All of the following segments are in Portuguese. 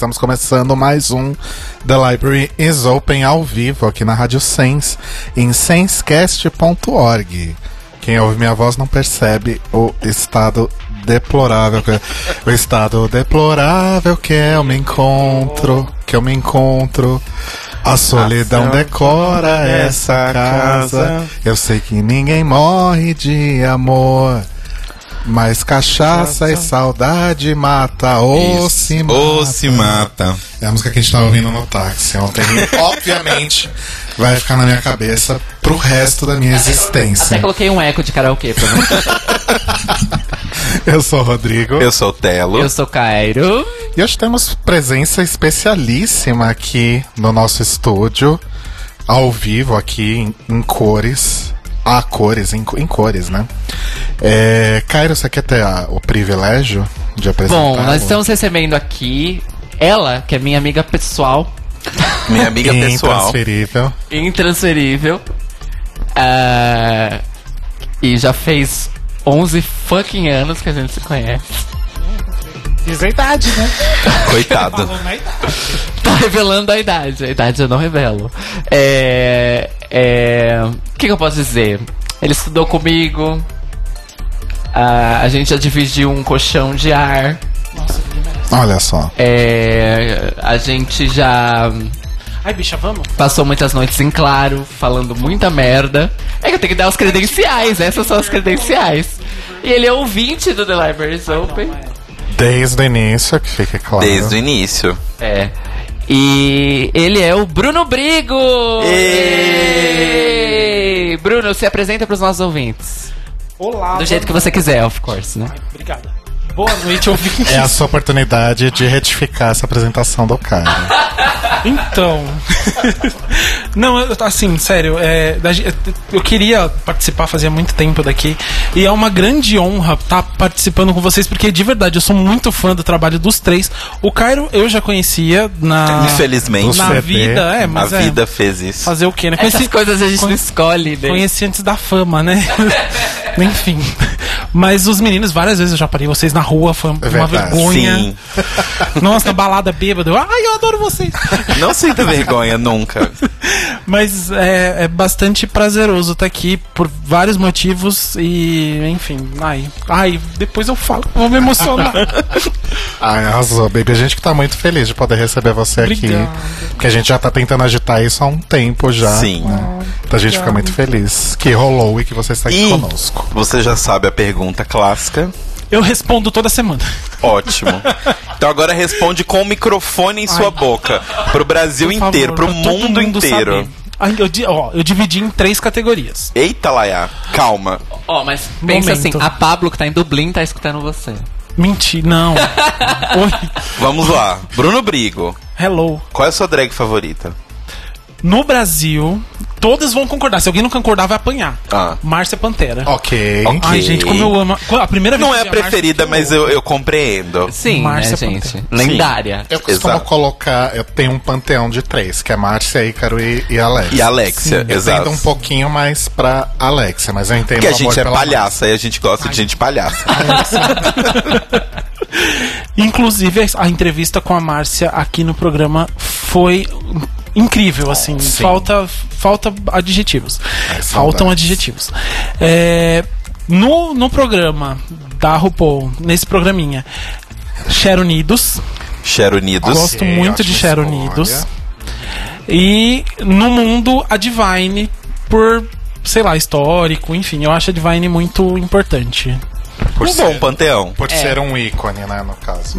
Estamos começando mais um The Library is Open ao vivo aqui na Rádio Sense, em sensecast.org. Quem ouve minha voz não percebe o estado deplorável, que, o estado deplorável que eu me encontro, que eu me encontro. A solidão decora essa casa. Eu sei que ninguém morre de amor. Mas cachaça e saudade mata, ou se mata. Ou se mata. É a música que a gente tava ouvindo no táxi ontem. Obviamente, vai ficar na minha cabeça pro resto da minha existência. Até coloquei um eco de karaokê pra mim. Eu sou o Rodrigo. Eu sou o Telo. Eu sou Cairo. E hoje temos presença especialíssima aqui no nosso estúdio, ao vivo aqui em, em cores. A cores, em, em cores, né? É, Cairo, você quer ter a- o privilégio de apresentar? Bom, nós estamos recebendo aqui ela, que é minha amiga pessoal, Minha amiga pessoal. Intransferível. intransferível. Ah, e já fez 11 fucking anos que a gente se conhece. Diz a idade, né? Coitado. Falando a idade. Tá revelando a idade. A idade eu não revelo. É. É. O que, que eu posso dizer? Ele estudou comigo. Ah, a gente já dividiu um colchão de ar. Nossa. Olha só. É, a gente já Ai, bicha, vamos? passou muitas noites em claro, falando muita merda. É que eu tenho que dar os credenciais, essas são as credenciais. E ele é ouvinte do The Libraries Open. Desde o início, que fique claro. Desde o início. É. E ele é o Bruno Brigo! Ê! Bruno, se apresenta pros nossos ouvintes. Olá. Do jeito que você quiser, of course, né? Obrigado. Boa noite, ouvintes. É a sua oportunidade de retificar essa apresentação do cara. Então. Não, eu- assim, sério, é, eu queria participar fazia muito tempo daqui. E é uma grande honra estar participando com vocês, porque de verdade eu sou muito fã do trabalho dos três. O Cairo eu já conhecia na. Infelizmente. Na vida, é, A mas é. vida fez isso. Fazer o quê, né? Essas Conheci, coisas a gente não escolhe, né? conheci antes da fama, né? Enfim. Mas os meninos, várias vezes eu já parei vocês na rua, foi uma verdade. vergonha. Sim. Nossa, na balada bêbado. eu, Ai, eu adoro vocês. Não sinta vergonha nunca. Mas é, é bastante prazeroso estar aqui por vários motivos e, enfim, ai, ai, depois eu falo, vou me emocionar. Ai, arrasou, baby. A gente que tá muito feliz de poder receber você Obrigado. aqui. Porque a gente já tá tentando agitar isso há um tempo já. Sim. né? Então a gente fica muito feliz que rolou e que você está aqui E conosco. Você já sabe a pergunta clássica. Eu respondo toda semana. Ótimo. Então agora responde com o microfone em sua boca. Pro Brasil favor, inteiro, pro mundo, inteiro. saber. Ai, eu, ó, eu dividi em três categorias. Eita, Laia, calma. Ó, mas pensa Momento. assim, a Pablo que tá em Dublin tá escutando você. Menti, não. Oi, Vamos lá. Bruno Brigo, hello. qual é a sua drag favorita? No Brasil, todas vão concordar. Se alguém não concordar, vai apanhar. Ah. Márcia Pantera. Ok. Ok. Ai, gente, como eu amo. A primeira vez Não que é a eu Márcia, preferida, que mas eu, eu compreendo. Sim, Márcia né, gente? Pantera. Lendária. Eu costumo Exato. colocar. Eu tenho um panteão de três, que é Márcia, Ícaro e, e Alex. E Alexia, Eu exato. tendo um pouquinho mais pra Alexia, mas eu entendo Porque a gente é palhaça e a gente gosta de gente palhaça. Inclusive, a entrevista com a Márcia aqui no programa foi incrível, assim. Sim. Falta, falta adjetivos. Ai, Faltam saudades. adjetivos. É, no, no programa da RuPaul, nesse programinha, Share Unidos. Share Unidos. Gosto Ok, muito de escolha. Unidos. E no mundo, a Divine, por, sei lá, histórico, enfim, eu acho a Divine muito importante. Por Um ser, bom panteão. por É. ser um ícone, né, no caso.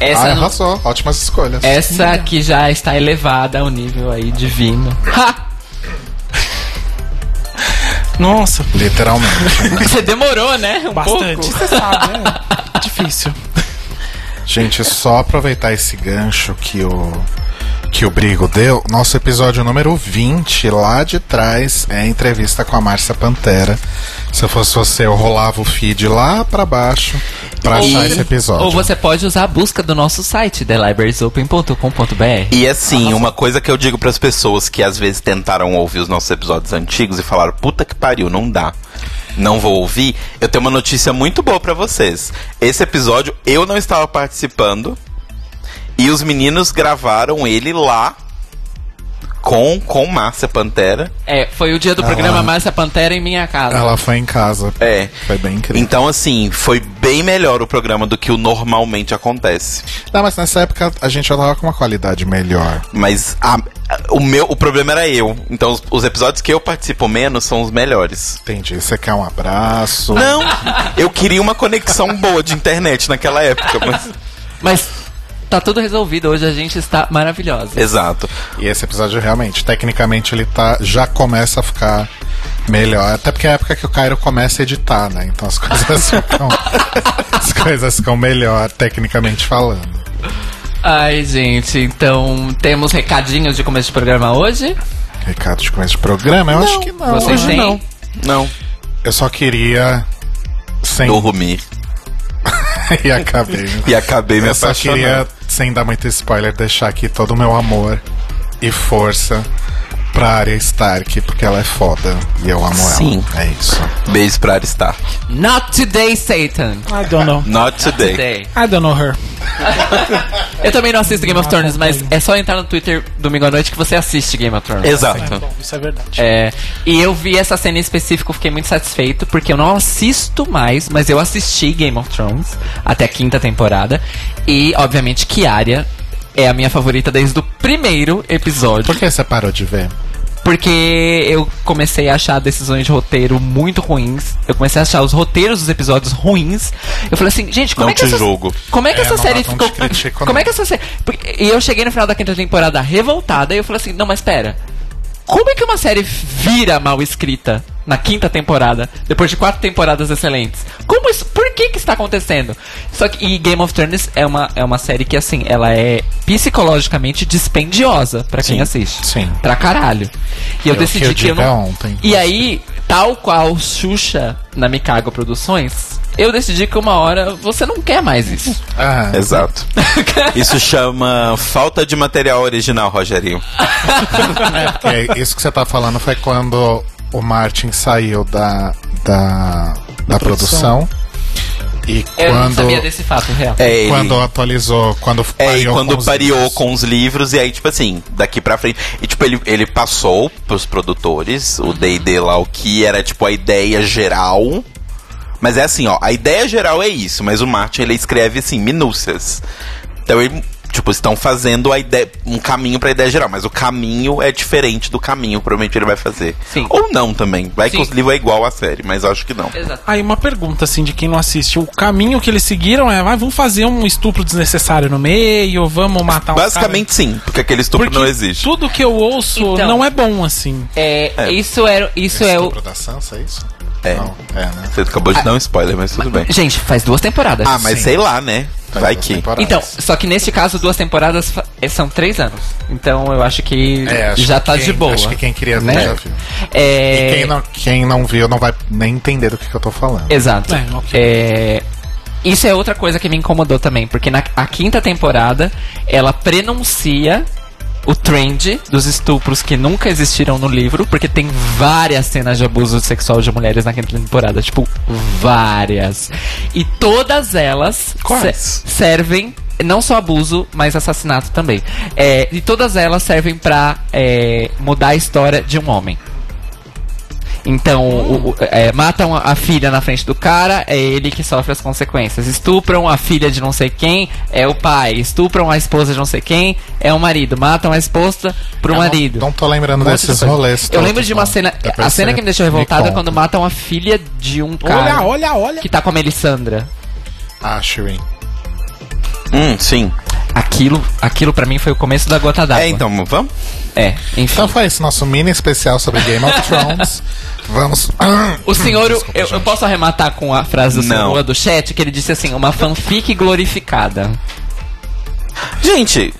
Essa, ah, não- arrasou. Ótimas escolhas. essa aqui já está elevada ao nível aí divino. Ha! Nossa, Literalmente. né? Você demorou, né? Um bastante. pouco. Você sabe, é difícil. Gente, só aproveitar esse gancho que o que o Brigo deu, nosso episódio número 20, lá de trás, é a entrevista com a Márcia Pantera. Se eu fosse você, eu rolava o feed lá pra baixo pra Ou- achar esse episódio. Ou você pode usar a busca do nosso site, thelibrariesopen.com.br. E assim, uma coisa que eu digo pras pessoas que às vezes tentaram ouvir os nossos episódios antigos e falaram, puta que pariu, não dá. Não vou ouvir. Eu tenho uma notícia muito boa pra vocês. Esse episódio eu não estava participando e os meninos gravaram ele lá com com Márcia Pantera. É, foi o dia do Ah, programa. Márcia Pantera em minha casa. Ela foi em casa. É. Foi bem incrível. Então assim, foi bem melhor o programa do que o normalmente acontece. Não, mas nessa época a gente já tava com uma qualidade melhor. Mas a- o meu o problema era eu. Então os, os episódios que eu participo menos são os melhores. Entendi. Você quer um abraço? Não, eu queria uma conexão boa de internet naquela época, mas Mas tá tudo resolvido, hoje a gente está maravilhosa. exato. E esse episódio realmente, tecnicamente, ele tá. Já começa a ficar melhor. Até porque é a época que o Cairo começa a editar, né? Então as coisas ficam. as coisas ficam melhor, tecnicamente falando. Ai, gente, então temos recadinhos de começo de programa hoje? Recado de começo de programa? Eu acho que não. Vocês hoje têm? não. Não, Eu só queria. Sem. dormi e acabei. e acabei me Eu só apaixonando. queria, sem dar muito spoiler, deixar aqui todo o meu amor e força pra Arya Stark, porque ela é foda e eu amo Sim. ela. É isso. Beijo pra Aristark. Not today, Satan. I don't know. Not today. Today. I don't know her. Eu também não assisto Game of Thrones, mas é só entrar no Twitter domingo à noite que você assiste Game of Thrones. Exato. É, bom, isso é verdade. É, e eu vi essa cena em específico, fiquei muito satisfeito, porque eu não assisto mais, mas eu assisti Game of Thrones até a quinta temporada. E, obviamente, Kiaria é a minha favorita desde o primeiro episódio. Por que você parou de ver? Porque eu comecei a achar decisões de roteiro muito ruins. Eu comecei a achar os roteiros dos episódios ruins. Eu falei assim, gente, como Não é que essa julgo. Como é que É, essa série ficou critico, Como não. é que essa série E eu cheguei no final da quinta temporada revoltada e eu falei assim, não, mas espera. Como é que uma série vira mal escrita na quinta temporada, depois de quatro temporadas excelentes? Como isso? Por que que está acontecendo? Só que e Game of Thrones é uma, é uma série que, assim, ela é psicologicamente dispendiosa pra quem Sim, assiste. sim. Pra caralho. E eu, Eu- decidi que eu que eu diga não... ontem. E aí, tal qual Xuxa na Micago Produções, eu decidi que uma hora você não quer mais isso. Ah, Exato. Isso chama falta de material original, Rogerinho. é, isso que você tá falando foi quando o Martin saiu da, da, da produção. E Eu não quando, sabia desse fato real. É ele. quando atualizou, quando É, e pariu quando com livros. com os livros, e aí, tipo assim, daqui pra frente. E, tipo, ele, ele passou pros produtores, o DD lá, o que era, tipo, a ideia geral. Mas é assim, ó, a ideia geral é isso, mas o Martin, ele escreve, assim, minúcias. Então, ele, tipo, estão fazendo a ideia, um caminho pra ideia geral, mas o caminho é diferente do caminho que provavelmente ele vai fazer. Sim. Ou não também. Vai que Sim. os livros é igual à série, mas eu acho que não. Exato. Aí uma pergunta, assim, de quem não assiste. O caminho que eles seguiram é, ah, vamos fazer um estupro desnecessário no meio, vamos matar um Basicamente sim, porque aquele cara. estupro Porque não existe. tudo que eu ouço Então. não é bom, assim. É, É. Isso, é, isso é o. Estupro da Sansa, é isso? É. Não, é, né? Você acabou de dar um spoiler, mas tudo bem. Gente, faz duas temporadas. Ah, mas Sim. sei lá, né? Faz Vai que. temporadas. Então, só que neste caso, duas temporadas eh, são três anos. Então eu acho que É, acho já que tá quem- de boa. Acho que quem queria né? já viu. É... E quem não, quem não viu não vai nem entender do que, que eu tô falando. Exato. É, ok. É, Isso é outra coisa que me incomodou também, porque na a quinta temporada ela prenuncia o trend dos estupros que nunca existiram no livro, porque tem várias cenas de abuso sexual de mulheres na quinta temporada, tipo, várias. E todas elas se- servem não só abuso, mas assassinato também. É, e todas elas servem pra é, mudar a história de um homem. Então, o- o- é, matam a filha na frente do cara, é ele que sofre as consequências. Estupram a filha de não sei quem, é o pai. Estupram a esposa de não sei quem, é o marido. Matam a esposa pro Eu marido. Não, não tô lembrando Um desses de coisa. rolês. Eu lembro de uma cena. A cena que me deixou me revoltada é quando matam a filha de um cara. Olha, olha, olha. Que tá com a Melissandra. Ah, Shirin. Hum, sim. Aquilo, aquilo para mim foi o começo da gota d'água. É, então, vamos? É, enfim. Então foi esse nosso mini especial sobre Game of Thrones. Vamos. O senhor, Desculpa, eu, eu posso arrematar com a frase do Não. senhor do chat, que ele disse assim, uma fanfic glorificada. Gente,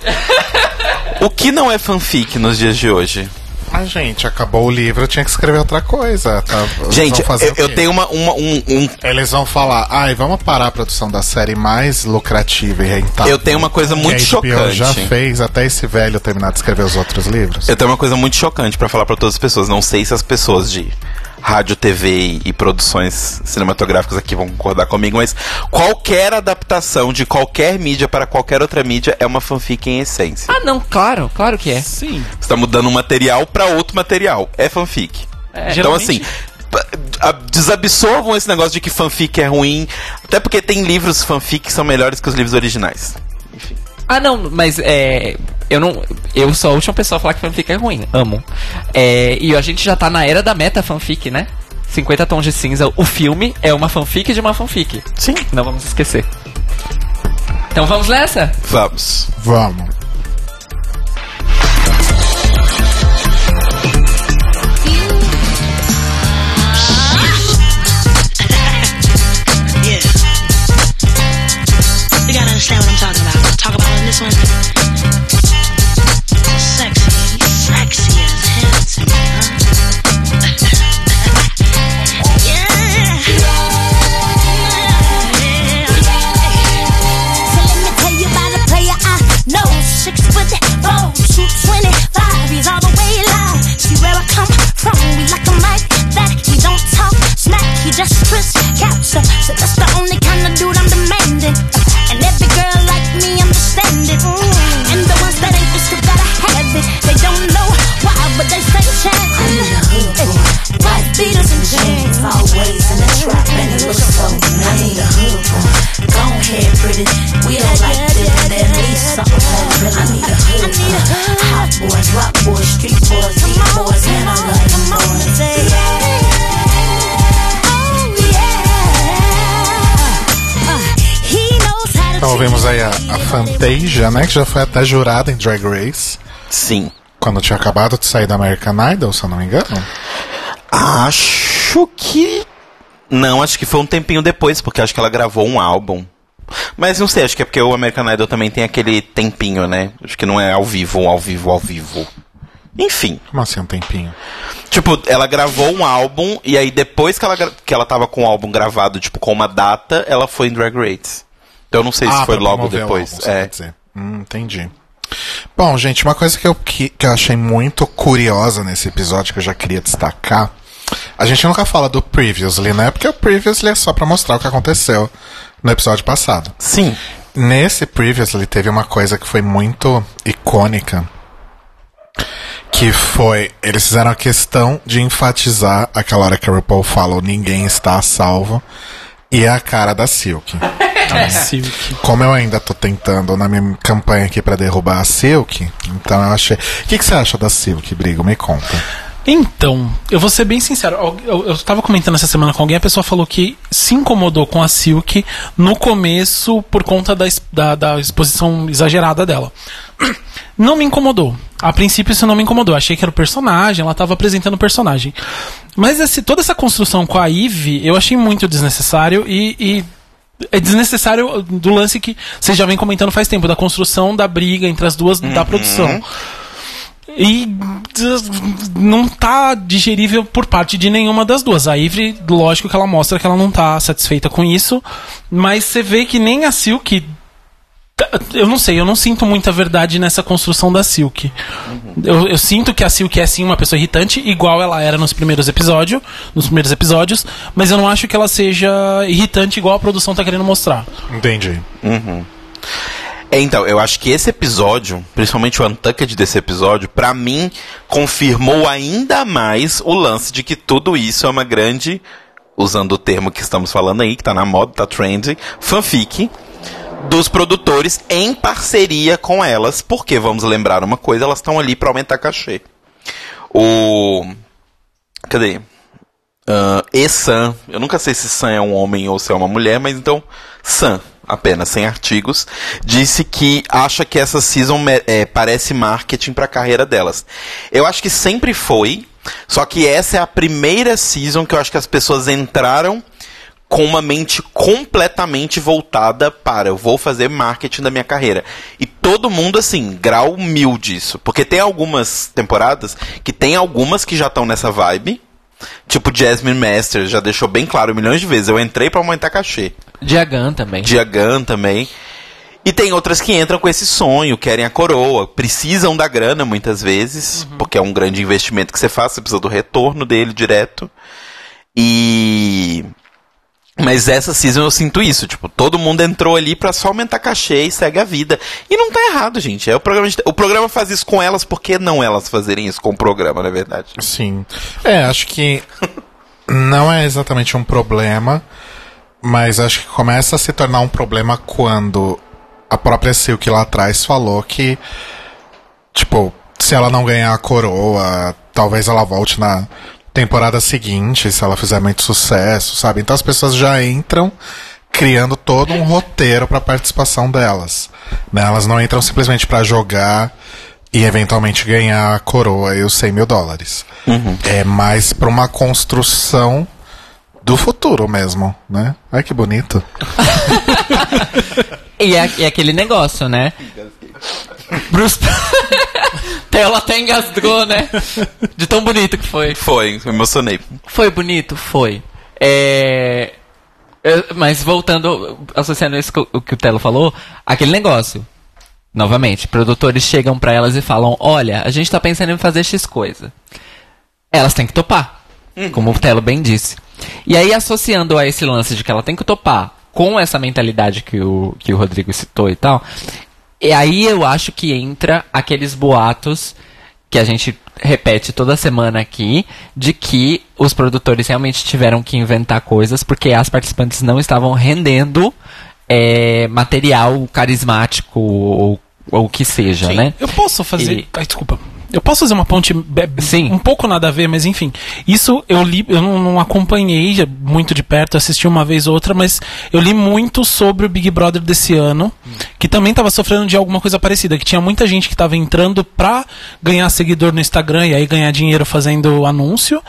o que não é fanfic nos dias de hoje? Mas, gente, acabou o livro, eu tinha que escrever outra coisa. Tá? Gente, eu, eu tenho uma, uma- um, um- Eles vão falar, ai, vamos parar a produção da série mais lucrativa e rentável. Eu tenho uma coisa muito chocante. já fez até esse velho terminar de escrever os outros livros. Eu tenho uma coisa muito chocante pra falar pra todas as pessoas. Não sei se as pessoas de rádio, TV e, produções cinematográficas aqui vão concordar comigo, mas qualquer adaptação de qualquer mídia para qualquer outra mídia é uma fanfic em essência. Ah, não, claro, claro que é. Sim. Você tá mudando um material pra outro material. É fanfic. então, Geralmente- assim, desabsorvam esse negócio de que fanfic é ruim. Até porque tem livros fanfic que são melhores que os livros originais. Enfim. Ah, não, mas é. Eu não. Eu sou a última pessoa a falar que fanfic é ruim. Amo. É, e a gente já tá na era da meta fanfic, né? 50 tons de cinza. O filme é uma fanfic de uma fanfic. Sim. Não vamos esquecer. Então vamos nessa? Vamos. Vamos. Just twist caps up. So that's the only kind of dude I'm demanding. And every girl like me understand it. And the ones that ain't just gotta have it. They don't know why, but they say shine. Ouvimos aí a, a Fantasia, né? Que já foi até jurada em Drag Race. Sim. Quando tinha acabado de sair da American Idol, se eu não me engano. Acho que. Não, acho que foi um tempinho depois, porque acho que ela gravou um álbum. Mas não sei, acho que é porque o American Idol também tem aquele tempinho, né? Acho que não é ao vivo, ao vivo, ao vivo. Enfim. Como assim um tempinho? Tipo, ela gravou um álbum e aí depois que ela, que ela tava com o álbum gravado, tipo, com uma data, ela foi em Drag Race. Então eu não sei se foi pra logo depois. álbum, é. Hum, entendi. Bom, gente, uma coisa que eu, que, que eu achei muito curiosa nesse episódio, que eu já queria destacar. A gente nunca fala do Previously, né? Porque o Previously é só pra mostrar o que aconteceu no episódio passado. Sim. Nesse Previously teve uma coisa que foi muito icônica. Que foi. Eles fizeram a questão de enfatizar aquela hora que a RuPaul falou ninguém está a salvo. E a cara da Silk. Silk. Como eu ainda tô tentando na minha campanha aqui pra derrubar a Silk, então eu achei. O que, que você acha da Silk, Brigo? Me conta. Então, eu vou ser bem sincero. Eu, eu, eu tava comentando essa semana com alguém, a pessoa falou que se incomodou com a Silk no começo por conta da, da, da exposição exagerada dela. Não me incomodou. A princípio isso não me incomodou. Achei que era o personagem, ela tava apresentando o personagem. Mas esse, toda essa construção com a Eve, eu achei muito desnecessário e- e é desnecessário do lance que vocês já vem comentando faz tempo, da construção da briga entre as duas da produção. E não tá digerível por parte de nenhuma das duas. A Ivy, lógico que ela mostra que ela não tá satisfeita com isso, mas você vê que nem a Silk. Eu não sei, eu não sinto muita verdade nessa construção da Silk. Eu, eu sinto que a Silk é sim uma pessoa irritante, igual ela era nos primeiros episódios, nos primeiros episódios, mas eu não acho que ela seja irritante igual a produção tá querendo mostrar. Entendi. É, então, eu acho que esse episódio, principalmente o Untucked desse episódio, pra mim, confirmou ainda mais o lance de que tudo isso é uma grande, usando o termo que estamos falando aí, que tá na moda, tá trendy, fanfic dos produtores em parceria com elas, porque vamos lembrar uma coisa, elas estão ali pra aumentar cachê. O cadê? Uh, e Sam, eu nunca sei se Sam é um homem ou se é uma mulher, mas então Sam, apenas sem artigos, disse que acha que essa season é, parece marketing para a carreira delas. Eu acho que sempre foi, só que essa é a primeira season que eu acho que as pessoas entraram com uma mente completamente voltada para eu vou fazer marketing da minha carreira. E todo mundo, assim, grau mil disso. Porque tem algumas temporadas que tem algumas que já estão nessa vibe. Tipo, Jasmine Masters já deixou bem claro milhões de vezes. Eu entrei pra aumentar cachê. Diagan também. Diagan também. E tem outras que entram com esse sonho, querem a coroa, precisam da grana muitas vezes, porque é um grande investimento que você faz, você precisa do retorno dele direto. E. Mas essa season eu sinto isso, tipo, todo mundo entrou ali pra só aumentar cachê e segue a vida. E não tá errado, gente. É o programa, o programa faz isso com elas, por que não elas fazerem isso com o programa, não é verdade? Sim. É, acho que não é exatamente um problema, mas acho que começa a se tornar um problema quando a própria Silk lá atrás falou que, tipo, se ela não ganhar a coroa, talvez ela volte na temporada seguinte, se ela fizer muito sucesso, sabe? Então as pessoas já entram criando todo um roteiro pra participação delas. Né? Elas não entram simplesmente pra jogar e eventualmente ganhar a coroa e os 100 mil dólares. É mais pra uma construção do futuro mesmo, né? Ai que bonito. E é, e é aquele negócio, né? Bruce. Ela até engasgou, né? De tão bonito que foi. Foi, me emocionei. Foi bonito? Foi. É. é, Mas voltando, associando isso com o que o Telo falou, aquele negócio. Novamente, produtores chegam pra elas e falam: Olha, a gente tá pensando em fazer X coisa. Elas têm que topar. Como o Telo bem disse. E aí, associando a esse lance de que ela tem que topar com essa mentalidade que o, que o Rodrigo citou e tal, e aí eu acho que entra aqueles boatos que a gente repete toda semana aqui, de que os produtores realmente tiveram que inventar coisas porque as participantes não estavam rendendo é, material carismático ou, ou o que seja, né? Eu posso fazer. E- Ai, desculpa. Eu posso fazer uma ponte Sim. um pouco nada a ver, mas enfim. Isso eu li, eu não, não acompanhei muito de perto, assisti uma vez ou outra, mas eu li muito sobre o Big Brother desse ano, que também estava sofrendo de alguma coisa parecida, que tinha muita gente que estava entrando pra ganhar seguidor no Instagram e aí ganhar dinheiro fazendo anúncio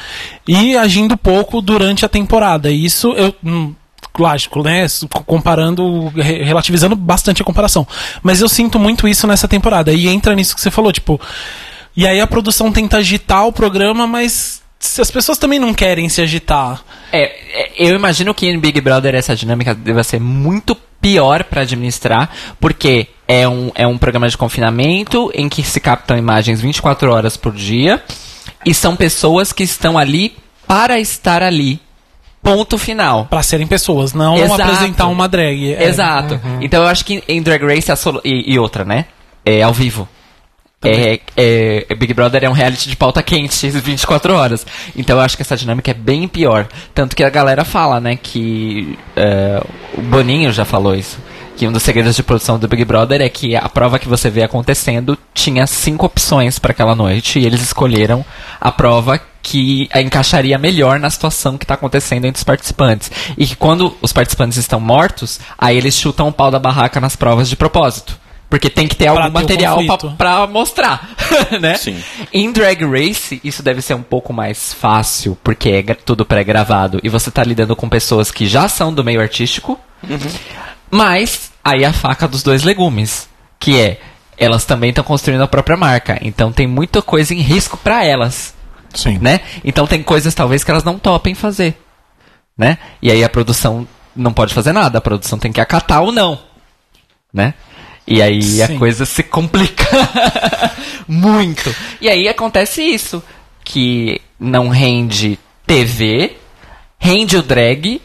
e agindo pouco durante a temporada. E isso eu hum, lógico, né? Comparando, re- relativizando bastante a comparação. Mas eu sinto muito isso nessa temporada. E entra nisso que você falou, tipo. E aí a produção tenta agitar o programa, mas se as pessoas também não querem se agitar. É, é, eu imagino que em Big Brother essa dinâmica deva ser muito pior pra administrar, porque é um, é um programa de confinamento em que se captam imagens 24 horas por dia e são pessoas que estão ali para estar ali. Ponto final. Pra serem pessoas, não Exato. apresentar uma drag. É. Exato. Então eu acho que em Drag Race e, e outra, né? É ao vivo. É, é- é- Big Brother é um reality de pauta quente 24 horas. Então eu acho que essa dinâmica é bem pior. Tanto que a galera fala, né, que. é, o Boninho já falou isso. Que um dos segredos de produção do Big Brother é que a prova que você vê acontecendo tinha cinco opções para aquela noite e eles escolheram a prova que a encaixaria melhor na situação que está acontecendo entre os participantes. E que quando os participantes estão mortos, aí eles chutam o pau da barraca nas provas de propósito. Porque tem que ter Pra algum material pra mostrar, né? Sim. Em Drag Race, isso deve ser um pouco mais fácil, porque é tudo pré-gravado e você tá lidando com pessoas que já são do meio artístico. Mas aí a faca dos dois legumes, que é elas também estão construindo a própria marca, então tem muita coisa em risco pra elas, Sim. né? Então tem coisas talvez que elas não topem fazer, né? E aí a produção não pode fazer nada, a produção tem que acatar ou não, né? E aí Sim. a coisa se complica muito. E aí acontece isso, que não rende TV, rende o drag,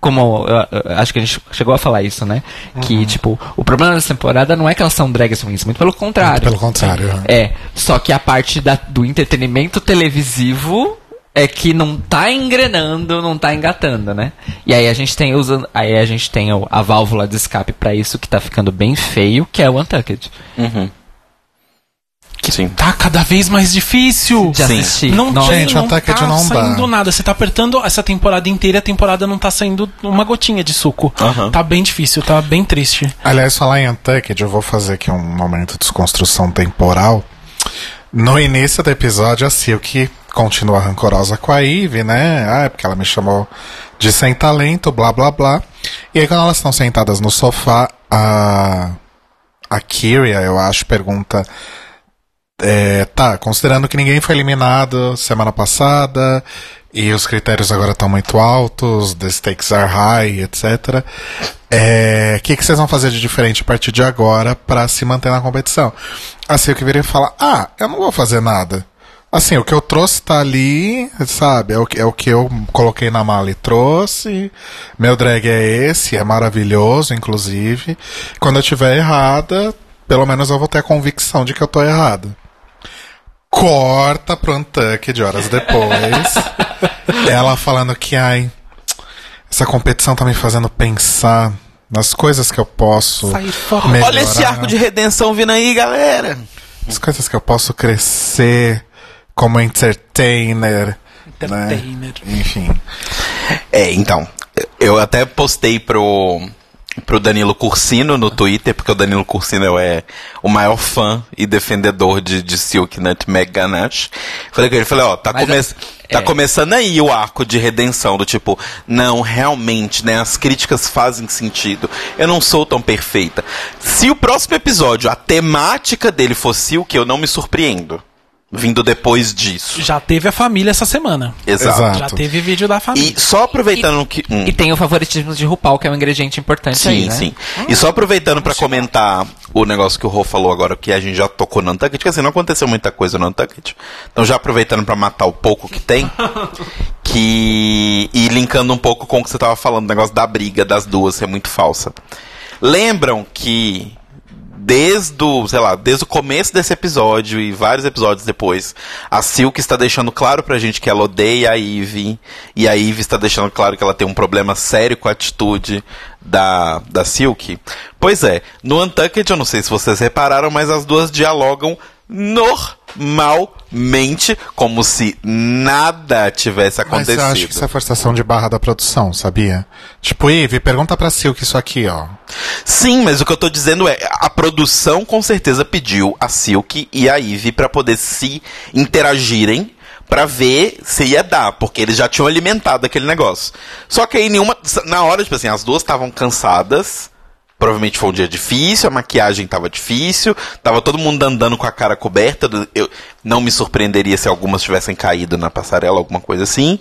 como eu- eu acho que a gente chegou a falar isso, né? Que, tipo, o problema dessa temporada não é que elas são drags ruins, muito pelo contrário. Pelo contrário. É, só que a parte da- do entretenimento televisivo é que não tá engrenando, não tá engatando, né? E aí a gente tem usando, aí a gente tem o- a válvula de escape pra isso que tá ficando bem feio, que é o Untucked. Uhum. Sim. Tá cada vez mais difícil. De Sim. assistir. Não, tem, Gente, não tá não dá. saindo nada. Você tá apertando essa temporada inteira e a temporada não tá saindo uma gotinha de suco. Tá bem difícil, tá bem triste. Aliás, falar em Untucked, eu vou fazer aqui um momento de desconstrução temporal. No início do episódio, a Silk continua rancorosa com a Eve, né? Ah, é porque ela me chamou de sem talento, blá blá blá. E aí, quando elas estão sentadas no sofá, a, a Kyria, eu acho, pergunta. é, tá, considerando que ninguém foi eliminado semana passada e os critérios agora estão muito altos, the stakes are high, etc. é, O que, que vocês vão fazer de diferente a partir de agora pra se manter na competição? Assim, eu que viria falar: ah, eu não vou fazer nada. Assim, o que eu trouxe tá ali, sabe? É o, que- é o que eu coloquei na mala e trouxe. Meu drag é esse, é maravilhoso, inclusive. Quando eu tiver errada, pelo menos eu vou ter a convicção de que eu tô errado. Corta pro Untucked horas depois. ela falando que, ai, essa competição tá me fazendo pensar nas coisas que eu posso Sair fora. melhorar. Olha esse arco de redenção vindo aí, galera. As coisas que eu posso crescer como entertainer. Entertainer. Né? Enfim. É, então, eu até postei pro, pro Danilo Cursino no Twitter, porque o Danilo Cursino é o maior fã e defendedor de, de Silk Nutmeg Ganache. Falei com ele, falei, ó, tá, come é- tá é. começando aí o arco de redenção, do tipo, não, realmente, né, as críticas fazem sentido, eu não sou tão perfeita. Se o próximo episódio, a temática dele fosse Silk, eu não me surpreendo. Vindo depois disso. Já teve a família essa semana. Exato. Exato. Já teve vídeo da família. E só aproveitando que. hum. E tem o favoritismo de RuPaul, que é um ingrediente importante Sim, aí, né? sim. E só aproveitando pra comentar o negócio que o Rô falou agora, que a gente já tocou no Untucked, que assim, não aconteceu muita coisa no Untucked. Então já aproveitando pra matar o pouco que tem, que... E linkando um pouco com o que você tava falando, o negócio da briga das duas ser muito falsa. Lembram que desde o, sei lá, desde o começo desse episódio e vários episódios depois, a Silk está deixando claro pra gente que ela odeia a Eve, e a Eve está deixando claro que ela tem um problema sério com a atitude da, da Silk. Pois é, no Untucked, eu não sei se vocês repararam, mas as duas dialogam normalmente, como se nada tivesse Mas acontecido. eu acho que isso é forçação de barra da produção, sabia? Tipo, Ivy, pergunta pra Silk isso aqui, ó. Sim, mas o que eu tô dizendo é, a produção com certeza pediu a Silk e a Ivy pra poder se interagirem pra ver se ia dar, porque eles já tinham alimentado aquele negócio. Só que aí nenhuma, na hora, tipo assim, as duas estavam cansadas. Provavelmente foi um dia difícil, a maquiagem tava difícil, tava todo mundo andando com a cara coberta. Eu não me surpreenderia se algumas tivessem caído na passarela, alguma coisa assim.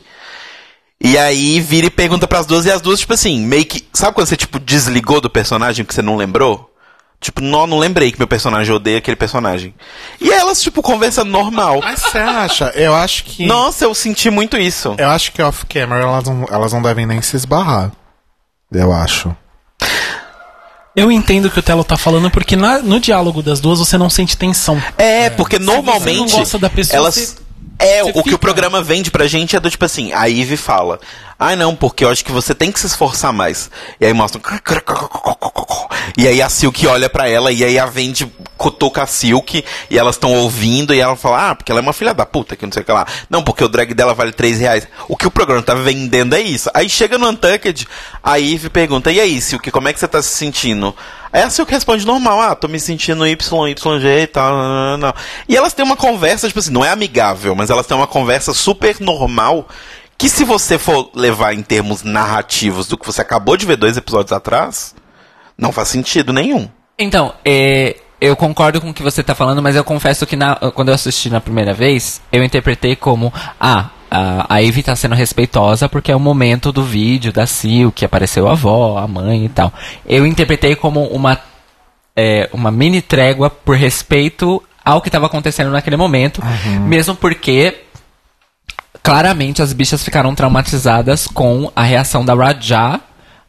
E aí vira e pergunta pras duas, e as duas, tipo assim, meio que. Sabe quando você, tipo, desligou do personagem que você não lembrou? Tipo, não, não lembrei que meu personagem odeia aquele personagem. E elas, tipo, conversando normal. Mas você acha? Eu acho que. Nossa, eu senti muito isso. Eu acho que off-camera elas não, elas não devem nem se esbarrar. Eu acho. Eu entendo o que o Telo tá falando, porque na- no diálogo das duas você não sente tensão. É, porque você normalmente. não gosta da pessoa, elas. você- é, você o que fica- o programa vende pra gente é do tipo assim, a Ivy fala. Ai não, porque eu acho que você tem que se esforçar mais. E aí mostra. E aí a Silk olha pra ela e aí a Vende cutuca a Silk e elas estão ouvindo e ela fala, ah, porque ela é uma filha da puta, que não sei o que lá. Não, porque o drag dela vale 3 reais. O que o programa tá vendendo é isso. Aí chega no Untucked, a Ivy pergunta, e aí, Silk, como é que você tá se sentindo? Aí a Silk responde normal, ah, tô me sentindo Y, YG e tal, não, não, não. E elas têm uma conversa, tipo assim, não é amigável, mas elas têm uma conversa super normal, que se você for levar em termos narrativos do que você acabou de ver dois episódios atrás, não faz sentido nenhum. Então, é, eu concordo com o que você tá falando, mas eu confesso que na- quando eu assisti na primeira vez, eu interpretei como, ah, a, a Ivy tá sendo respeitosa porque é o momento do vídeo da Sil, que apareceu a avó, a mãe e tal. Eu interpretei como uma, é, uma mini trégua por respeito ao que estava acontecendo naquele momento, mesmo porque claramente as bichas ficaram traumatizadas com a reação da Raja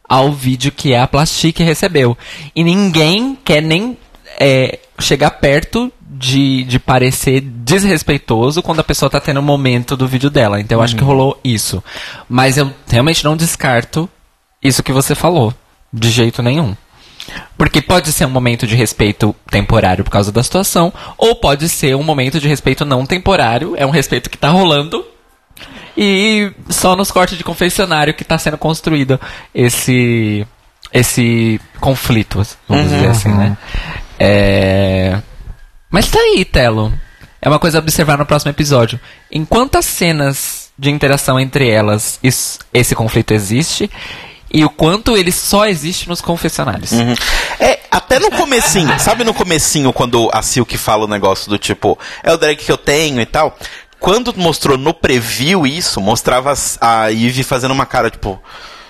ao vídeo que a Plastique recebeu. E ninguém quer nem é, chegar perto de, de parecer desrespeitoso quando a pessoa tá tendo o momento do vídeo dela. Então eu acho que rolou isso. Mas eu realmente não descarto isso que você falou. De jeito nenhum. Porque pode ser um momento de respeito temporário por causa da situação, ou pode ser um momento de respeito não temporário, é um respeito que tá rolando. E só nos cortes de confessionário que tá sendo construído esse esse conflito, vamos dizer assim, né? É... Mas tá aí, Telo. É uma coisa a observar no próximo episódio. Em quantas cenas de interação entre elas is- esse conflito existe? e o quanto ele só existe nos confessionários. É, até no comecinho, sabe no comecinho quando a Silk fala o negócio do tipo, é o drag que eu tenho e tal? Quando mostrou no preview isso, mostrava a Eve fazendo uma cara, tipo,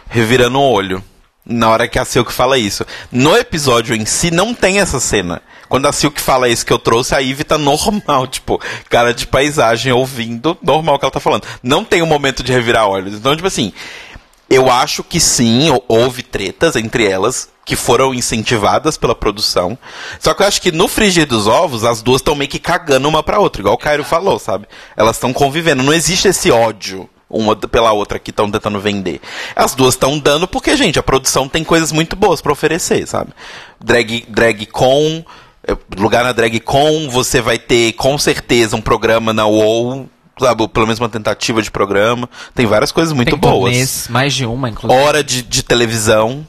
revirando o olho. Na hora que a Silk fala isso. No episódio em si, não tem essa cena. Quando a Silk fala isso que eu trouxe, a Eve tá normal, tipo, cara de paisagem, ouvindo, normal o que ela tá falando. Não tem um momento de revirar olhos. Então, tipo assim, eu acho que sim, hou- houve tretas entre elas que foram incentivadas pela produção. Só que eu acho que no frigir dos ovos, as duas estão meio que cagando uma pra outra, igual o Cairo falou, sabe? Elas estão convivendo. Não existe esse ódio uma pela outra que estão tentando vender. As duas estão dando porque, gente, a produção tem coisas muito boas pra oferecer, sabe? Drag, drag com. eh, Lugar na Drag Con, você vai ter com certeza um programa na UOL, sabe? Pelo menos uma tentativa de programa. Tem várias coisas muito Tem boas. turnês, mais de uma, inclusive. Hora de, de televisão.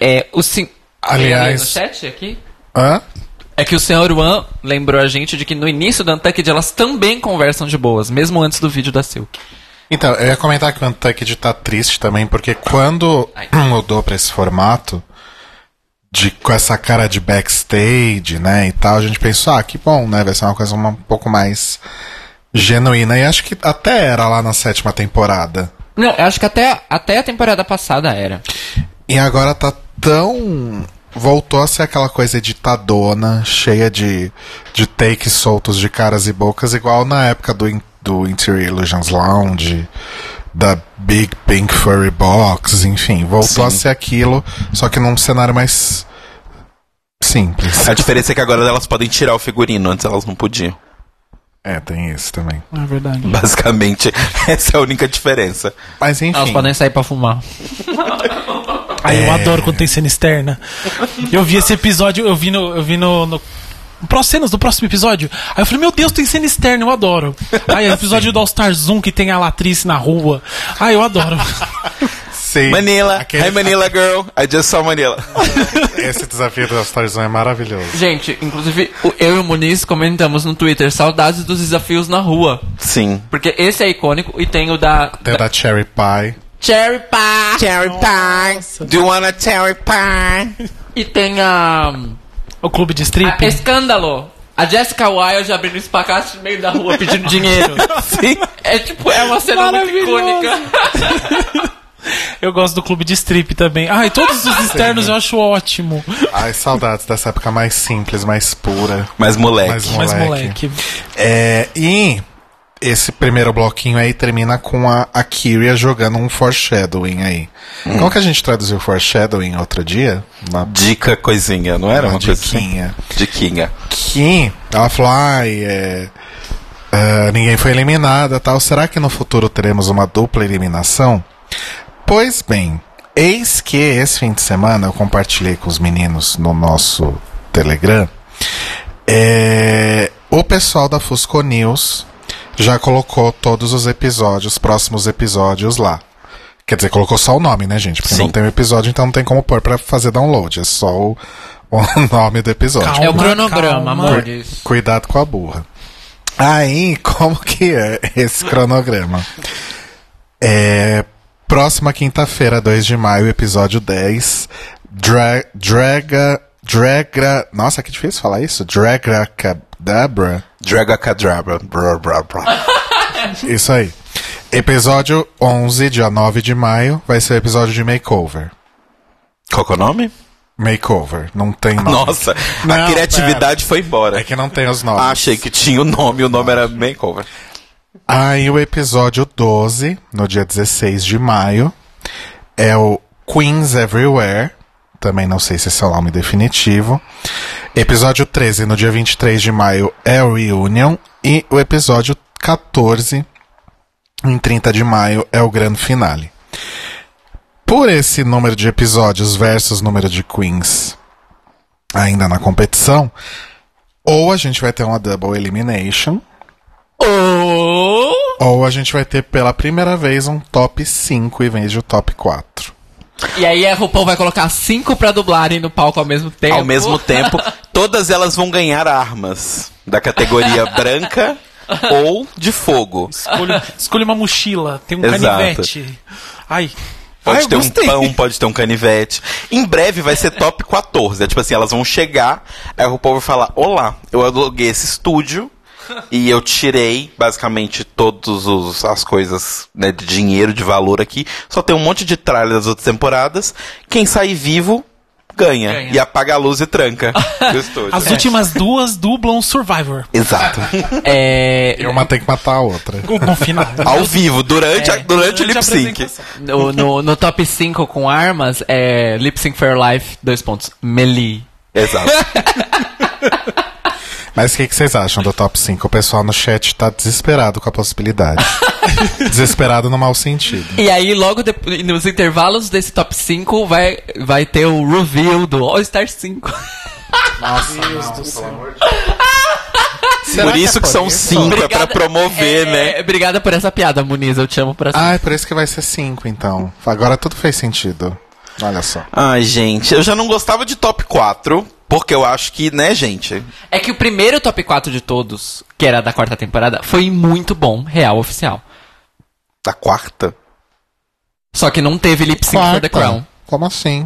É, o sim... Aliás- No chat aqui? Hã? É que o senhor Juan lembrou a gente de que no início do Untucked elas também conversam de boas, mesmo antes do vídeo da Silk. Então, eu ia comentar que o Untucked tá triste também, porque quando Ai. mudou pra esse formato, de, com essa cara de backstage, né, e tal, a gente pensou, ah, que bom, né, vai ser uma coisa uma- um pouco mais genuína. E acho que até era lá na sétima temporada. Não, eu acho que até, até a temporada passada era. E agora tá tão. Voltou a ser aquela coisa editadona, cheia de, de takes soltos de caras e bocas, igual na época do, do Interior Illusions Lounge, da Big Pink Furry Box, enfim. Voltou a Sim. ser aquilo, só que num cenário mais simples. A diferença é que agora elas podem tirar o figurino, antes elas não podiam. É, tem isso também. É verdade. Basicamente, essa é a única diferença. Mas enfim. Elas podem sair pra fumar. Ai, É. eu adoro quando tem cena externa. Eu vi esse episódio, eu vi no. Eu vi no, no cenas do próximo episódio. Aí eu falei, meu Deus, tem cena externa, eu adoro. Aí o episódio do All Star Zoom que tem a latriz na rua. Ai, eu adoro. Sim, Manila, aquele- hi Manila girl, I just saw Manila. Esse desafio do Starzão é maravilhoso. Gente, inclusive, o- eu e o Muniz comentamos no Twitter saudades dos desafios na rua. Sim. Porque esse é icônico e tem o da. Tem o da Cherry Pie. Cherry Pie! Cherry pie, do you want a cherry pie? E tem a. O clube de a strip. Escândalo! A Jessica Wilde abrindo espacate no meio da rua pedindo dinheiro. Sim. É tipo, é uma cena muito icônica. Eu gosto do clube de strip também. Ai, todos os externos eu acho ótimo. Ai, saudades dessa época mais simples, mais pura. Mas moleque. Mais Moleque. moleque. É, e esse primeiro bloquinho aí termina com a, a Kyria jogando um foreshadowing aí. Como que a gente traduziu foreshadowing outro dia? Uma, Dica coisinha, não era uma uma coisa assim? diquinha. Diquinha. Que ela falou, ai, é, é, ninguém foi eliminada tal. Será que no futuro teremos uma dupla eliminação? Pois bem, eis que esse fim de semana eu compartilhei com os meninos no nosso Telegram. É, o pessoal da Fusco News já colocou todos os episódios, próximos episódios lá. Quer dizer, colocou só o nome, né, gente? Porque Sim. não tem o episódio, então não tem como pôr pra fazer download. É só o, o nome do episódio. Calma. É o cronograma, amores. Cuidado com a burra. Aí, como que é esse cronograma? É, próxima quinta-feira, 2 de maio, episódio 10. Dra Draga. Dragra. Nossa, que difícil falar isso. Dragra Cadabra. Brr, brr. Isso aí. Episódio 11, dia 9 de maio, vai ser o episódio de makeover. Qual que é o nome? Makeover. Não tem nome. Nossa, Não, a criatividade foi É embora. que não tem os nomes. Achei que tinha o nome, o nome era makeover. Aí o episódio 12, no dia 16 de maio, é o Queens Everywhere. Também não sei se esse é o nome definitivo. Episódio 13, no dia 23 de maio, é o Reunion. E o episódio 14, em 30 de maio, é o grande finale. Por esse número de episódios versus número de Queens ainda na competição, ou a gente vai ter uma double elimination, Oh! ou a gente vai ter pela primeira vez um top 5 em vez de um top 4. E aí a RuPaul vai colocar cinco pra dublarem no palco ao mesmo tempo. Ao mesmo tempo, todas elas vão ganhar armas da categoria branca ou de fogo. Escolha, escolha uma mochila, tem um Exato. canivete. Ai, Pode eu ter gostei. um pão, pode ter um canivete. Em breve vai ser top 14. É tipo assim, elas vão chegar, aí o povo vai falar: Olá, eu aluguei esse estúdio e eu tirei basicamente todas as coisas né, de dinheiro, de valor aqui. Só tem um monte de tralha das outras temporadas. Quem sair vivo ganha. Ganha. E apaga a luz e tranca. As últimas duas dublam Survivor. Exato. É, E uma tem que matar a outra. No final. Ao vivo, durante, a- durante o lip sync. no, no, no top 5 com armas, é Lip Sync for Your Life, dois pontos. Melee. Exato. Mas o que, que vocês acham do top 5? O pessoal no chat tá desesperado com a possibilidade. desesperado no mau sentido. E aí, logo depois, nos intervalos desse top 5, vai, vai ter o reveal do All Star 5. por isso que são cinco, é pra promover, É, né? é, Obrigada por essa piada, Muniz. Eu te amo por essa. Ah, é por isso que vai ser 5, então. Agora tudo fez sentido. Olha só. Ai, gente, eu já não gostava de top 4, porque eu acho que, né, gente? É que o primeiro top 4 de todos, que era da quarta temporada, foi muito bom, real, oficial. Da quarta. Só que não teve Lip Sync for the Crown. Como assim?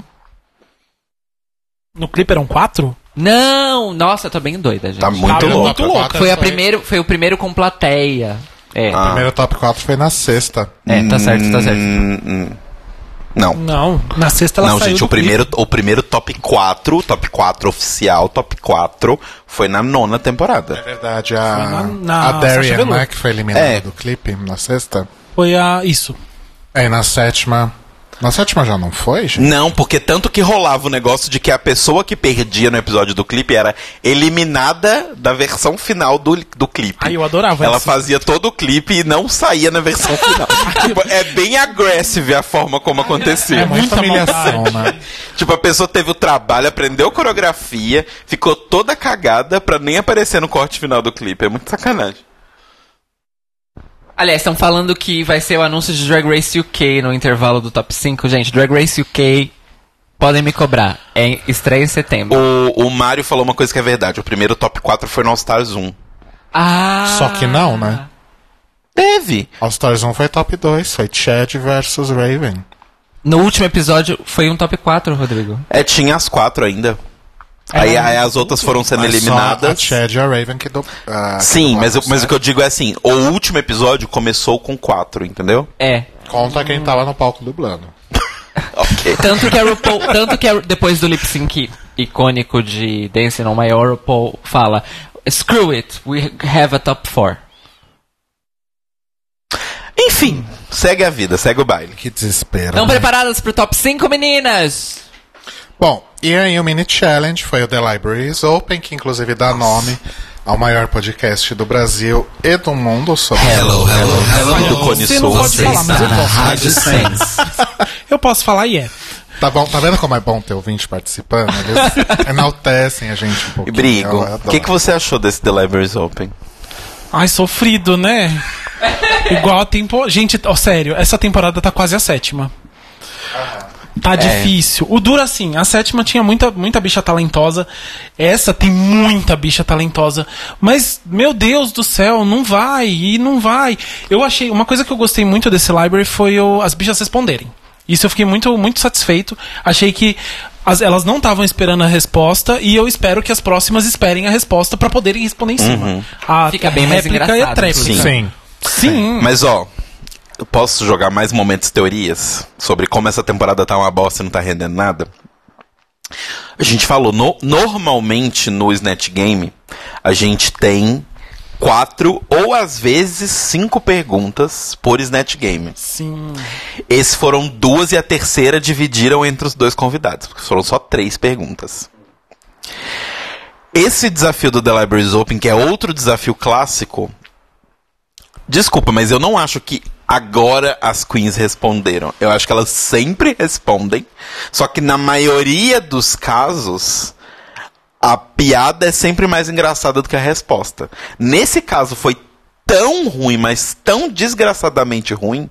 No clipe eram quatro? Não, nossa, eu tô bem doida, gente. Tá muito Tá louco. muito louca. Foi, a primeiro, foi o primeiro com plateia. É, Ah. O primeiro top 4 foi na sexta. é tá certo, tá certo. Hum, hum. Não. Não. Na sexta ela Não, saiu gente, do o primeiro, o primeiro top 4, top 4 oficial, top 4, foi na nona É temporada. verdade, Foi a, na- na a Darian, né, que foi eliminada É. do clipe na sexta. Foi a. Isso. É, na sétima. Na sétima já não foi, gente? Não, porque tanto que rolava o negócio de que a pessoa que perdia no episódio do clipe era eliminada da versão final do, do clipe. Ai, eu adorava Ela essa. fazia todo o clipe e não saía na versão final. tipo, é bem agressiva a forma como acontecia. É muita humilhação, né? Tipo, a pessoa teve o trabalho, aprendeu coreografia, ficou toda cagada pra nem aparecer no corte final do clipe. É muito sacanagem. Aliás, estão falando que vai ser o anúncio de Drag Race UK no intervalo do top 5. Gente, Drag Race UK, podem me cobrar. É estreia em setembro. O, o Mário falou uma coisa que é verdade. O primeiro top 4 foi no All Stars 1. Ah! Só que não, né? Teve. All Stars 1 foi top 2, foi Chad versus Raven. No último episódio foi um top 4, Rodrigo. É, tinha as quatro ainda. Aí, aí as outras foram sendo Mas só a eliminadas. Chad e a Raven que do, que Sim, dublaram mas, eu- mas o que eu digo é assim: o último episódio começou com quatro, entendeu? É. Conta quem tava no palco dublando. Ok. Tanto que a RuPaul, tanto que a- depois do lip sync icônico de Dancing on My Own, RuPaul fala: Screw it, we have a top 4. Enfim, segue a vida, segue o baile. Que desespero. Estão né? preparadas pro top 5, meninas? Bom, e aí o mini challenge foi o The Libraries Open, que inclusive dá nome ao maior podcast do Brasil e do mundo sobre Hello, hello, hello. Do Cone Você não pode falar, mas eu posso. Eu posso falar e é. Tá bom, tá vendo como é bom ter ouvinte participando? Eles enaltecem a gente um E pouquinho. Brigo, o que, que você achou desse The Libraries Open? Ai, sofrido, né? Igual a tempo. Gente, ó, sério, essa temporada tá quase a sétima. Tá difícil. O duro assim, a sétima tinha muita, muita bicha talentosa. Essa tem muita bicha talentosa. Mas, meu Deus do céu, não vai, e não vai. Eu achei. Uma coisa que eu gostei muito desse library foi o- as bichas responderem. Isso eu fiquei muito, muito satisfeito. Achei que as- elas não estavam esperando a resposta e eu espero que as próximas esperem a resposta pra poderem responder em cima. A Fica bem mais réplica e a tréplica. inclusive. Sim. Sim. Mas ó, posso jogar mais momentos teorias sobre como essa temporada tá uma bosta e não tá rendendo nada? A gente falou, no- normalmente no Snatch Game, a gente tem quatro ou às vezes cinco perguntas por Snatch Game. Sim. Esses foram duas e a terceira dividiram entre os dois convidados, porque foram só três perguntas. Esse desafio do The Libraries Open, que é outro desafio clássico, desculpa, mas eu não acho que agora as queens responderam. Eu acho que elas sempre respondem, só que na maioria dos casos a piada é sempre mais engraçada do que a resposta. Nesse caso foi tão ruim, mas tão desgraçadamente ruim,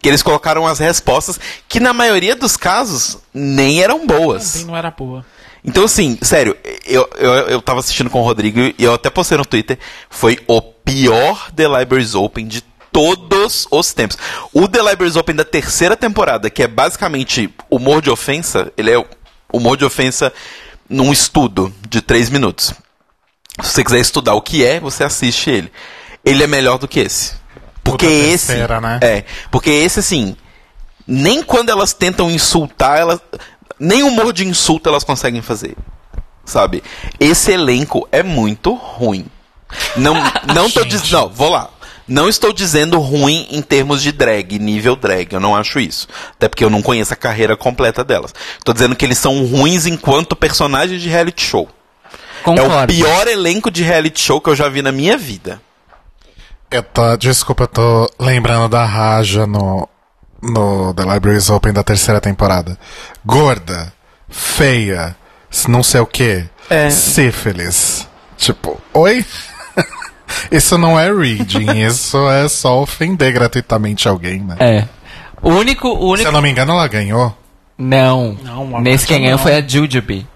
que eles colocaram as respostas que na maioria dos casos nem eram boas. Também não era boa. Então, assim, sério, eu, eu, eu tava assistindo com o Rodrigo e eu até postei no Twitter. Foi o pior The Libraries Open de todos os tempos. O The Libraries Open da terceira temporada, que é basicamente humor de ofensa, ele é humor de ofensa num estudo de três minutos. Se você quiser estudar o que é, você assiste ele. Ele é melhor do que esse. Porque da esse. terceira, né? É. Porque esse, assim. Nem quando elas tentam insultar, elas. Nem humor de insulto elas conseguem fazer. Sabe? Esse elenco é muito ruim. Não, não tô dizendo. Não, vou lá. Não estou dizendo ruim em termos de drag, nível drag. Eu não acho isso. Até porque eu não conheço a carreira completa delas. Tô dizendo que eles são ruins enquanto personagens de reality show. É o Concordo. pior elenco de reality show que eu já vi na minha vida. Eu tô, desculpa, eu tô lembrando da Raja no, no The Libraries Open da terceira temporada. Gorda, feia, não sei o que, É. sífilis. Tipo, oi? Isso não é reading, isso é só ofender gratuitamente alguém, né? É. O único. O Se único... eu não me engano, ela ganhou. Não. Não, Nesse quem ganhou foi a Jujubee.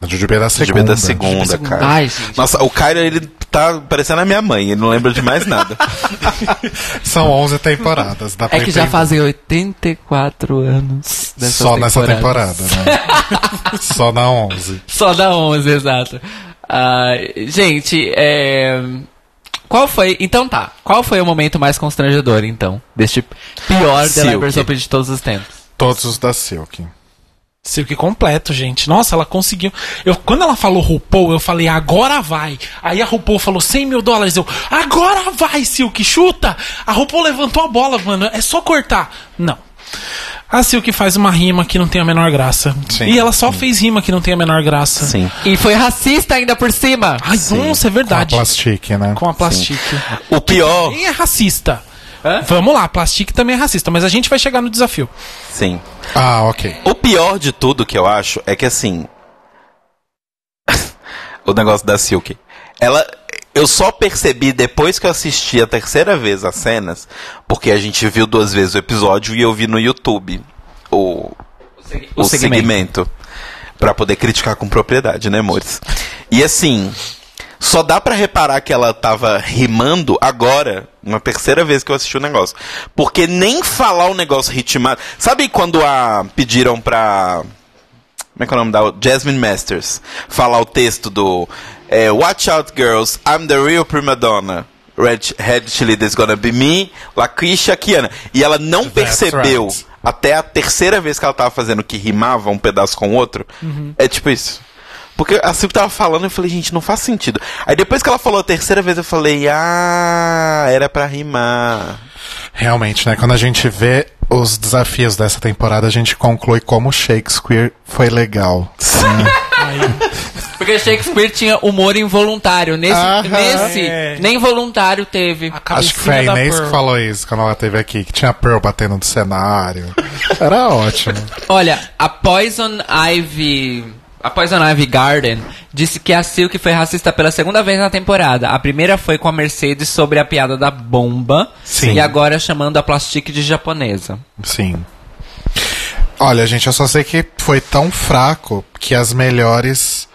A Jujubee é da Devia segunda. da segunda, cara. Ai, gente. Nossa, o Caio, ele tá parecendo a minha mãe, ele não lembra de mais nada. São 11 temporadas. Dá É que já fazem 84 anos. Só nessa temporada, né? Só na 11. Só da 11, exato. Ah, gente, é... Qual foi... Então tá. Qual foi o momento mais constrangedor, então? Deste pior The Open de todos os tempos? Todos os da Silk. Silk completo, gente. Nossa, ela conseguiu. Eu, quando ela falou RuPaul, eu falei, agora vai. Aí a RuPaul falou 100 mil dólares. Eu, agora vai, Silk, chuta. A RuPaul levantou a bola, mano. É só cortar. Não. A Silk faz uma rima que não tem a menor graça. Sim. E ela só fez rima que não tem a menor graça. Sim. E foi racista ainda por cima. Ai, nossa, é Com a verdade. plastique, né? Com a plastique. O pior. Quem é racista? Hã? Vamos lá, plastique também é racista, mas a gente vai chegar no desafio. Sim. Ah, ok. O pior de tudo que eu acho é que assim. o negócio da Silk. Ela. Eu só percebi depois que eu assisti a terceira vez as cenas, porque a gente viu duas vezes o episódio e eu vi no YouTube o, o, segmento. Pra poder criticar com propriedade, né, amores? E assim, só dá pra reparar que ela tava rimando agora, uma terceira vez que eu assisti o negócio. Porque nem falar o negócio ritmado. Sabe quando a pediram pra. Como é que é o nome da. Jasmine Masters. Falar o texto do. É, Watch out, girls, I'm the real prima donna. Red, Red Chili is gonna be me, Laquisha, Kiana. E ela não That's percebeu right. até a terceira vez que ela tava fazendo que rimava um pedaço com o outro. É tipo isso. Porque a Silvia tava falando eu falei, gente, não faz sentido. Aí depois que ela falou a terceira vez, eu falei, ah, era pra rimar. Realmente, né? Quando a gente vê os desafios dessa temporada, a gente conclui como Shakespeare foi legal. Porque Shakespeare tinha humor involuntário. Nesse, nesse É. nem voluntário teve. Acho que foi a Inês que falou isso quando ela teve aqui, que tinha Pearl batendo no cenário. Era ótimo. Olha, a Poison Ivy. A Poison Ivy Garden disse que a Silk foi racista pela segunda vez na temporada. A primeira foi com a Mercedes sobre a piada da bomba. Sim. E agora chamando a Plastique de japonesa. Sim. Olha, gente, eu só sei que foi tão fraco que as melhores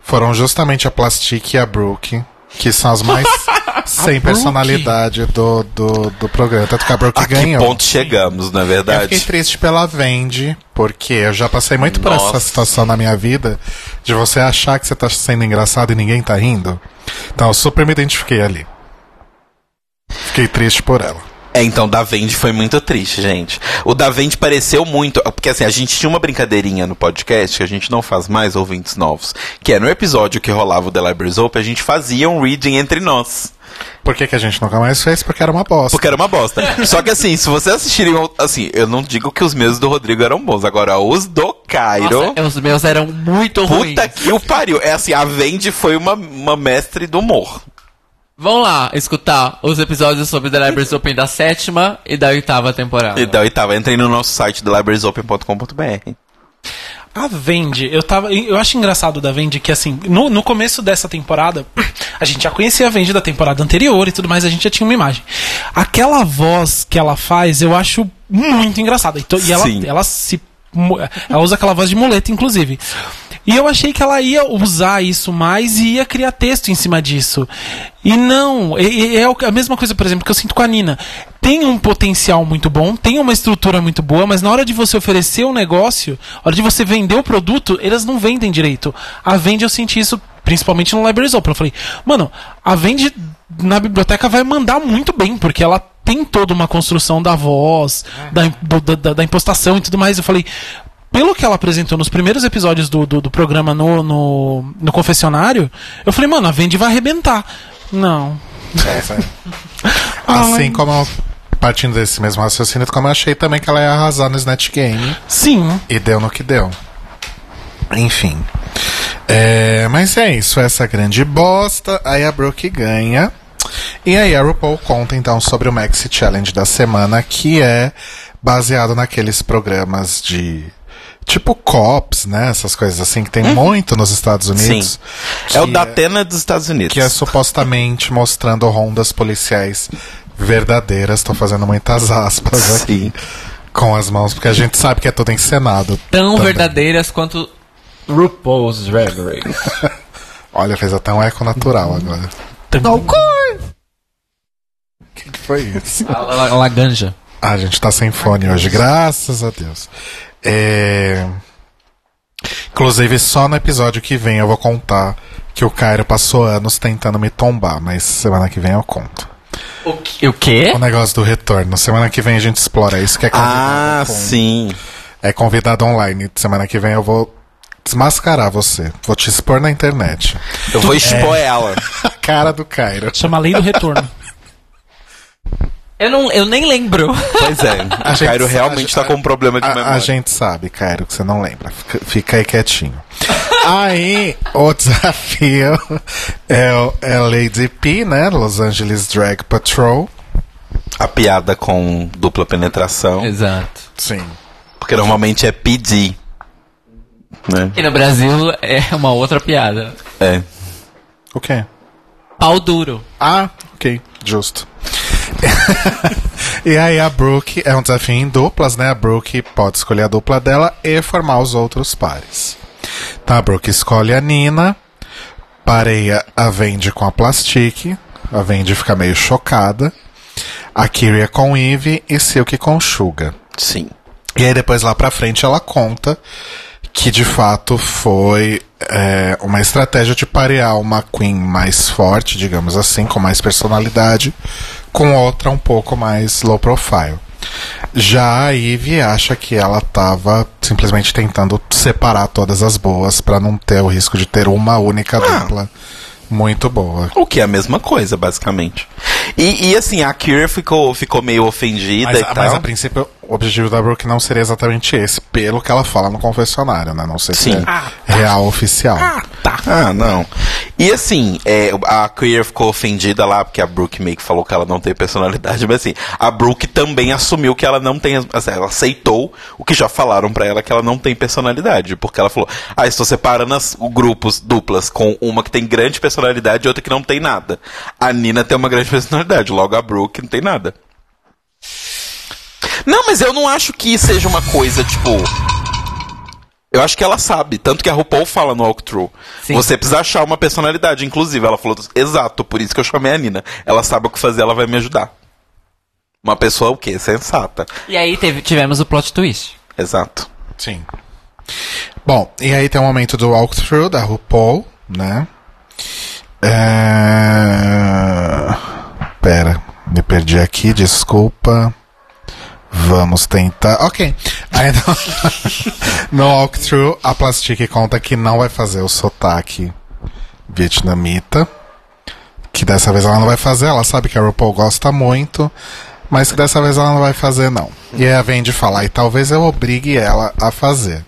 foram justamente a Plastique e a Brooke, que são as mais sem personalidade do, do, do programa. Tanto que a Brooke A que ganhou. ponto chegamos, na Eu verdade? fiquei triste pela Vendi, porque eu já passei muito por Nossa. essa situação na minha vida de você achar que você tá sendo engraçado e ninguém tá rindo. Então eu super me identifiquei ali. Fiquei triste por ela. É, então, da Vendi foi muito triste, gente. O da Vendi pareceu muito. Porque assim, a gente tinha uma brincadeirinha no podcast que a gente não faz mais ouvintes novos. Que é no episódio que rolava o The Libraries Open, a gente fazia um reading entre nós. Por que, que a gente nunca mais fez? Porque era uma bosta. Porque era uma bosta. Só que assim, se vocês assistirem. Assim, eu não digo que os meus do Rodrigo eram bons. Agora, os do Cairo. Nossa, os meus eram muito ruins. Puta que o pariu. É assim, a Vendi foi uma, uma mestre do humor. Vamos lá escutar os episódios sobre The Libraries Open da sétima e da oitava temporada. E da oitava, entrei no nosso site, thelibrariesopen.com.br. A Vendi, eu tava. Eu acho engraçado da Vendi que, assim, no, no começo dessa temporada, a gente já conhecia a Vendi da temporada anterior e tudo mais, a gente já tinha uma imagem. Aquela voz que ela faz, eu acho muito engraçada. E, to- e ela, Sim. ela se. Ela usa aquela voz de muleta, inclusive. E eu achei que ela ia usar isso mais e ia criar texto em cima disso. E não, é a mesma coisa, por exemplo, que eu sinto com a Nina. tem um potencial muito bom, tem uma estrutura muito boa, mas na hora de você oferecer o negócio, na hora de você vender o produto, elas não vendem direito. A Vende eu senti isso principalmente no Libraries Open. Eu falei, mano, a Vende na biblioteca vai mandar muito bem, porque ela tem toda uma construção da voz, da, im- do- da, da- da impostação e tudo mais. Eu falei, pelo que ela apresentou nos primeiros episódios do, do, do programa no, no, no confessionário, eu falei, mano, a Vende vai arrebentar. Não. Assim como, partindo desse mesmo raciocínio, como eu achei também que ela ia arrasar no Snatch Game. Sim. E deu no que deu. Enfim. É, mas é isso, essa grande bosta. Aí a Brooke ganha. E aí a RuPaul conta então sobre o Maxi Challenge da semana, que é baseado naqueles programas de. Tipo Cops, né? Essas coisas assim que tem muito nos Estados Unidos. Sim. É o da Atena dos Estados Unidos. que é supostamente mostrando rondas policiais verdadeiras. Tô fazendo muitas aspas aqui Sim. com as mãos, porque a gente sabe que é tudo encenado. Tão também. verdadeiras quanto RuPaul's Drag Race. Olha, fez até um eco natural agora. O que, que foi isso? a, la- Laganja. Ah, a gente tá sem fone hoje, graças a Deus. É... Inclusive, só no episódio que vem eu vou contar que o Cairo passou anos tentando me tombar, mas semana que vem eu conto. O, que- o quê? O negócio do retorno. Semana que vem a gente explora isso que é Ah, convidado. com- sim. É convidado online. Semana que vem eu vou desmascarar você. Vou te expor na internet. Eu vou expor ela. A cara do Cairo. Chama Lei do Retorno. Eu, não, eu nem lembro. Pois é. A Cairo realmente a- tá com um problema de A, memória. a gente sabe, Cairo, que você não lembra. Fica, fica aí quietinho. aí, o desafio é, o- é a Lady P, né? Los Angeles Drag Patrol. A piada com dupla penetração. Exato. Sim. Porque normalmente é PD. Né? E no Brasil é uma outra piada. É. O quê? Pau duro. Ah, ok, justo. e aí a Brooke é um desafio em duplas, né? A Brooke pode escolher a dupla dela e formar os outros pares. Então a Brooke escolhe a Nina, pareia a Vendi com a Plastique, a Vendi fica meio chocada, a Kyria com Eve e Silk com Suga. Sim. E aí depois lá pra frente ela conta que de fato foi é, uma estratégia de parear uma Queen mais forte, digamos assim, com mais personalidade, com outra um pouco mais low profile. Já a Eve acha que ela tava simplesmente tentando separar todas as boas pra não ter o risco de ter uma única dupla muito boa. O que é a mesma coisa, basicamente. E, e, assim, a Kira ficou, ficou meio ofendida Mas, e a- tal. mas a princípio, o objetivo da Brooke não seria exatamente esse, pelo que ela fala no confessionário, né? Não sei se Sim. é real oficial. Ah, não. E assim, é, a Queer ficou ofendida lá, porque a Brooke meio que falou que ela não tem personalidade, mas assim, a Brooke também assumiu que ela não tem. assim, ela aceitou o que já falaram pra ela que ela não tem personalidade. Porque ela falou, ah, estou separando as o grupos duplas com uma que tem grande personalidade e outra que não tem nada. A Nina tem uma grande personalidade, logo a Brooke não tem nada. Não, mas eu não acho que seja uma coisa, tipo. Eu acho que ela sabe. Tanto que a RuPaul fala no walkthrough. Sim. Você precisa achar uma personalidade. Inclusive, ela falou, exato, por isso que eu chamei a Nina. Ela sabe o que fazer, ela vai me ajudar. Uma pessoa o quê? Sensata. E aí teve- tivemos o plot twist. Exato. Sim. Bom, e aí tem o momento do walkthrough da RuPaul, né? É... Pera, me perdi aqui, desculpa. Vamos tentar. Ok. Aí no, walkthrough, a Plastic conta que não vai fazer o sotaque vietnamita. Que dessa vez ela não vai fazer, ela sabe que a RuPaul gosta muito, mas que dessa vez ela não vai fazer, não. E aí a Vendi fala, e talvez eu obrigue ela a fazer.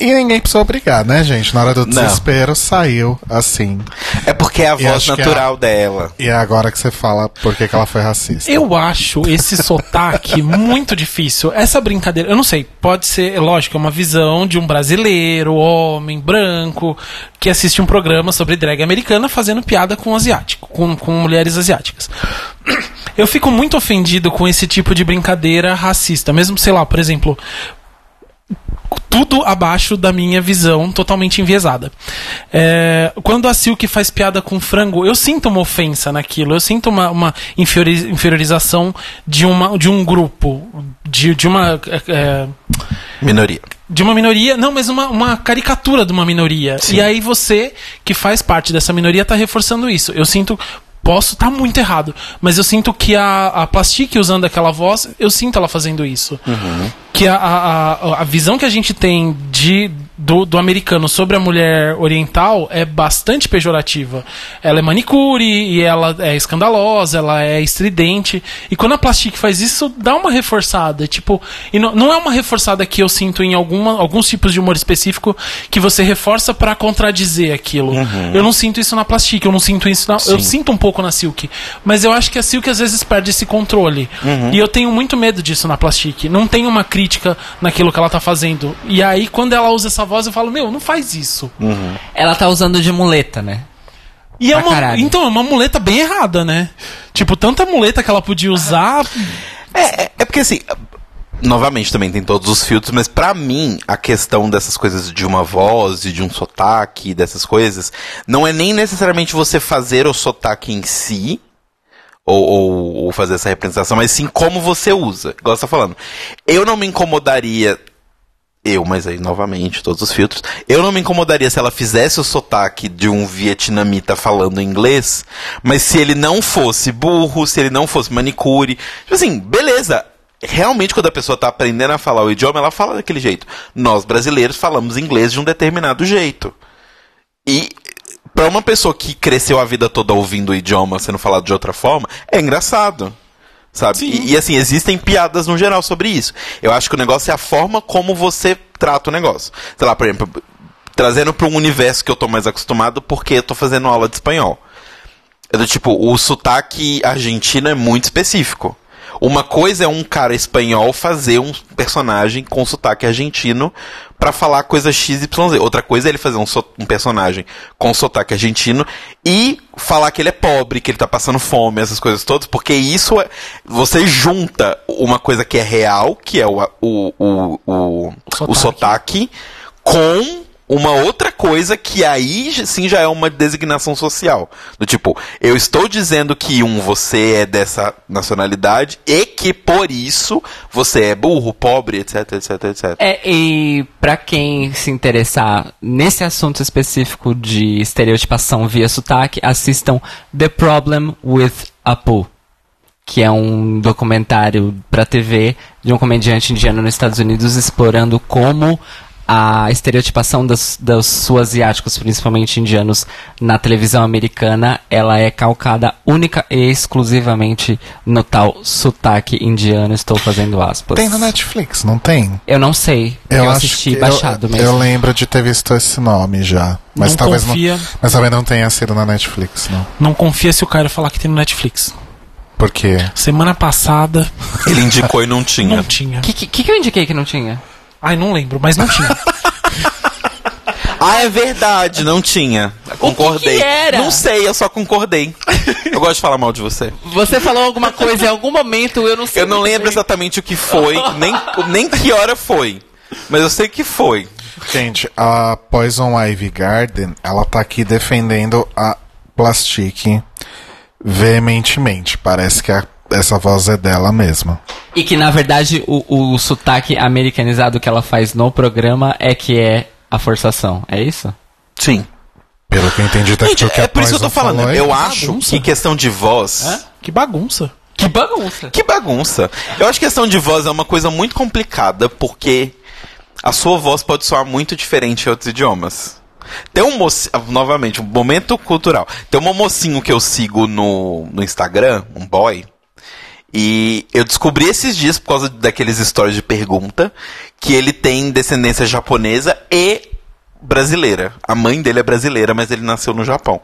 E ninguém precisou obrigar, né, gente? Na hora do Não. desespero, saiu assim. É porque é a E voz acho que natural dela. E é agora que você fala por que, que ela foi racista. Eu acho esse sotaque muito difícil. Essa brincadeira, eu não sei, pode ser, é lógico, é uma visão de um brasileiro, homem, branco, que assiste um programa sobre drag americana fazendo piada com asiático, com, com mulheres asiáticas. Eu fico muito ofendido com esse tipo de brincadeira racista. Mesmo, sei lá, por exemplo, tudo abaixo da minha visão, totalmente enviesada. É, quando a Silk faz piada com frango, eu sinto uma ofensa naquilo, eu sinto uma, uma inferiori- inferiorização de, uma, de um grupo, de, de uma. é, Minoria. de uma minoria, não, mas uma, uma caricatura de uma minoria. E aí você, que faz parte dessa minoria, tá reforçando isso. Eu sinto. Posso estar muito errado, mas eu sinto que a, a Plastic usando aquela voz, eu sinto ela fazendo isso. Que a, a, a, a visão que a gente tem de, do, do americano sobre a mulher oriental é bastante pejorativa. Ela é manicure, e ela é escandalosa, ela é estridente. E quando a Plastic faz isso, dá uma reforçada. Tipo, e não, não é uma reforçada que eu sinto em alguma, alguns tipos de humor específico que você reforça pra contradizer aquilo. Eu não sinto isso na Plastic, eu não sinto isso na. Eu sinto um pouco na Silk. Mas eu acho que a Silk às vezes perde esse controle. E eu tenho muito medo disso na Plastic. Não tem uma crítica naquilo que ela tá fazendo. E aí, quando ela usa essa voz, eu falo, meu, não faz isso. Ela tá usando de muleta, né? E é uma, caralho. então, é uma muleta bem errada, né? Tipo, tanta muleta que ela podia usar. É, é, é porque assim. Novamente também tem todos os filtros, mas pra mim a questão dessas coisas de uma voz e de um sotaque, dessas coisas, não é nem necessariamente você fazer o sotaque em si, ou, ou- ou fazer essa representação, mas sim como você usa. Igual você tá falando. Eu não me incomodaria. Eu, mas aí novamente, todos os filtros. Eu não me incomodaria se ela fizesse o sotaque de um vietnamita falando inglês, mas se ele não fosse burro, se ele não fosse manicure. Tipo assim, beleza. Realmente, quando a pessoa tá aprendendo a falar o idioma, ela fala daquele jeito. Nós brasileiros falamos inglês de um determinado jeito. E pra uma pessoa que cresceu a vida toda ouvindo o idioma sendo falado de outra forma, é engraçado. Sabe? E, e, assim, existem piadas no geral sobre isso. Eu acho que o negócio é a forma como você trata o negócio. Sei lá, por exemplo, trazendo para um universo que eu tô mais acostumado porque eu tô fazendo aula de espanhol. É do tipo, o sotaque argentino é muito específico. Uma coisa é um cara espanhol fazer um personagem com sotaque argentino pra falar coisa XYZ. Outra coisa é ele fazer um, so- um personagem com sotaque argentino e falar que ele é pobre, que ele tá passando fome, essas coisas todas, porque isso é. Você junta uma coisa que é real, que é o, o, o, o, o sotaque, com uma outra coisa que aí sim já é uma designação social. Do tipo, eu estou dizendo que um você é dessa nacionalidade e que por isso você é burro, pobre, etc, etc, etc. É, e pra quem se interessar nesse assunto específico de estereotipação via sotaque, assistam The Problem with Apu, que é um documentário pra TV de um comediante indiano nos Estados Unidos explorando como a estereotipação dos, dos sul-asiáticos, principalmente indianos, na televisão americana, ela é calcada única e exclusivamente no tal sotaque indiano. Estou fazendo aspas. Tem na Netflix, não tem? Eu não sei. Eu, acho assisti baixado eu, mesmo. Eu lembro de ter visto esse nome já. Mas Não talvez confia. não. Mas talvez não tenha sido na Netflix, não. Não confia se o cara falar que tem no Netflix. Por quê? Semana passada Ele indicou e não tinha. não tinha. O que, que, que eu indiquei que não tinha? Ai, não lembro, mas não tinha. Ah, é verdade, não tinha. Concordei. que era? Não sei, eu só concordei. eu gosto de falar mal de você. Você falou alguma coisa em algum momento, eu não sei. Eu não lembro bem. exatamente o que foi, nem, nem que hora foi. Mas eu sei que foi. Gente, a Poison Ivy Garden, ela tá aqui defendendo a Plastic veementemente. Parece que a- essa voz é dela mesma. E que na verdade o, o sotaque americanizado que ela faz no programa é que é a forçação. É isso? Sim. Pelo que eu entendi, tá Gente, que é por isso que eu tô falando. falou. Eu acho bagunça. que questão de voz. que bagunça. Que bagunça. Que bagunça. Eu acho que questão de voz é uma coisa muito complicada, porque a sua voz pode soar muito diferente em outros idiomas. Tem um mocinho, novamente, um momento cultural. Tem um mocinho que eu sigo no, no Instagram, um boy, e eu descobri esses dias, por causa daqueles stories de pergunta, que ele tem descendência japonesa e brasileira. A mãe dele é brasileira, mas ele nasceu no Japão.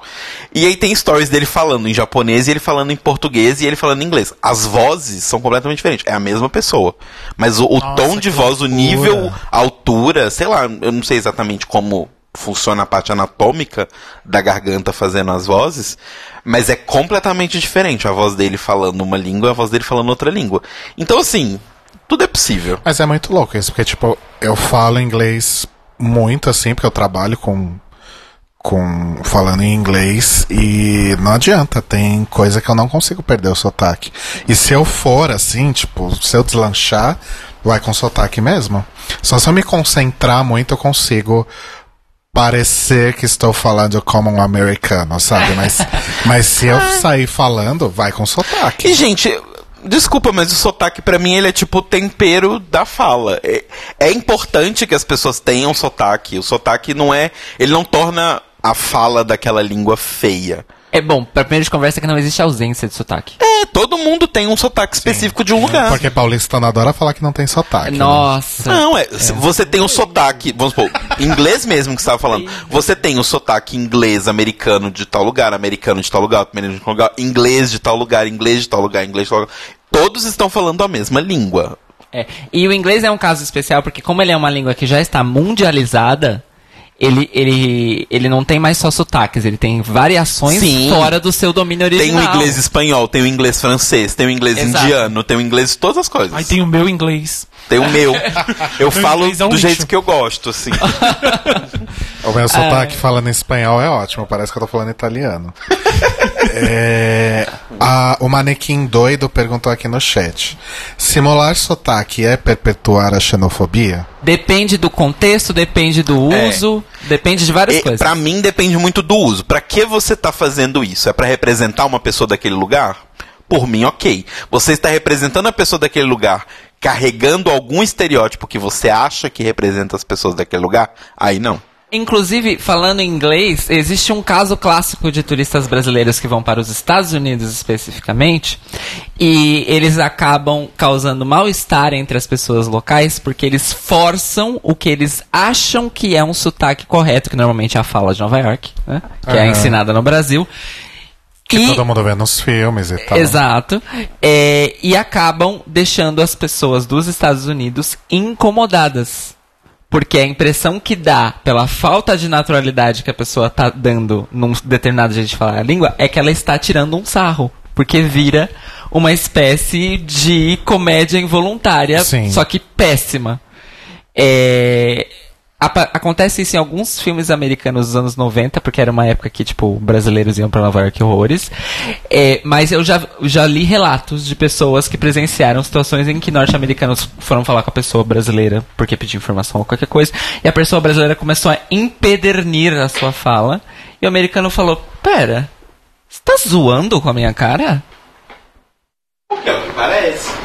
E aí tem stories dele falando em japonês e ele falando em português e ele falando em inglês. As vozes são completamente diferentes. É a mesma pessoa. Mas o, o tom de voz, o nível, a altura, sei lá, eu não sei exatamente como funciona a parte anatômica da garganta fazendo as vozes, mas é completamente diferente a voz dele falando uma língua e a voz dele falando outra língua. Então, assim, Tudo é possível. Mas é muito louco isso, porque, tipo, eu falo inglês muito assim, porque eu trabalho com. com falando em inglês e não adianta, tem coisa que eu não consigo perder o sotaque. E se eu for assim, tipo, se eu deslanchar, vai com sotaque mesmo. Só se eu me concentrar muito, eu consigo parecer que estou falando como um americano, sabe? Mas, mas se eu sair falando, vai com sotaque. E, gente, desculpa, mas o sotaque pra mim ele é tipo o tempero da fala. É, é importante que as pessoas tenham sotaque. O sotaque não é. Ele não torna a fala daquela língua feia. É bom, pra primeiro de conversa é que não existe ausência de sotaque. É, todo mundo tem um sotaque específico de um lugar. Porque paulistano adora falar que não tem sotaque. né? Nossa. Não, é, se você tem o sotaque, vamos supor, inglês mesmo que você estava falando. Você tem o sotaque inglês, americano de tal lugar, americano de tal lugar, americano de tal lugar, inglês de tal lugar, inglês de tal lugar, inglês de tal lugar. Todos estão falando a mesma língua. É. E o inglês é um caso especial porque como ele é uma língua que já está mundializada, ele, ele, ele não tem mais só sotaques, ele tem variações Sim. fora do seu domínio Tem original. o inglês espanhol, tem o inglês francês, tem o inglês Exato. indiano, tem o inglês todas as coisas. Aí tem o meu inglês. Tem o meu. Eu falo é um do lixo. jeito que eu gosto, assim. O meu sotaque falando espanhol é ótimo, parece que eu tô falando italiano. É, a- o manequim doido perguntou aqui no chat: simular sotaque é perpetuar a xenofobia? Depende do contexto, depende do É. uso, depende de várias E, coisas. pra mim depende muito do uso. Pra que você tá fazendo isso? É pra representar uma pessoa daquele lugar? Por mim, ok. Você está representando a pessoa daquele lugar, carregando algum estereótipo que você acha que representa as pessoas daquele lugar? Aí não. Inclusive, falando em inglês, existe um caso clássico de turistas brasileiros que vão para os Estados Unidos especificamente, e eles acabam causando mal-estar entre as pessoas locais porque eles forçam o que eles acham que é um sotaque correto, que normalmente é a fala de Nova York, né? Que é Aham. ensinada no Brasil. Que E- todo mundo vê nos filmes e tal. Exato. É, e acabam deixando as pessoas dos Estados Unidos incomodadas. Porque a impressão que dá pela falta de naturalidade que a pessoa tá dando num determinado jeito de falar a língua é que ela está tirando um sarro. Porque vira uma espécie de comédia involuntária, Sim. só que péssima. É, acontece isso em alguns filmes americanos dos anos 90, porque era uma época que, tipo, brasileiros iam pra Nova York horrores. É, mas eu já, já li relatos de pessoas que presenciaram situações em que norte-americanos foram falar com a pessoa brasileira porque pediu informação ou qualquer coisa, e a pessoa brasileira começou a empedernir a sua fala, e o americano falou: Pera, você tá zoando com a minha cara? É o que parece.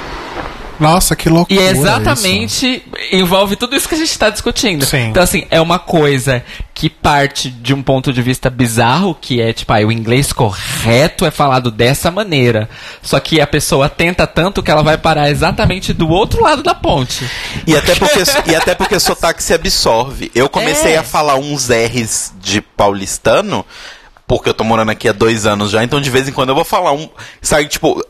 Nossa, que loucura. E é isso. exatamente envolve tudo isso que a gente está discutindo. Sim. Então, assim, é uma coisa que parte de um ponto de vista bizarro, que é tipo, ah, o inglês correto é falado dessa maneira. Só que a pessoa tenta tanto que ela vai parar exatamente do outro lado da ponte. E até porque, e até porque sotaque se absorve. Eu comecei É. a falar uns R's de paulistano, porque eu tô morando aqui há dois anos já, então de vez em quando eu vou falar um. Sai tipo.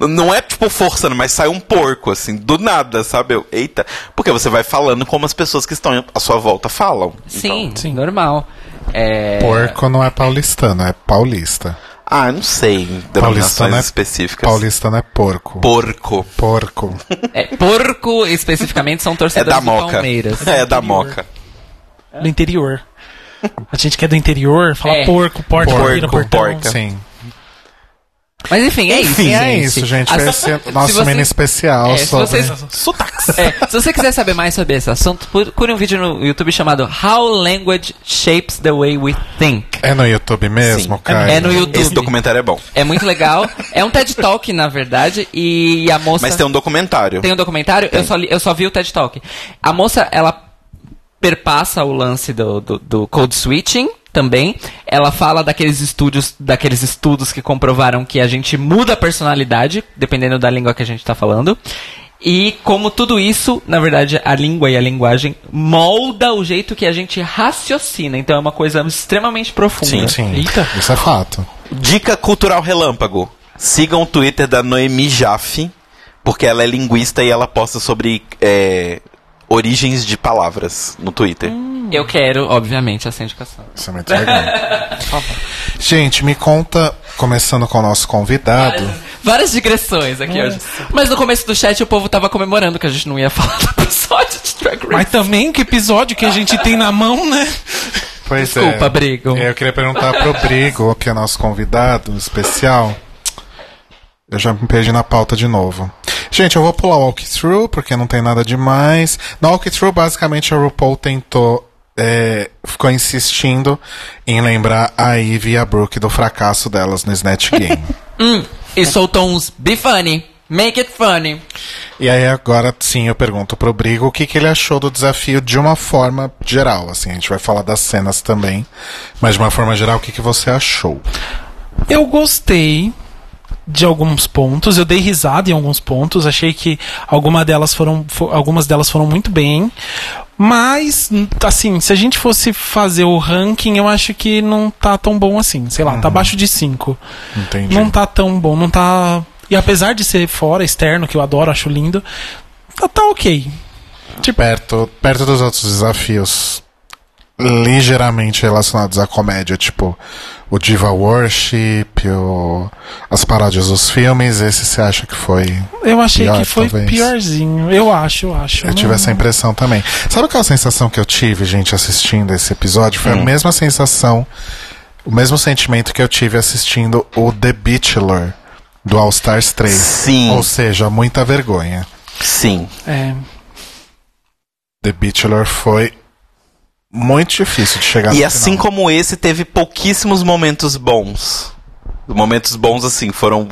Não é tipo forçando, mas sai um porco, assim, do nada, sabe? Eu, eita. Porque você vai falando como as pessoas que estão à sua volta falam. Sim, Sim. normal. É... Porco não é paulistano, é paulista. Ah, não sei. Paulistano é específicas. Paulistano é porco. Porco. Porco. é, porco, especificamente, são É torcedores da do moca. Palmeiras. É da moca. Do interior. A gente que é do interior, fala É. porco, porta, Porco, portão. porca. Sim. Mas enfim, é isso. Enfim, é gente. isso, gente. Foi se- esse nosso se você- mini especial É, se sobre. vocês- Sotaques. É, se você quiser saber mais sobre esse assunto, procure um vídeo no YouTube chamado How Language Shapes the Way We Think. É no YouTube mesmo, Sim. cara? É no YouTube. Esse documentário é bom. É muito legal. É um TED Talk, na verdade, e a moça. Mas tem um documentário. Tem um documentário? Eu só, li- eu só vi o TED Talk. A moça, ela perpassa o lance do, do, do code switching também. Ela fala daqueles estúdios, daqueles estudos que comprovaram que a gente muda a personalidade, dependendo da língua que a gente está falando. E como tudo isso, na verdade, a língua e a linguagem molda o jeito que a gente raciocina. Então é uma coisa extremamente profunda. Sim, Sim, Eita. isso é fato. Dica cultural relâmpago. Sigam o Twitter da Noemi Jaffe, porque ela é linguista e ela posta sobre é, origens de palavras no Twitter. Eu quero, obviamente, essa indicação. Isso é muito legal. Gente, me conta, começando com o nosso convidado. Várias digressões aqui hoje. Mas no começo do chat o povo tava comemorando que a gente não ia falar do episódio de Drag Race. Mas também que episódio que a gente tem na mão, né? Pois Desculpa, é. Brigo. Eu queria perguntar pro Brigo, que é nosso convidado especial. Eu já me perdi na pauta de novo. Gente, eu vou pular o walkthrough, porque não tem nada demais. No walkthrough, basicamente, a RuPaul tentou. é, ficou insistindo em lembrar a Eve e a Brooke do fracasso delas no Snatch Game. Hum, e soltou uns Be funny, make it funny. e aí, agora sim, eu pergunto pro Brigo o que, que ele achou do desafio de uma forma geral. Assim, a gente vai falar das cenas também, mas de uma forma geral, o que, que você achou? Eu gostei de alguns pontos, eu dei risada em alguns pontos, achei que alguma delas foram, fo- algumas delas foram muito bem. Mas, assim, se a gente fosse fazer o ranking, eu acho que não tá tão bom assim. Sei lá, tá abaixo de 5. Entendi. Não tá tão bom, não tá. E apesar de ser fora, externo, que eu adoro, acho lindo, tá, tá ok. perto, perto dos outros desafios ligeiramente relacionados à comédia, tipo o Diva Worship, o, as paródias dos filmes, esse você acha que foi. Eu achei Pior, que foi talvez. piorzinho. Eu acho, eu acho. Eu Não- tive essa impressão também. Sabe aquela sensação que eu tive, gente, assistindo esse episódio? Hum. Foi a mesma sensação, o mesmo sentimento que eu tive assistindo o The Bachelor do All Stars 3. Sim. Ou seja, muita vergonha. Sim. É. The Bachelor foi muito difícil de chegar E no assim final. como esse, teve pouquíssimos momentos bons. Momentos bons, assim, foram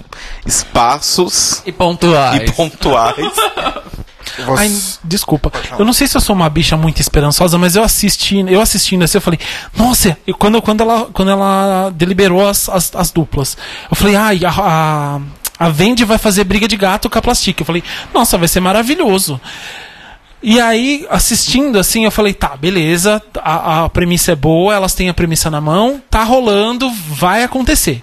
espaços E pontuais. e pontuais. Você- Ai, desculpa. Eu não sei se eu sou uma bicha muito esperançosa, mas eu assistindo, eu assistindo assim, eu falei, nossa, e quando, quando, ela, quando ela deliberou as, as, as duplas, eu falei, ai, a, a, a Vendi vai fazer briga de gato com a Plastic. Eu falei, nossa, vai ser maravilhoso. E aí, assistindo assim, eu falei, tá, beleza, a, a premissa é boa, elas têm a premissa na mão, tá rolando, vai acontecer.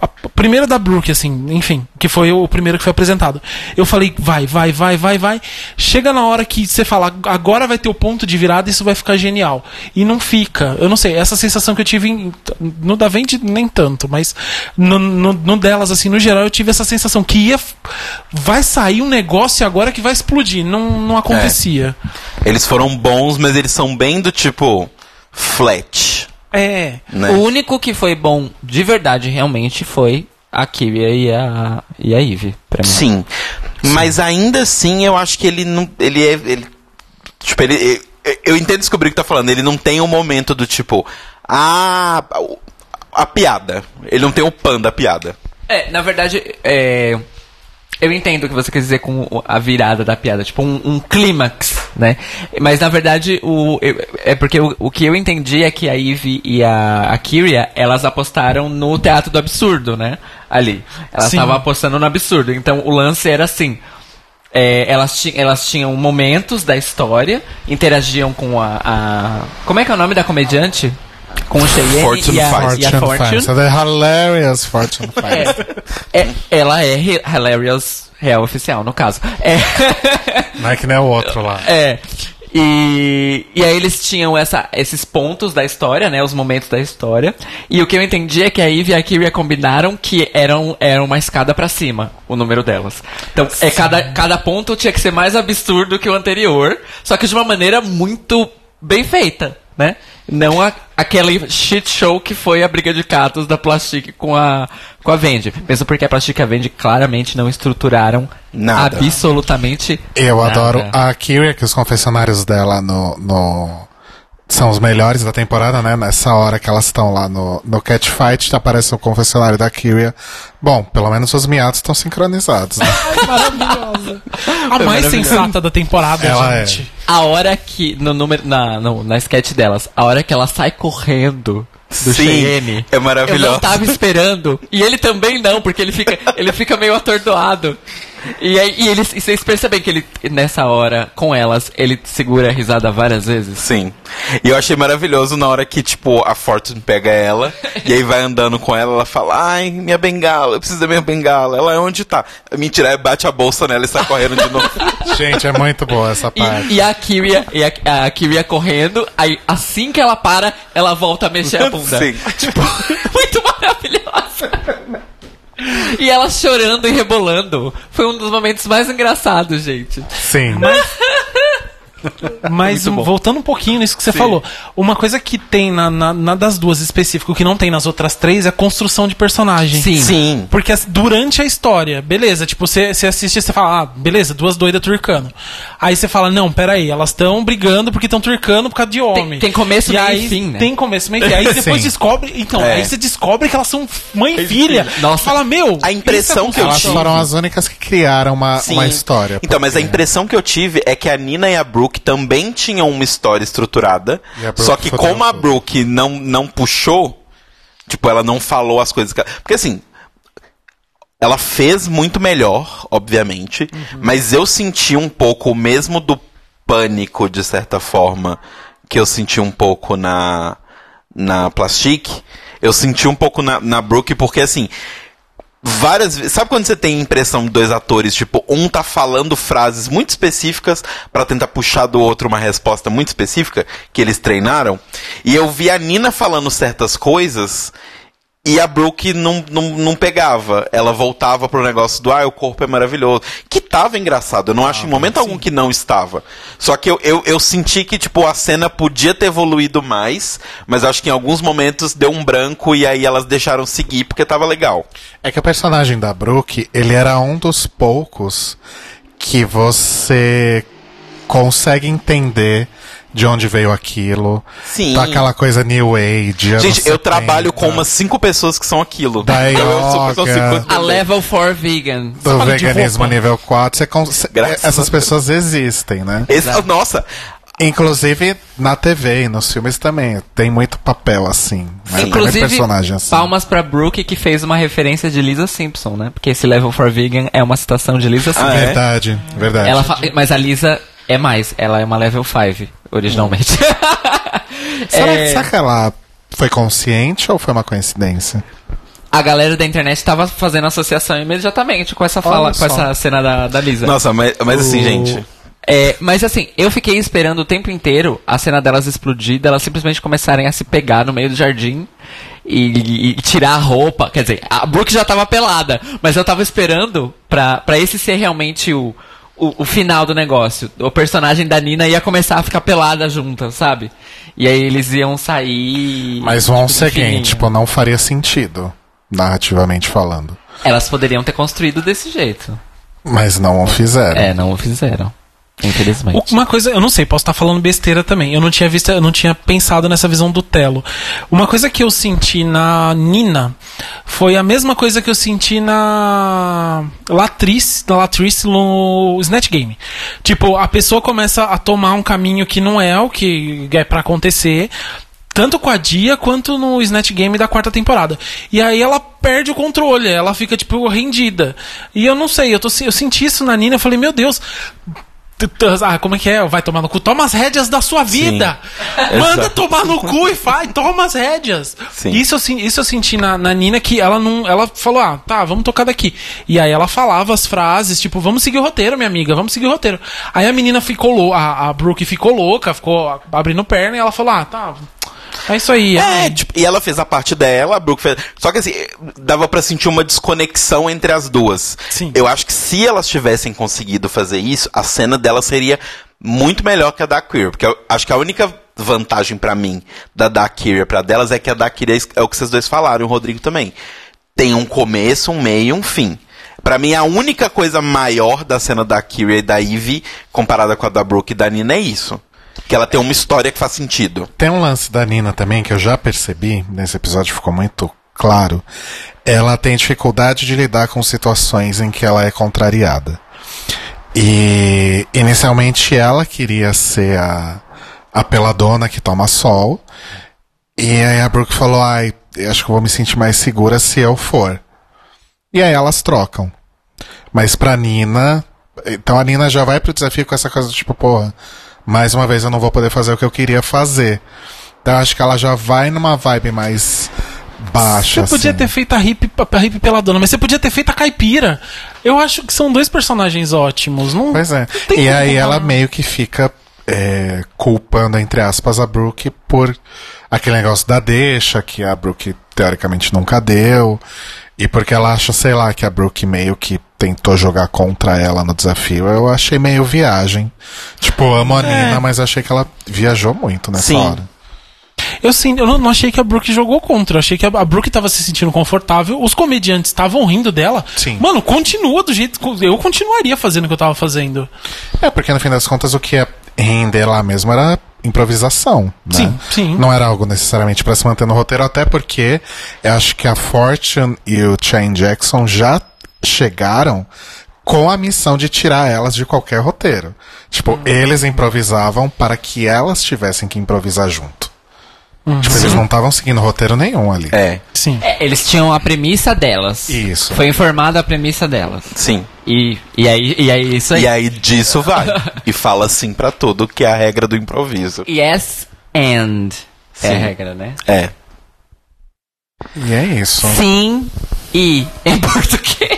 A primeira da Brooke, assim, enfim, que foi o primeiro que foi apresentado. Eu falei, vai, vai, vai, vai, vai. Chega na hora que você fala, agora vai ter o ponto de virada, isso vai ficar genial. E não fica. Eu não sei, essa sensação que eu tive no da Vente nem tanto, mas no, no, no delas, assim, no geral, eu tive essa sensação que ia. Vai sair um negócio agora que vai explodir. Não, não acontecia. Eles foram bons, mas eles são bem do tipo flat, É. né? O único que foi bom de verdade, realmente, foi a Kyria e a, e a Eve, pra mim. Sim. Mas ainda assim, eu acho que ele não. Ele é. Ele, tipo, ele. Eu, entendo descobrir o que tá falando. Ele não tem um momento do tipo. Ah. o- A piada. Ele não tem o pan da piada. É, na verdade, é, eu entendo o que você quer dizer com a virada da piada, tipo um, um clímax, né? Mas na verdade, o, eu- é porque o, o que eu entendi é que a Eve e a, a Kyria, elas apostaram no teatro do absurdo, né? Ali. Elas estavam apostando no absurdo. Então o lance era assim. é, elas, ti, elas tinham momentos da história, interagiam com a, a- Como é que é o nome da comediante? Com o Cheyenne Fortune e a, Fight. e a Fortune Fortune. The Hilarious Fortune. É, é- ela é hi- Hilarious Real Oficial, no caso. É. Não é que nem o outro lá. é. E, e aí eles tinham essa, esses pontos da história, né? Os momentos da história. E o que eu entendi é que a Eve e a Kyria combinaram que eram, eram uma escada pra cima, o número delas. Então, é, cada, cada ponto tinha que ser mais absurdo que o anterior, só que de uma maneira muito bem feita, né? Não a, aquele shit show que foi a briga de catos da Plastic com a, com a Vendi. Mesmo porque a Plastic e a Vendi claramente não estruturaram Nada. absolutamente Eu nada. adoro a Kyria, que os confessionários dela no, no- são os melhores da temporada, né? Nessa hora que elas estão lá no, no Catfight, aparece o confessionário da Kyria. Bom, pelo menos os miatos estão sincronizados, né? Maravilhosa. A Foi mais sensata da temporada, Ela gente. A hora que, no número, na, no, na sketch delas, a hora que ela sai correndo do Sim, Cheyenne. é maravilhoso. Eu não tava esperando. E ele também não, porque ele fica, ele fica meio atordoado. E aí, e eles, e vocês percebem que ele, nessa hora, com elas, ele segura a risada várias vezes? Sim. E eu achei maravilhoso na hora que, tipo, a Fortune pega ela e aí vai andando com ela, ela fala, ai, minha bengala, eu preciso da minha bengala. Ela é onde tá? Mentira, bate a bolsa nela e sai correndo de novo. Gente, é muito boa essa parte. E, e a Kyria, e a, a Kyria correndo, aí assim que ela para, ela volta a mexer a bunda. Sim. Tipo, muito maravilhosa. E ela chorando e rebolando. Foi um dos momentos mais engraçados, gente. Sim. Mas Bom. voltando um pouquinho nisso que você falou, uma coisa que tem na, na, na das duas específico, que não tem nas outras três, é a construção de personagem. Sim. Sim. Porque as- durante a história, beleza, tipo, você você assiste e você fala, ah, beleza, duas doidas turcando. Aí você fala, não, peraí, elas estão brigando porque estão turcando por causa de homem. tem começo, e meio aí, e fim, né? Tem começo, meio e fim. Aí depois Sim. descobre. Então, É. aí você descobre que elas são mãe e filha. Nossa. Fala, meu. A impressão é que eu Elas tive- foram as únicas que criaram uma, Sim. uma história. Então, mas a porque- impressão que eu tive é que a Nina e a Brooke também tinham uma história estruturada. Brooke Só que como a. Brooke não, não puxou, tipo, ela não falou as coisas que ela- Porque assim. Ela fez muito melhor, obviamente, mas eu senti um pouco, mesmo do pânico, de certa forma, que eu senti um pouco na, na Plastic, eu senti um pouco na, na Brooke, porque assim, várias vezes. Sabe quando você tem impressão de dois atores, tipo, um tá falando frases muito específicas pra tentar puxar do outro uma resposta muito específica que eles treinaram? E eu vi a Nina falando certas coisas e a Brooke não, não, não pegava. Ela voltava pro negócio do, ah, o corpo é maravilhoso. Que tava engraçado. Eu não acho em momento algum que não estava. Só que eu, eu, eu senti que, tipo, a cena podia ter evoluído mais, mas acho que em alguns momentos deu um branco e aí elas deixaram seguir porque tava legal. É que o personagem da Brooke, ele era um dos poucos que você consegue entender de onde veio aquilo. Sim. Tá aquela coisa New Age. Gente, eu 70. trabalho com umas cinco pessoas que são aquilo. Da eu sou- sou yoga. cinco A level 4 vegan. Do veganismo nível 4, você cons- Graças a essas pessoas existem, né? Esse, nossa, Inclusive na TV e nos filmes também. Tem muito papel assim. Né? Inclusive, personagem assim. palmas pra Brooke que fez uma referência de Lisa Simpson, né? Porque esse Level 4 Vegan é uma citação de Lisa Simpson. Ah, é? Verdade, verdade. Ela fa- Mas a Lisa é mais, ela é uma Level 5, originalmente. será, É, será que ela foi consciente ou foi uma coincidência? A galera da internet tava fazendo associação imediatamente com essa fala, com essa cena da, da Lisa. nossa, mas, mas assim, O- gente. É, mas assim, eu fiquei esperando o tempo inteiro a cena delas explodir, delas simplesmente começarem a se pegar no meio do jardim e, e tirar a roupa. Quer dizer, a Brooke já tava pelada, mas eu tava esperando pra, pra esse ser realmente o, o, o final do negócio. O personagem da Nina ia começar a ficar pelada junta, sabe? E aí eles iam sair. Mas seguinte, fininho. tipo, não faria sentido, narrativamente falando. Elas poderiam ter construído desse jeito. Mas não o fizeram. É, não o fizeram. Infelizmente. Uma coisa, eu não sei, posso estar falando besteira também. Eu não tinha visto, eu não tinha pensado nessa visão do Telo. Uma coisa que eu senti na Nina foi a mesma coisa que eu senti na Latrice, na Latrice no Snatch Game. Tipo, a pessoa começa a tomar um caminho que não é o que é pra acontecer. Tanto com a Dia quanto no Snatch Game da quarta temporada. E aí ela perde o controle, ela fica, tipo, rendida. E eu não sei, eu, tô, eu senti isso na Nina, eu falei, meu Deus, Ah, como é que é? Vai tomar no cu? Toma as rédeas da sua vida! Manda Exato. tomar no cu e faz, toma as rédeas! Sim. Isso, eu, isso eu senti na, na Nina que ela não. Ela falou, ah, tá, vamos tocar daqui. E aí ela falava as frases, tipo, vamos seguir o roteiro, minha amiga, vamos seguir o roteiro. Aí a menina ficou louca, a, a Brooke ficou louca, ficou abrindo perna e ela falou, ah, tá. É isso aí. É, tipo, e ela fez a parte dela, a Brooke fez. Só que assim, dava pra sentir uma desconexão entre as duas. Sim. Eu acho que se elas tivessem conseguido fazer isso, a cena dela seria muito melhor que a da Queer. Porque eu acho que a única vantagem pra mim da da Queer pra delas é que a da Queer é o que vocês dois falaram, o Rodrigo também. Tem um começo, um meio e um fim. Pra mim, a única coisa maior da cena da Kyria e da Ivy, comparada com a da Brooke e da Nina, é isso. Que ela tem uma história que faz sentido. Tem um lance da Nina também que eu já percebi, nesse episódio ficou muito claro. Ela tem dificuldade de lidar com situações em que ela é contrariada. E inicialmente ela queria ser a, a peladona que toma sol. E aí a Brooke falou: Ai, acho que vou me sentir mais segura se eu for. E aí elas trocam. Mas pra Nina. Então a Nina já vai pro desafio com essa coisa do tipo, porra, mais uma vez eu não vou poder fazer o que eu queria fazer. Então eu acho que ela já vai numa vibe mais baixa. Você podia assim. ter feito a hip, a hip peladona, mas você podia ter feito a caipira. Eu acho que são dois personagens ótimos. Não, Pois é. não E aí ela meio que fica é, culpando, entre aspas, a Brooke por aquele negócio da deixa, que a Brooke teoricamente nunca deu. E porque ela acha, sei lá, que a Brooke meio que tentou jogar contra ela no desafio, eu achei meio viagem. Tipo, amo a É. Nina, mas achei que ela viajou muito nessa Sim. hora. Eu sim, eu não, não achei que a Brooke jogou contra. Eu achei que a, a Brooke tava se sentindo confortável. Os comediantes estavam rindo dela. Sim. Mano, continua do jeito. que Eu continuaria fazendo o que eu tava fazendo. É, porque no fim das contas o que ia render lá mesmo era improvisação. Né? Sim, sim. Não era algo necessariamente pra se manter no roteiro, até porque eu acho que a Fortune e o Shane Jackson já chegaram com a missão de tirar elas de qualquer roteiro. Tipo, Hum. eles improvisavam para que elas tivessem que improvisar junto. Hum. Tipo, eles não estavam seguindo roteiro nenhum ali. É, Sim. É, eles tinham a premissa delas. Isso. Foi informada a premissa delas. sim. E, e aí, e aí isso aí. E aí disso vai. e fala sim pra tudo, que é a regra do improviso. Yes and. É a Sim. regra, né? É. E é isso. Sim e em português.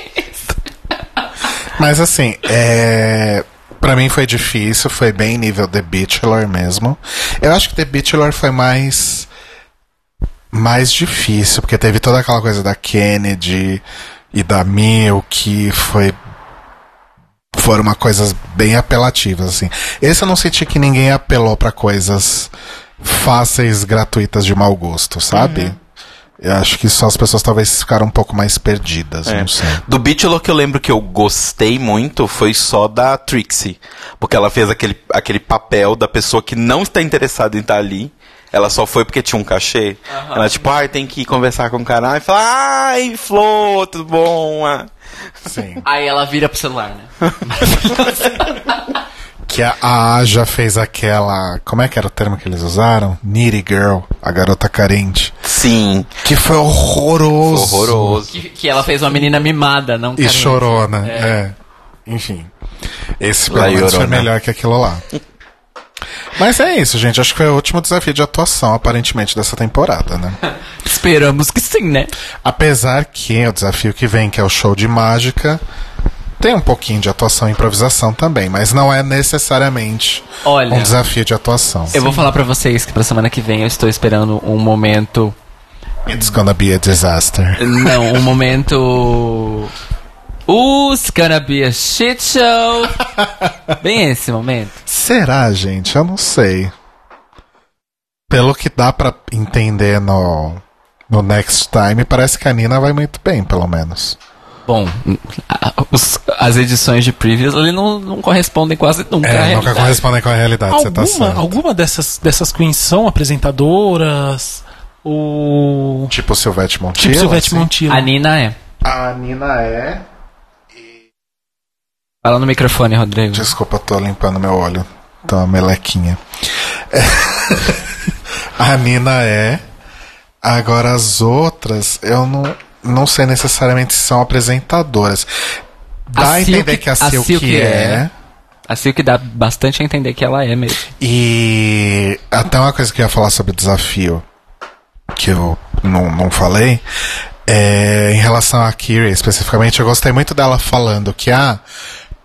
Mas assim, é. Pra mim foi difícil, foi bem nível The Bachelor mesmo. Eu acho que The Bachelor foi mais. mais difícil, porque teve toda aquela coisa da Kennedy e da Mil que foi. foram coisas bem apelativas, assim. Esse eu não senti que ninguém apelou pra coisas fáceis, gratuitas de mau gosto, sabe? Eu acho que só as pessoas talvez ficaram um pouco mais perdidas, É. não sei. Do Bachelor que eu lembro que eu gostei muito foi só da Trixie. Porque ela fez aquele, aquele papel da pessoa que não está interessada em estar ali. Ela só foi porque tinha um cachê. Ela, tipo, ai, tem que conversar com o cara. Ai, fala, ai, Flor, tudo bom? Ah. Sim. Aí ela vira pro celular, né? Que a a Aja fez aquela. Como é que era o termo que eles usaram? Needy Girl, a garota carente. Sim, Que foi horroroso. horroroso. Que, que ela fez uma menina mimada, não E carente. chorou, né? É. Enfim. Esse pelo menos foi Llorona. melhor que aquilo lá. Mas é isso, gente. Acho que foi o último desafio de atuação, aparentemente, dessa temporada, né? Esperamos que sim, né? Apesar que o desafio que vem, que é o show de mágica, tem um pouquinho de atuação e improvisação também, mas não é necessariamente Olha, um desafio de atuação. eu vou falar pra vocês que pra semana que vem eu estou esperando um momento. It's gonna be a disaster. Não, um momento. It's gonna be a shit show. Bem esse momento. Será, gente? Eu não sei. Pelo que dá pra entender no, no Next Time, parece que a Nina vai muito bem, pelo menos. Bom, os- as edições de previews ali não, não correspondem quase nunca à É, nunca realidade. correspondem com a realidade, você tá Alguma, certo. alguma dessas, dessas queens são apresentadoras? O. Tipo Silvete Montilla. Tipo Silvete assim. Montilla. A Nina é. A Nina é... Fala no microfone, Rodrigo. Desculpa, eu tô limpando meu olho. Tá uma melequinha. É. a Nina é... Agora as outras, eu não, não sei necessariamente se são apresentadoras. Dá A a, Silk- entender que a a Silk, Silk é... é. A Silk dá bastante a entender que ela é mesmo. E até uma coisa que eu ia falar sobre o desafio, que eu não, não falei, é, em relação a Kiri especificamente, eu gostei muito dela falando que, ah,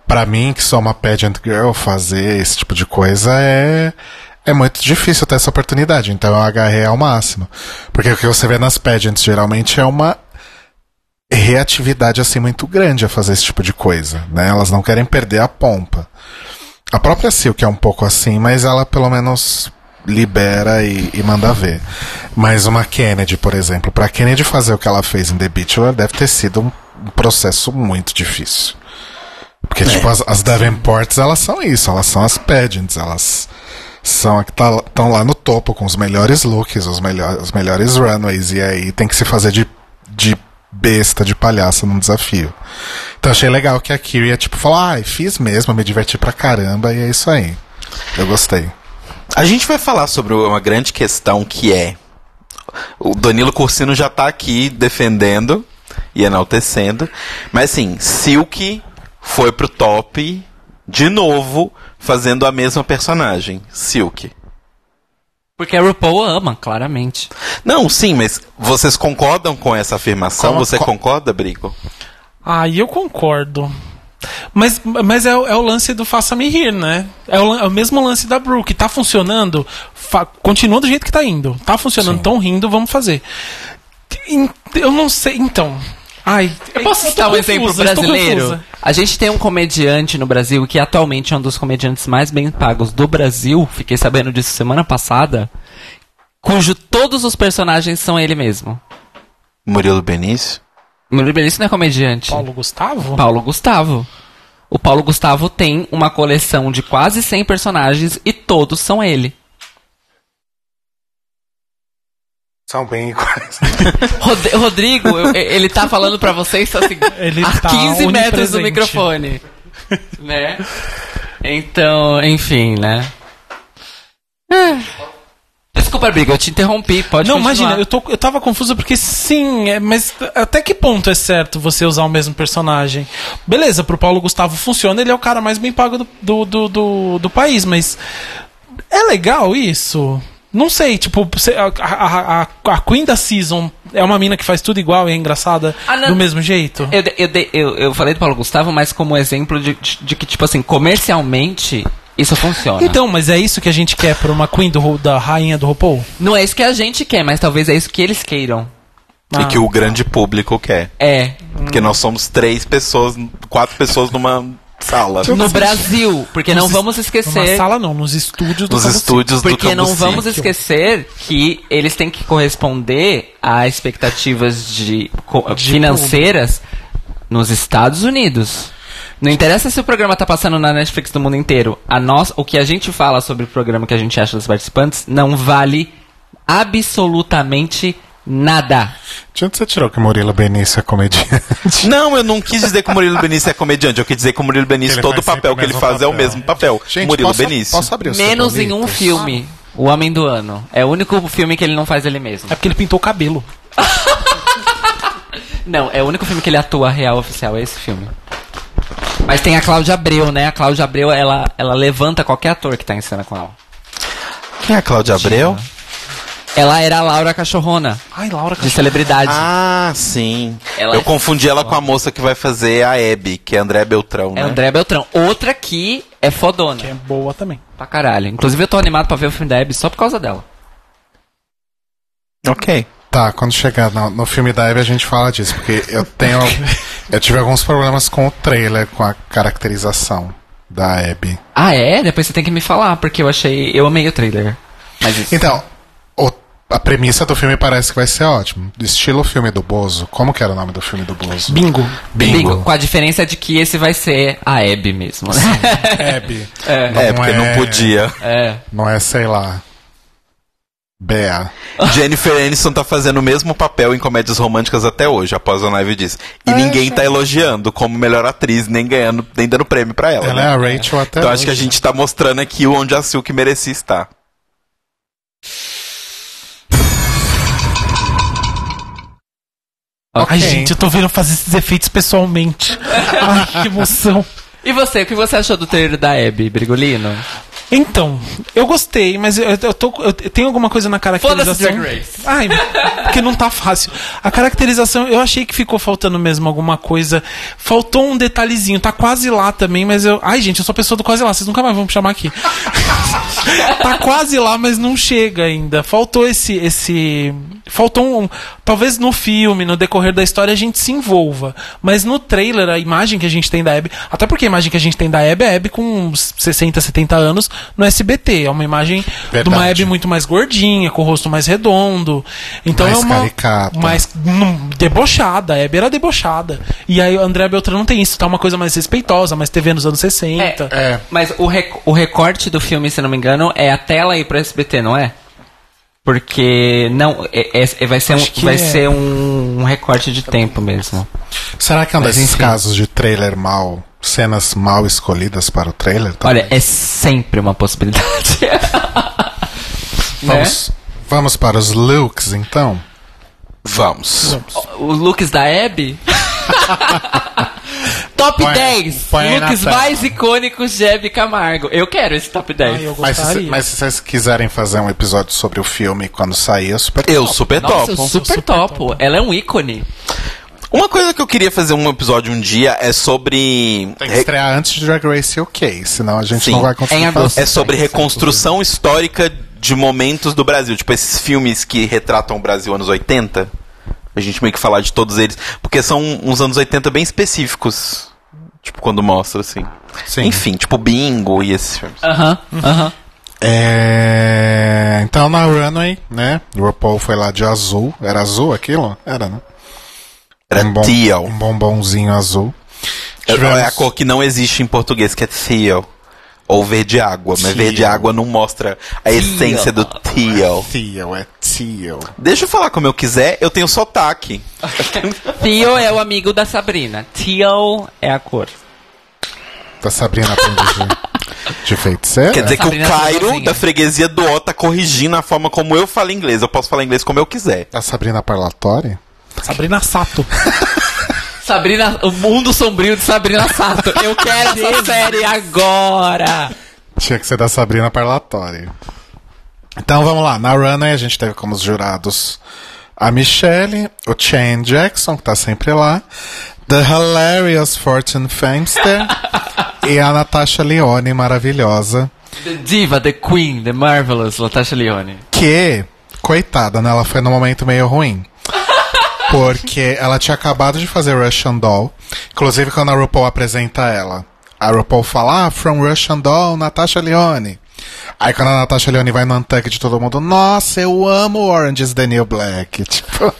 pra mim, que sou uma pageant girl, fazer esse tipo de coisa é, é muito difícil ter essa oportunidade, então eu agarrei ao máximo. Porque o que você vê nas pageants geralmente é uma reatividade assim muito grande a fazer esse tipo de coisa, né? Elas não querem perder a pompa. A própria Silk é um pouco assim, mas ela pelo menos libera e, e manda ver. Mas uma Kennedy, por exemplo, pra Kennedy fazer o que ela fez em The Bachelor deve ter sido um, um processo muito difícil. Porque, tipo, as, as Davenports, elas são isso, elas são as pageants, elas são a que estão lá no topo com os melhores looks, os, melhor, os melhores runways, e aí tem que se fazer de, de besta, de palhaça num desafio. Então achei legal que a Kyria, tipo, falou, ai, fiz mesmo, me diverti pra caramba, e é isso aí. Eu gostei. A gente vai falar sobre uma grande questão que é. O Danilo Cursino já tá aqui defendendo e enaltecendo. Mas assim, Silk foi pro top de novo, fazendo a mesma personagem, Silk. Porque a RuPaul ama, claramente. Não, sim, mas vocês concordam com essa afirmação? Como- Você co- concorda, Brigo? Ah, eu concordo. Mas, mas é, o- é o lance do faça-me rir, né? É o, é o mesmo lance da Brooke. Tá funcionando, fa- continua do jeito que tá indo. Tá funcionando, Sim. tão rindo, vamos fazer. em- Eu não sei. Então. Ai. Eu posso citar um exemplo confusa, brasileiro? A gente tem um comediante no Brasil que atualmente é um dos comediantes mais bem pagos do Brasil. Fiquei sabendo disso semana passada. Cujo todos os personagens são ele mesmo. Murilo Benício? Murilo Benício não é comediante. Paulo Gustavo? Paulo Gustavo. O Paulo Gustavo tem uma coleção de quase 100 personagens e todos são ele. São bem iguais. Rod- Rodrigo, ele tá falando pra vocês assim, Ele a tá 15 metros do microfone. né? Então, enfim, né? É. Desculpa, Briga, eu te interrompi. Pode Não, continuar. imagina, eu, tô, eu tava confuso porque sim, é, mas até que ponto é certo você usar o mesmo personagem? Beleza, pro Paulo Gustavo funciona, ele é o cara mais bem pago do, do, do, do, do país, mas é legal isso? Não sei, tipo, a, a, a, a Queen da Season é uma mina que faz tudo igual e é engraçada Ah, do mesmo jeito? Eu, eu, eu, eu falei do Paulo Gustavo, mas como exemplo de, de, de que, tipo assim, comercialmente, isso funciona. Então, mas é isso que a gente quer pra uma Queen do, da rainha do RuPaul? Não é isso que a gente quer, mas talvez é isso que eles queiram. Ah. E que o grande público quer. É. Porque nós somos três pessoas, quatro pessoas numa sala. No Brasil, porque não vamos esquecer. sala não, nos estúdios do Nos estúdios do Porque não vamos esquecer que eles têm que corresponder a expectativas de, De financeiras nos Estados Unidos. Não interessa se o programa tá passando na Netflix do mundo inteiro. A nós, o que a gente fala sobre o programa que a gente acha dos participantes não vale absolutamente nada. De onde você tirou que Murilo Benício é comediante? Não, eu não quis dizer que o Murilo Benício é comediante. Eu quis dizer que o Murilo Benício, todo o papel o que ele faz é o papel. mesmo papel. Gente, Murilo posso, Benício. posso abrir o Menos em um filme. O Homem do Ano. É o único filme que ele não faz ele mesmo. É porque ele pintou o cabelo. Não, é o único filme que ele atua real oficial, é esse filme. Mas tem a Cláudia Abreu, né? A Cláudia Abreu, ela, ela levanta qualquer ator que tá em cena com ela. Quem é a Cláudia Abreu? Ela era a Laura Cachorrona, Ai, Laura de celebridade. Ah, sim. Ela eu é- confundi ela com a moça que vai fazer a Abby, que é André Beltrão, é né? André Beltrão. Outra que é fodona. Que é boa também. Pra caralho. Inclusive eu tô animado pra ver o filme da Abby só por causa dela. Ok. Tá, quando chegar no, no filme da Eve a gente fala disso, porque eu tenho. eu tive alguns problemas com o trailer, com a caracterização da Abby. Ah, é? Depois você tem que me falar, porque eu achei. Eu amei o trailer. Mas isso. Então, o- a premissa do filme parece que vai ser ótimo. Estilo filme do Bozo. Como que era o nome do filme do Bozo? Bingo. Bingo. Com a diferença de que esse vai ser a Abby mesmo, né? Abby. É. Não é, porque não é- podia. É. Não é, sei lá. Bea. Jennifer Aniston tá fazendo o mesmo papel em comédias românticas até hoje, após a live disso. E ninguém tá elogiando como melhor atriz, nem ganhando, nem dando prêmio pra ela. Ela né? é a Rachel até Então hoje. acho que a gente tá mostrando aqui onde a Silk merecia estar. Ai, Ok. gente, eu tô vendo fazer esses efeitos pessoalmente. Ai, que emoção. E você, o que você achou do trailer da Abby, Brigolino? Então, eu gostei, mas eu, eu tô, eu tenho alguma coisa na caracterização. Drag Race. Ai, porque não tá fácil. A caracterização, eu achei que ficou faltando mesmo alguma coisa. Faltou um detalhezinho, tá quase lá também, mas eu. Ai, gente, eu sou a pessoa do quase lá, vocês nunca mais vão me chamar aqui. tá quase lá, mas não chega ainda. Faltou esse. esse faltou um. Talvez no filme, no decorrer da história, a gente se envolva. Mas no trailer, a imagem que a gente tem da Abby. Até porque a imagem que a gente tem da Abby é a Abby com uns 60, 70 anos no SBT. É uma imagem de uma Verdade. Abby muito mais gordinha, com o rosto mais redondo. Então Mais é uma. caricata. Mais hum, debochada. A Abby era debochada. E aí o André Beltrão não tem isso. Tá uma coisa mais respeitosa, mais TV nos anos 60. É. Mas o, rec- o recorte do filme, se não me engano, é a tela ir pro SBT, não é? Porque não, é- é- é- vai ser, um, Acho vai é. ser um, um recorte de tempo mesmo. Será que é um Mas desses enfim. casos de trailer mal, cenas mal escolhidas para o trailer? Olha, é sempre uma possibilidade. né? vamos, vamos para os looks, então? Vamos. Os looks da Abby? top Põe- 10 põe looks mais icônicos de Abby Camargo. Eu quero esse top 10. Ai, eu Mas se, mas se vocês quiserem fazer um episódio sobre o filme quando sair, eu super Eu topo. super Nossa, eu topo. super, topo. Ela é um ícone. Uma coisa que eu queria fazer um episódio um dia é sobre. Tem que estrear antes de Drag Race UK, senão a gente Sim. não vai conseguir Em agosto. fazer. É sobre reconstrução histórica de momentos do Brasil. Tipo, esses filmes que retratam o Brasil anos 80. A gente meio que falar de todos eles. Porque são uns anos 80 bem específicos. Tipo, quando mostra, assim. Sim. Enfim, tipo Bingo e esses filmes. Aham, aham. É... Então na Runway, né? O RuPaul foi lá de azul. Era azul aquilo? Era, né? Era um bom- teal. Um bombonzinho azul. É Tivemos- a cor que não existe em português, que é teal. Ou verde água. Mas Teal. verde água não mostra a essência do teal. Teal, é teal. Deixa eu falar como eu quiser, eu tenho sotaque. Theo é o amigo da Sabrina. Teal é a cor. Da Sabrina Aprendiz de, Feiticeira? Quer dizer que Sabrina o Cairo da freguesia do O tá corrigindo a forma como eu falo inglês. Eu posso falar inglês como eu quiser. Da Sabrina Parlatória? Sabrina Sato. Sabrina, o mundo sombrio de Sabrina Sato. Eu quero essa série agora. Tinha que ser da Sabrina Parlatória. Então vamos lá. Na Runway a gente teve como jurados a Michelle, o Shane Jackson, que tá sempre lá, The Hilarious Fortune Famester e a Natasha Leone, maravilhosa. The Diva, The Queen, The Marvelous, Natasha Leone. Que, coitada, né? Ela foi num momento meio ruim. Porque ela tinha acabado de fazer Russian Doll. Inclusive, quando a RuPaul apresenta ela, a RuPaul fala, ah, from Russian Doll, Natasha Leone. Aí quando a Natasha Leone vai no Untucked de todo mundo, nossa, eu amo Orange is the New Black. Tipo,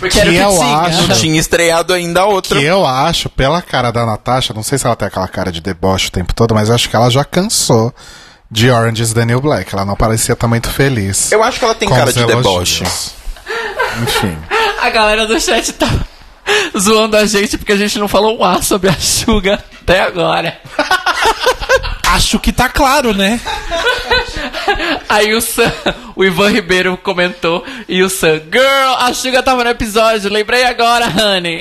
Porque Que eu tinha. acho- Não tinha estreado ainda a outra. que eu acho, pela cara da Natasha, não sei se ela tem aquela cara de deboche o tempo todo, mas eu acho que ela já cansou de Orange is the New Black. Ela não parecia estar muito feliz. Eu acho que ela tem cara de elogios. deboche. Enfim. A galera do chat tá zoando a gente porque a gente não falou um A sobre a Suga até agora. Acho que tá claro, né? Aí o Sam, o Ivan Ribeiro comentou e o Sam, Girl, a Suga tava no episódio, lembrei agora, honey.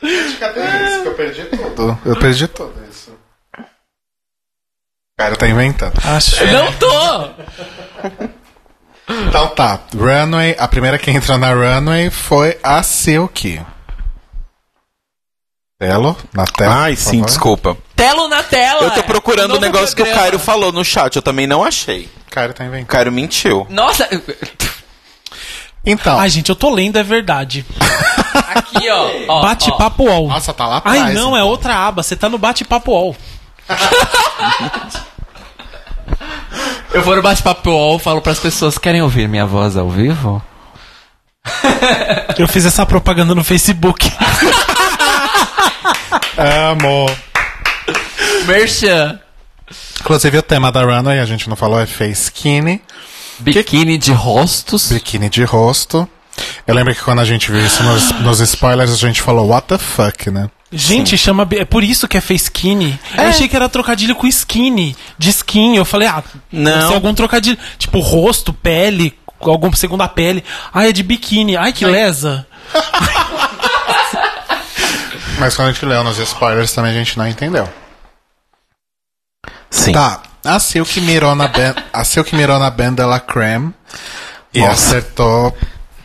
Que eu perdi tudo? Eu perdi tudo isso. O cara tá inventando. Acho. Não tô! Então tá, Runway, a primeira que entrou na Runway foi a Silk. Telo, na tela. Ai, sim, favor. desculpa. Telo na tela! Eu tô procurando o Novo negócio que o programa. Cairo falou no chat, eu também não achei. O cara tá O inventando. Cairo mentiu. Nossa, Então, Ai, gente, eu tô lendo, é verdade. aqui ó. ó. Bate-papo UOL. nossa, tá lá atrás. Ai, não, é então. outra aba. Você tá no bate-papo UOL. Eu vou no bate-papo UOL, falo pras pessoas, querem ouvir minha voz ao vivo? Eu fiz essa propaganda no Facebook. Amo. Merchan. Inclusive o tema da Runway, a gente não falou, é face skinny. Biquíni de rostos. Biquíni de rosto. Eu lembro que quando a gente viu isso nos, nos spoilers, a gente falou, what the fuck, né? Gente, chama. É por isso que é face skinny. Eu achei que era trocadilho com skinny. De skin. Eu falei, ah, Não. ser algum trocadilho. Tipo, rosto, pele, algum segunda pele. Ai, é de biquíni. Ai, que lesa. Mas quando a gente leu nos spoilers também a gente não entendeu. Sim. Tá, a Silk mirou na Ben, a Silk mirou na Ben de la Creme e Nossa. acertou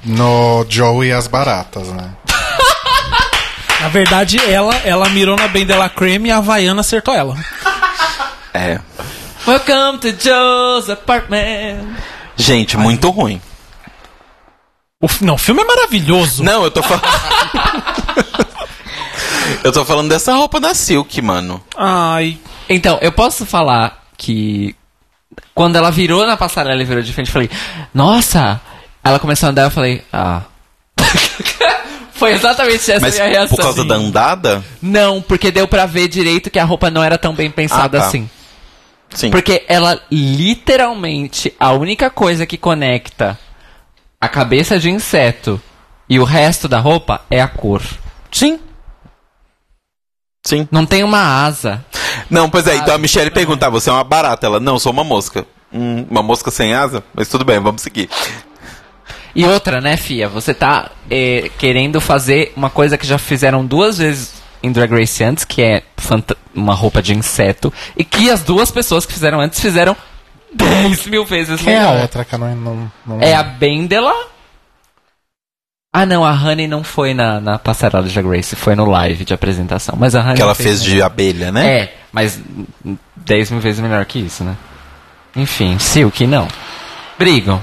no Joe e as baratas, né? Na verdade, ela, ela mirou na Ben Della Creme e a Havaiana acertou ela. É. Welcome to Joe's apartment. Gente, muito ruim. O, fi- não, o filme é maravilhoso. Não, eu tô falando. eu tô falando dessa roupa da Silk, mano. Ai. Então, eu posso falar que quando ela virou na passarela e virou de frente, eu falei, nossa! Ela começou a andar, eu falei, ah. Foi exatamente essa Mas minha reação. por causa da andada? Não, porque deu pra ver direito que a roupa não era tão bem pensada Ah, tá. assim. Sim. Porque ela literalmente, a única coisa que conecta a cabeça de inseto e o resto da roupa é a cor. Sim. Sim. Não tem uma asa. Não, pois é, então a Michelle perguntar, você é uma barata? Ela, não, sou uma mosca. Hum, uma mosca sem asa? Mas tudo bem, vamos seguir. E outra, né, Fia? Você tá eh, querendo fazer uma coisa que já fizeram duas vezes em Drag Race antes, que é fanta- uma roupa de inseto, e que as duas pessoas que fizeram antes fizeram 10 mil vezes Quem é a melhor. outra que não. não, não É a Bendela Ah, não, a Honey não foi na, na passarela de Drag Race, foi no live de apresentação. Mas a Honey Que ela fez fez de abelha, né? É, mas 10 mil vezes melhor que isso, né? Enfim, Silk, não. Brigam.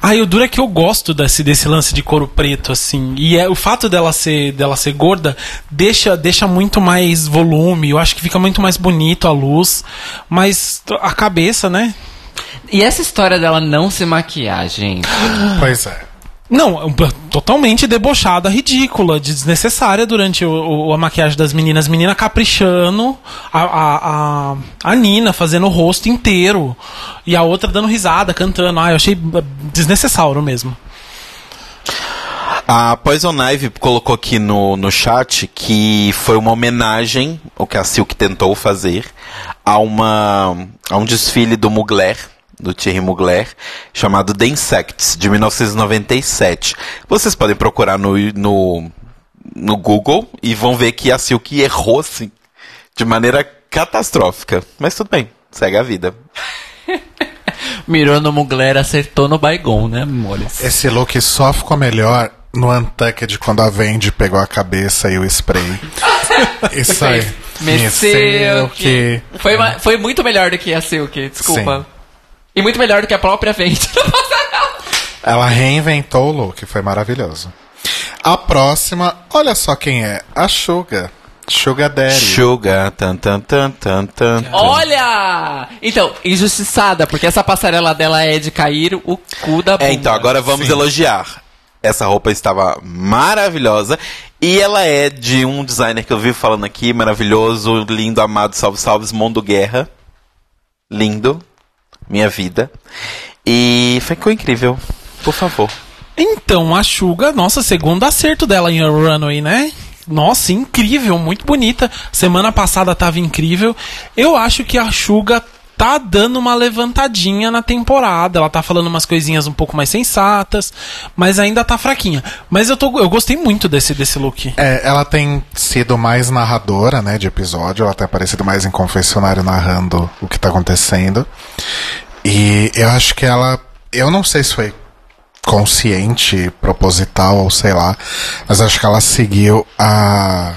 Ah, e o duro é que eu gosto desse, desse lance de couro preto, assim. E é, o fato dela ser, dela ser gorda deixa, deixa muito mais volume. Eu acho que fica muito mais bonito a luz. Mas a cabeça, né? E essa história dela não se maquiar, gente. Pois é. Não, um- totalmente debochada, ridícula, desnecessária durante o, o- a maquiagem das meninas. As meninas caprichando, a, a, a, a Nina fazendo o rosto inteiro, e a outra dando risada, cantando. Ah, eu achei desnecessário mesmo. A Poison Ivy colocou aqui no, no chat que foi uma homenagem, o que a Silk tentou fazer, a, uma, a um desfile do Mugler, do Thierry Mugler, chamado The Insects, de 1997. Vocês podem procurar no, no, no Google e vão ver que a Silk errou, assim, de maneira catastrófica. Mas tudo bem, segue a vida. Mirou no Mugler, acertou no Baigon, né, amores? Esse look só ficou melhor no Untucked quando a Vendi pegou a cabeça e o spray. Isso aí. Me Silk. Foi, foi muito melhor do que a Silk, desculpa. Sim. E muito melhor do que a própria Vente. Ela reinventou o look, foi maravilhoso. A próxima, olha só quem é. A Suga. Suga Daddy. Sugar, tan tan tan tan tan. tan. Olha! Então, injustiçada, porque essa passarela dela é de cair o cu da bunda. É, então, agora vamos Sim. elogiar. Essa roupa estava maravilhosa. E ela é de um designer que eu vi falando aqui, maravilhoso, lindo, amado, salve, salves, Mundo Guerra. Lindo. Minha vida. E ficou incrível. Por favor. Então, a Suga, nossa, segundo acerto dela em Runway, né? Nossa, incrível, muito bonita. Semana passada tava incrível. Eu acho que a Suga tá dando uma levantadinha na temporada. Ela tá falando umas coisinhas um pouco mais sensatas, mas ainda tá fraquinha. Mas eu, tô, eu gostei muito desse, desse look. É, ela tem sido mais narradora, né, de episódio. Ela tem aparecido mais em confessionário narrando o que tá acontecendo. E eu acho que ela. Eu não sei se foi consciente, proposital ou sei lá, mas acho que ela seguiu a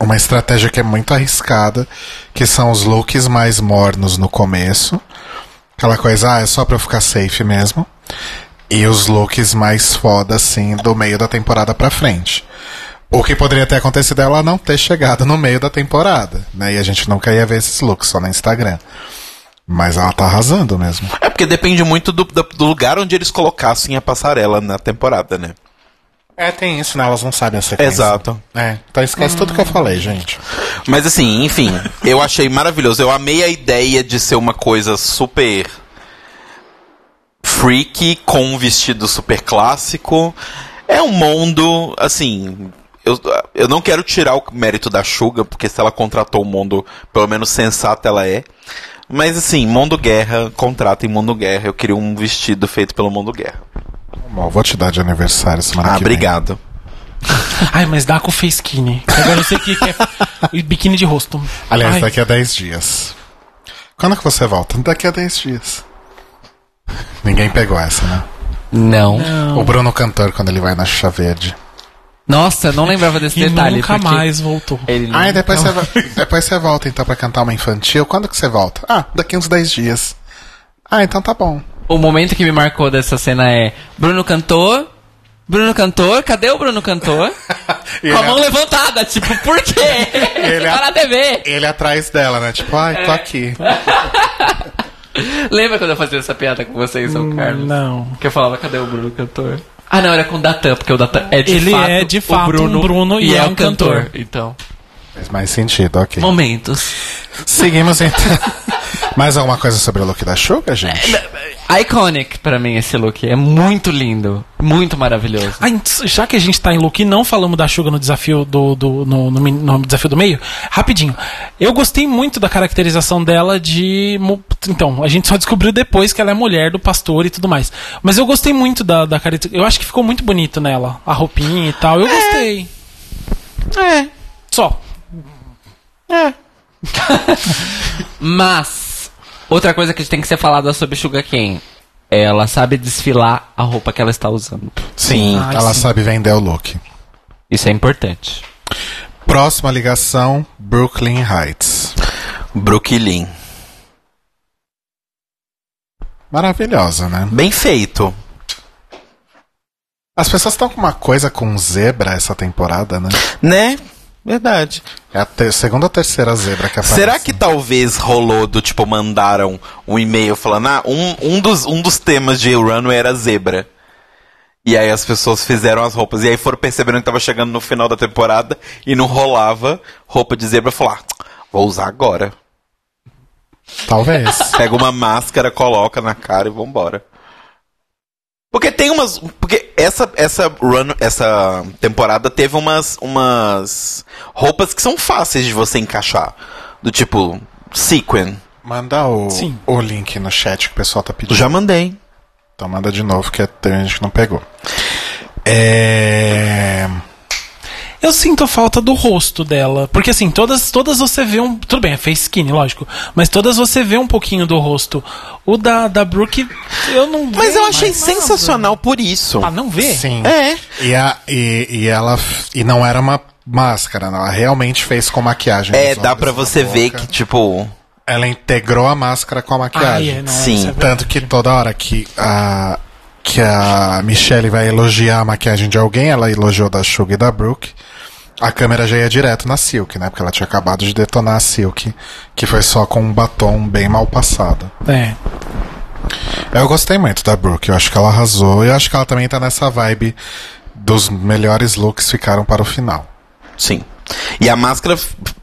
uma estratégia que é muito arriscada, que são os looks mais mornos no começo. Aquela coisa, ah, é só pra eu ficar safe mesmo. E os looks mais foda, assim, do meio da temporada pra frente. O que poderia ter acontecido é ela não ter chegado no meio da temporada, né? E a gente nunca ia ver esses looks, só no Instagram. Mas ela tá arrasando mesmo. É porque depende muito do, do- do lugar onde eles colocassem a passarela na temporada, né? É, tem isso, né? Elas não sabem a sequência. Exato. É, então esquece tudo que eu falei, gente. Mas assim, enfim, eu achei maravilhoso. Eu amei a ideia de ser uma coisa super freaky com um vestido super clássico. É um mundo, assim, eu, eu não quero tirar o mérito da Suga, porque se ela contratou um mundo, pelo menos sensata ela é. Mas assim, Mundo Guerra, contrata em Mundo Guerra. Eu queria um vestido feito pelo Mundo Guerra. Bom, vou te dar de aniversário semana Ah, que vem. obrigado. Ai, mas dá com face skinny. Agora eu sei que é e biquíni de rosto. Aliás, Ai, daqui a 10 dias. Quando que você volta? Daqui a 10 dias. Ninguém pegou essa, né? Não. O Bruno Cantor, quando ele vai na Xuxa Verde. Nossa, eu não lembrava desse E detalhe. nunca mais voltou. Ele Ah, e depois você, depois você volta então pra cantar uma infantil. Quando que você volta? Ah, daqui uns 10 dias. Ah, então tá bom. O momento que me marcou dessa cena é Bruno cantor. Bruno cantor, cadê o Bruno cantor? Com a mão levantada, tipo, por quê? Ele- tá na TV. Ele atrás dela, né? Tipo, ai, tô aqui. Lembra quando eu fazia essa piada com você em São Carlos? Não. Que eu falava, cadê o Bruno cantor? Ah, não, era com o Datan, porque o Datan é de Ele fato é de fato o Bruno, um Bruno e, e é, é o um cantor. cantor. Então, Faz mais sentido, ok. momentos. Seguimos então. Mais alguma coisa sobre o look da Suga, gente? Iconic pra mim esse look. É muito lindo. Muito maravilhoso. Ah, já que a gente tá em look, não falamos da Suga no desafio do, do no, no no desafio do meio. Rapidinho. Eu gostei muito da caracterização dela de. Então, a gente só descobriu depois que ela é mulher do pastor e tudo mais. Mas eu gostei muito da, da caracterização. Eu acho que ficou muito bonito nela. A roupinha e tal. Eu gostei. É. Só. Mas, outra coisa que tem que ser falada sobre Sugar Cane. ela sabe desfilar a roupa que ela está usando. Sim. Ai, Ela sim. sabe vender o look. Isso é importante. Próxima ligação, Brooklyn Heights. Brooklyn. Maravilhosa, né? Bem feito. As pessoas estão com uma coisa com zebra essa temporada, né? Né? Verdade. É a ter- segunda ou terceira zebra que aparece. Será que talvez rolou do tipo, mandaram um e-mail falando, ah, um, um, dos, um dos temas de Runway era zebra. E aí as pessoas fizeram as roupas. E aí foram percebendo que tava chegando no final da temporada e não rolava roupa de zebra. Falar, ah, vou usar agora. Talvez. Pega uma máscara, coloca na cara e vambora. Porque tem umas. Porque essa, essa run, essa temporada teve umas, umas roupas que são fáceis de você encaixar. Do tipo, sequin. Manda o, Sim. o link no chat que o pessoal tá pedindo. Já mandei. Então manda de novo, que tem gente que não pegou. É... Eu sinto falta do rosto dela. Porque assim, todas, todas você vê um. Tudo bem, é face skinny, lógico. Mas todas você vê um pouquinho do rosto. O da, da Brooke, eu não Mas eu achei mais nada. sensacional por isso. Ah, não vê? Sim. É. E, a, e, e ela. E não era uma máscara, não. Ela realmente fez com maquiagem. É, dá na você ver boca. que, tipo. Ela integrou a máscara com a Ah, maquiagem. é, não, Sim. isso é. Tanto que toda hora que a, que a Michelle vai elogiar a maquiagem de alguém, ela elogiou da Suga e da Brooke, a câmera já ia direto na Silk, né? Porque ela tinha acabado de detonar a Silk, que foi só com um batom bem mal passado. É. Eu gostei muito da Brooke, eu acho que ela arrasou, e eu acho que ela também tá nessa vibe dos melhores looks ficaram para o final. Sim. E a máscara,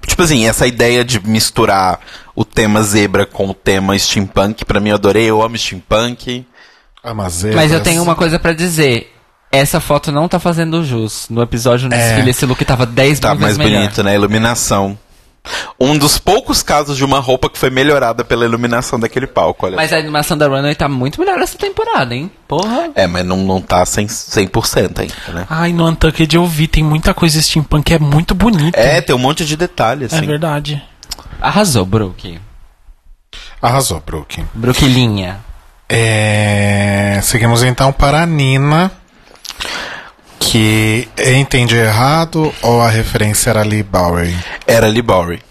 tipo assim, essa ideia de misturar o tema zebra com o tema steampunk, pra mim eu adorei, eu amo steampunk. Mas eu tenho uma coisa pra dizer. Essa foto não tá fazendo jus. No episódio no É. desfile, esse look tava 10 Tá mil mais vezes melhor. bonito, né? Iluminação. Um dos poucos casos de uma roupa que foi melhorada pela iluminação daquele palco, olha. Mas a animação da Runway tá muito melhor essa temporada, hein? Porra. É, mas não, não tá 100%, 100% ainda, né? Ai, no Untucked eu vi, tem muita coisa steampunk que é muito bonita. É, tem um monte de detalhes, É assim. verdade. Arrasou, Brooke. Arrasou, Brooke. Brookelinha. É, Seguimos então para a Nina. Que eu entendi errado ou a referência era Lee Bowery? Era Lee Bowery.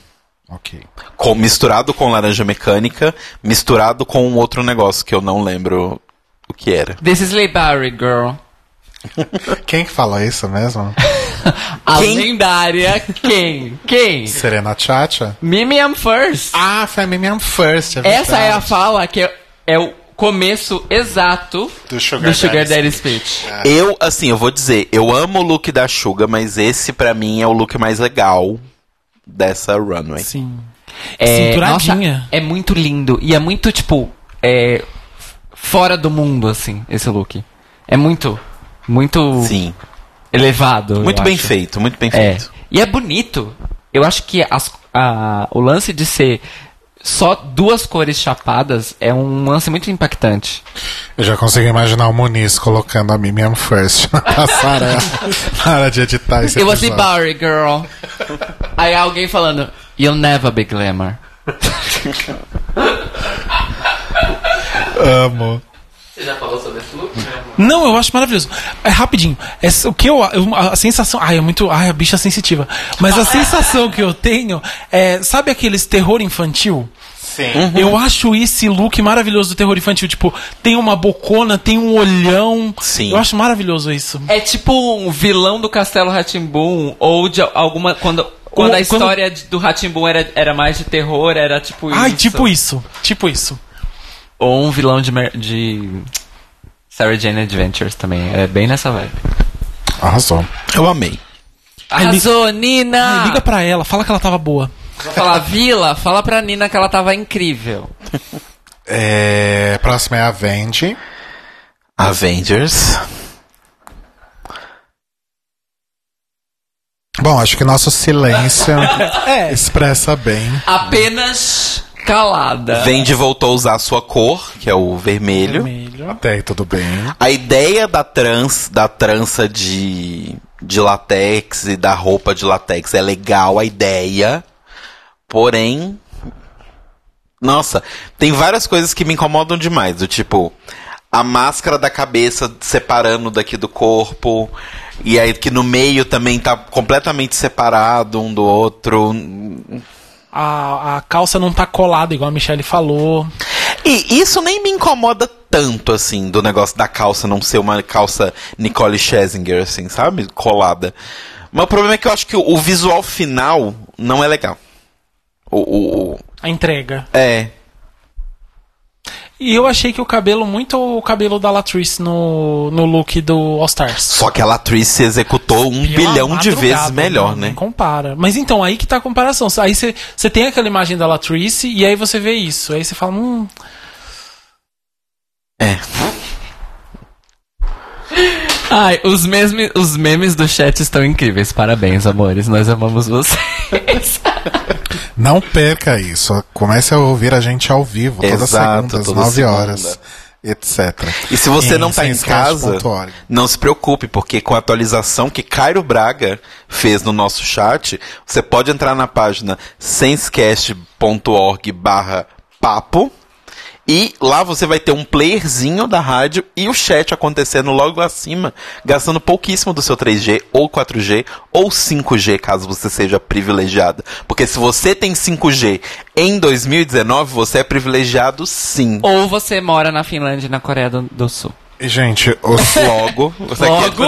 Ok. Com, misturado com laranja mecânica, misturado com um outro negócio que eu não lembro o que era. This is Lee Barry, girl. Quem que fala isso mesmo? A Quem? lendária quem? Quem? Serena Chacha? Mimi I'm First. Ah, foi a Mimiam First. É Essa é a fala que é, é o começo exato Do Sugar Sugar Daddy Daddy Speech. Eu, assim, eu vou dizer, eu amo o look da Suga, mas esse pra mim é o look mais legal dessa runway. Sim. É, Cinturadinha. nossa, é muito lindo. E é muito, tipo, é, fora do mundo, assim, esse look. É muito, muito Sim. elevado. Muito bem acho. feito, muito bem É. feito. E é bonito. Eu acho que as- a- o lance de ser só duas cores chapadas é um lance muito impactante. Eu já consegui imaginar o Muniz colocando a Mimiam First na passarela na hora de editar esse It was the episódio. Bowery girl. Aí alguém falando, You'll never be glamour. Amo. Você já falou sobre esse look? Não, eu acho maravilhoso. É rapidinho. Essa- o que eu, eu- a sensação, ai, é muito, ai, a bicha sensitiva. Mas a sensação que eu tenho é, sabe aqueles terror infantil? Sim. Eu acho esse look maravilhoso do terror infantil, tipo, tem uma bocona, tem um olhão. Sim. Eu acho maravilhoso isso. É tipo um vilão do Castelo Ratimbum ou de alguma quando quando a quando- história de- do Ratimbum era, era mais de terror, era tipo Ai, isso. tipo isso. Tipo isso. Ou um vilão de, mer- de Sarah Jane Adventures também. É bem nessa vibe. Arrasou. Eu amei. Ai, Arrasou, Nina! Ai, liga pra ela, fala que ela tava boa. Vou falar, Vila, fala pra Nina que ela tava incrível. É, próxima é a Vendi. Avengers. Bom, acho que nosso silêncio É. expressa bem. Apenas calada. Vendi voltou a usar a sua cor, que é o vermelho. Vermelho. Até aí tudo bem. A ideia da trans, da trança de, de latex e da roupa de latex é legal, a ideia. Porém, nossa, tem várias coisas que me incomodam demais. Do tipo, a máscara da cabeça separando daqui do corpo. E aí que no meio também tá completamente separado um do outro. A, a calça não tá colada, igual a Michelle falou. E isso nem me incomoda tanto, assim, do negócio da calça não ser uma calça Nicole Scherzinger, assim, sabe? Colada. Mas o problema é que eu acho que o, visual final não é legal. O, o- o- A entrega. é. E eu achei que o cabelo, muito o cabelo da Latrice no, no look do All Stars. Só que a atriz se executou um Pela bilhão de vezes melhor, não, né? nem compara. Mas então, aí que tá a comparação. Aí você você tem aquela imagem da Latrice e aí você vê isso. Aí você fala, hum, É. Ai, os, mesme, os memes do chat estão incríveis. Parabéns, amores. Nós amamos vocês. Não perca isso. Comece a ouvir a gente ao vivo, toda Exato, segunda, às toda 9 segunda. horas, etc. E se você não tá em casa, não se preocupe, porque com a atualização que Cairo Braga fez no nosso chat, você pode entrar na página sensecast.org barra papo e lá você vai ter um playerzinho da rádio e o chat acontecendo logo acima, gastando pouquíssimo do seu 3G ou 4G ou 5G, caso você seja privilegiado. Porque se você tem 5G em 2019, você é privilegiado sim. Ou você mora na Finlândia e na Coreia do, do Sul. E, gente, os, Logo, você Logo.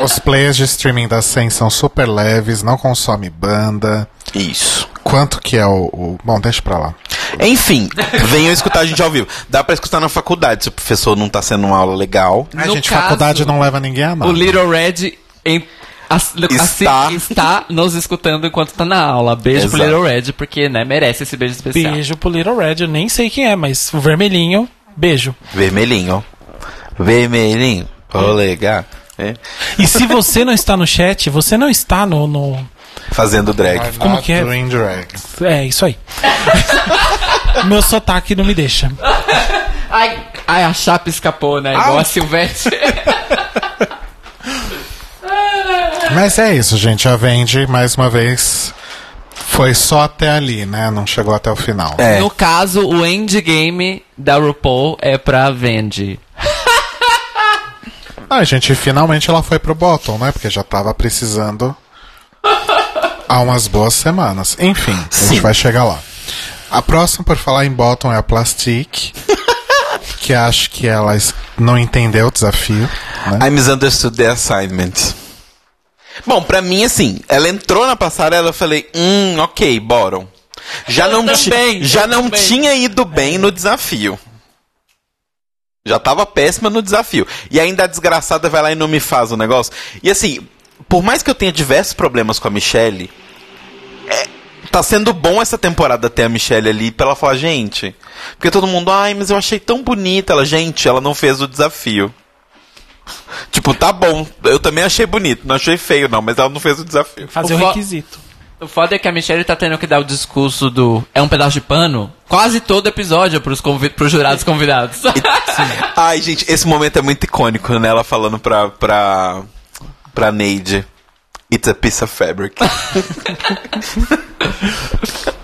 os players de streaming da Sen são super leves, não consome banda. Isso. Quanto que é o, o- Bom, deixa pra lá. Enfim, venham escutar a gente ao vivo. Dá pra escutar na faculdade se o professor não tá sendo uma aula legal. A No gente, caso, faculdade não leva ninguém a nada. O Little Red em- ass- Está. assim, está nos escutando enquanto tá na aula. Beijo pro Exato. Little Red, porque né, merece esse beijo especial. beijo pro Little Red. Eu nem sei quem é, mas o vermelhinho, beijo. Vermelhinho. Vermelhinho. Polegar. É. E se você não está no chat, você não está no. no... Fazendo drag. Como Not que é? doing drag. É, isso aí. Meu sotaque não me deixa. Ai, ai, a chapa escapou, né? Igual Ai. a Silvestre. Mas é isso, gente. A Vendi, mais uma vez, foi só até ali, né? Não chegou até o final. É. No caso, o endgame da RuPaul é pra Vendi. Ah, gente, finalmente ela foi pro bottom, né? Porque já tava precisando há umas boas semanas. Enfim, a Sim. gente vai chegar lá. A próxima, por falar em bottom, é a Plastic. que acho que ela não entendeu o desafio. Né? I misunderstood the assignment. Bom, pra mim, assim, ela entrou na passarela, eu falei, hum, ok, bora. Já não, ti- também, já eu não também. tinha ido bem no desafio. Já tava péssima no desafio. E ainda a desgraçada vai lá e não me faz o negócio. E assim, por mais que eu tenha diversos problemas com a Michelle, é, tá sendo bom essa temporada ter a Michelle ali pra ela falar, gente. Porque todo mundo, ai, mas eu achei tão bonita. Ela, gente, ela não fez o desafio. Tipo, tá bom. Eu também achei bonito. Não achei feio, não, mas ela não fez o desafio. Fazer O o requisito. O foda é que a Michelle tá tendo que dar o discurso do é um pedaço de pano quase todo episódio pros, convi pros jurados convidados. Ai, gente, esse momento é muito icônico, né? Ela falando pra, pra, pra Neide. It's a piece of fabric.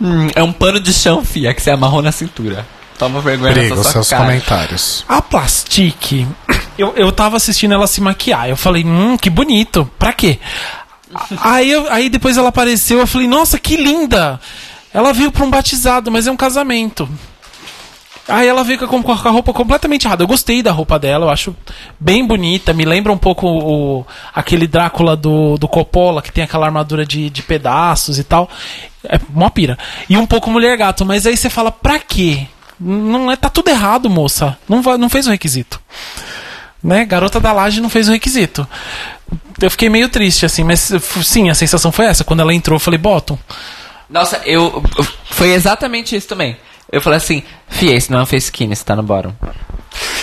Hum, é um pano de chão, fia, que você amarrou na cintura. Toma vergonha Briga, nessa seus cara. comentários. A Plastic, eu, eu tava assistindo ela se maquiar. Eu falei, hum, que bonito. Pra quê? Aí, eu- aí depois ela apareceu, eu falei, nossa, que linda! Ela veio pra um batizado, mas é um casamento. Aí ela veio com, a roupa completamente errada. Eu gostei da roupa dela, eu acho bem bonita. Me lembra um pouco o, aquele Drácula do, do Coppola, que tem aquela armadura de, de pedaços e tal. É uma pira. E um pouco mulher gato, mas aí você fala, pra quê? Não é, tá tudo errado, moça. Não, vai, não fez o requisito. Né? Garota da Laje não fez o requisito. Eu fiquei meio triste, assim, mas sim, a sensação foi essa. Quando ela entrou, eu falei, Bottom. Nossa, eu. Foi exatamente isso também. Eu falei assim, fia, esse não é um face skin, esse tá no bottom.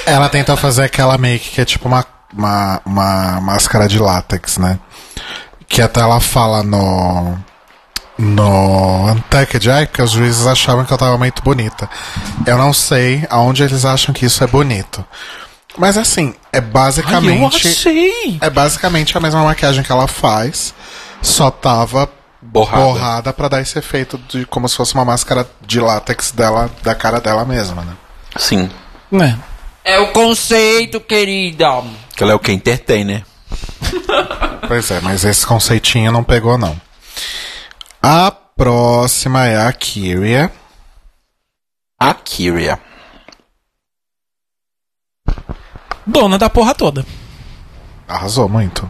Ela tenta fazer aquela make que é tipo uma, uma, uma máscara de látex, né? Que até ela fala no. No Untucked, ai, porque os juízes achavam que eu tava muito bonita. Eu não sei aonde eles acham que isso é bonito. Mas assim, é Ai, eu basicamente. achei. É basicamente a mesma maquiagem que ela faz, só tava Borrada. borrada pra dar esse efeito de como se fosse uma máscara de látex dela, da cara dela mesma, né? Sim. Né? É o conceito, querida. Que ela é o que entertainer. Pois é, mas esse conceitinho não pegou, não. A próxima é a Kyria. A Kyria. Dona da porra toda. Arrasou muito.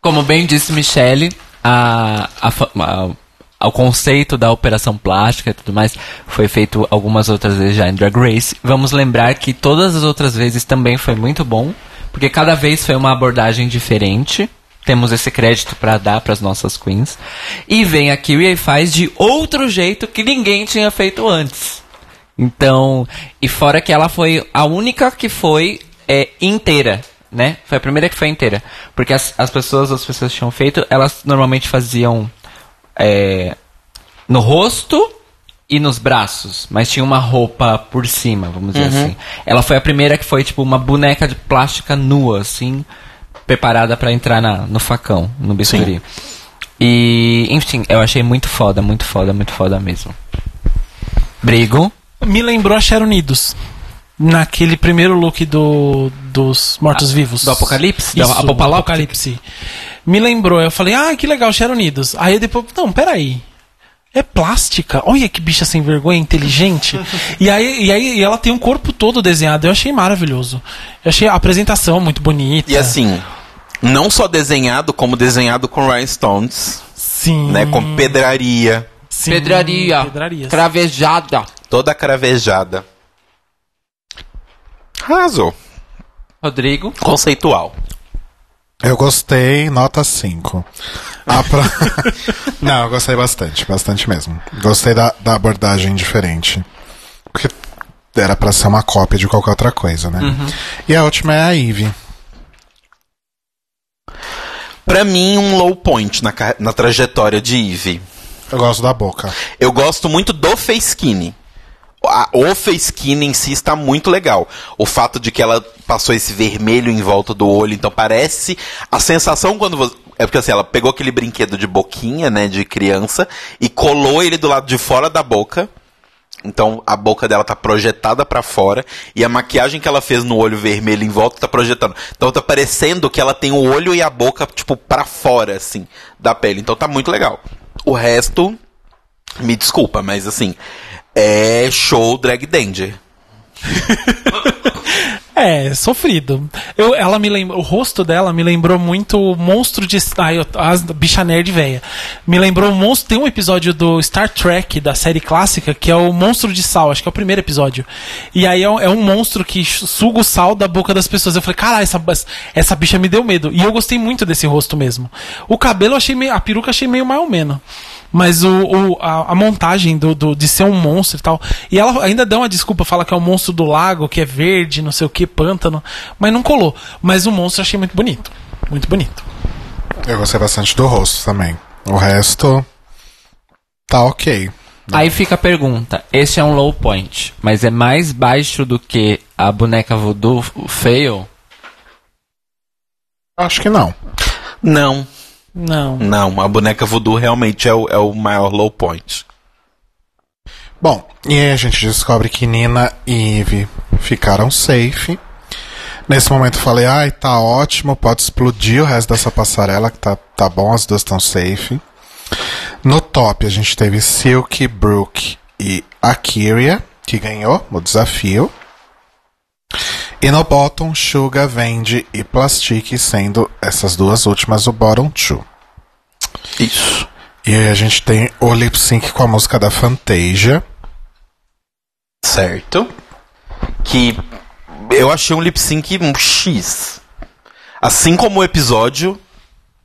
Como bem disse Michele, a, a, a- o conceito da operação plástica e tudo mais foi feito algumas outras vezes já em Drag Race. Vamos lembrar que todas as outras vezes também foi muito bom, porque cada vez foi uma abordagem diferente. Temos esse crédito pra dar pras nossas queens. E vem a Kyria e faz de outro jeito que ninguém tinha feito antes. Então, e fora que ela foi a única que foi é, inteira, né? Foi a primeira que foi inteira. Porque as, as pessoas, as pessoas que tinham feito, elas normalmente faziam é, no rosto e nos braços, mas tinha uma roupa por cima, vamos dizer assim. Ela foi a primeira que foi tipo uma boneca de plástica nua, assim, preparada pra entrar na, no facão, no bisturi. E, enfim, eu achei muito foda, muito foda, muito foda mesmo. Brigo. Me lembrou a Sharon Unidos. Naquele primeiro look do, dos Mortos-Vivos. do Apocalipse? Isso, Da do Apocalipse? Apocalipse. Me lembrou. Eu falei, ah, que legal, Sharon Unidos. Aí depois, não, peraí. É plástica? Olha que bicha sem vergonha, inteligente. e aí, e aí e ela tem um corpo todo desenhado. Eu achei maravilhoso. Eu achei a apresentação muito bonita. E assim, não só desenhado, como desenhado com rhinestones, sim, né? Com pedraria, sim, Pedraria. pedrarias. Cravejada. toda cravejada. Arrasou. Rodrigo. Conceitual. Eu gostei, nota 5. A pro- Não, eu gostei bastante, bastante mesmo. Gostei da, da abordagem diferente. Porque era pra ser uma cópia de qualquer outra coisa, né? E a última é a Eve. Pra mim, um low point na, na trajetória de Eve. Eu gosto da boca. Eu gosto muito do face skinny. A, o face skinny em si está muito legal. O fato de que ela passou esse vermelho em volta do olho, então parece a sensação quando você é porque assim, ela pegou aquele brinquedo de boquinha, né, de criança e colou ele do lado de fora da boca. Então a boca dela tá projetada pra fora e a maquiagem que ela fez no olho vermelho em volta tá projetando. Então tá parecendo que ela tem o olho e a boca tipo pra fora assim da pele. Então tá muito legal. O resto me desculpa, mas assim, é show drag danger. É, sofrido. Eu, ela me lembra, o rosto dela me lembrou muito o monstro de. Ai, as bicha nerd velha. Me lembrou o monstro. Tem um episódio do Star Trek, da série clássica, que é o monstro de sal, acho que é o primeiro episódio. E aí é um, é um monstro que suga o sal da boca das pessoas. Eu falei, caralho, essa, essa bicha me deu medo. E eu gostei muito desse rosto mesmo. O cabelo achei meio. A peruca achei meio mais ou menos. Mas o, o- a, a montagem do, do- de ser um monstro e tal. E ela ainda dá uma desculpa, fala que é o monstro do lago, que é verde, não sei o que, pântano. Mas não colou. Mas o monstro eu achei muito bonito. Muito bonito. Eu gostei bastante do rosto também. O resto. Tá ok. Aí fica a pergunta: esse é um low point, mas é mais baixo do que a boneca voodoo fail? Acho que não. Não, Não. não, a boneca voodoo realmente é o, é o maior low point. Bom, e aí a gente descobre que Nina e Eve ficaram safe. Nesse momento eu falei, ai, tá ótimo, pode explodir o resto dessa passarela, que tá, tá bom, as duas estão safe. No top a gente teve Silk, Brooke e Akiria, que ganhou o desafio. E no bottom, Suga, Vendi e Plastic, sendo essas duas últimas o bottom two. Isso. E aí a gente tem o lip sync com a música da Fantasia. Certo. Que eu achei um lip sync um X. Assim como o episódio,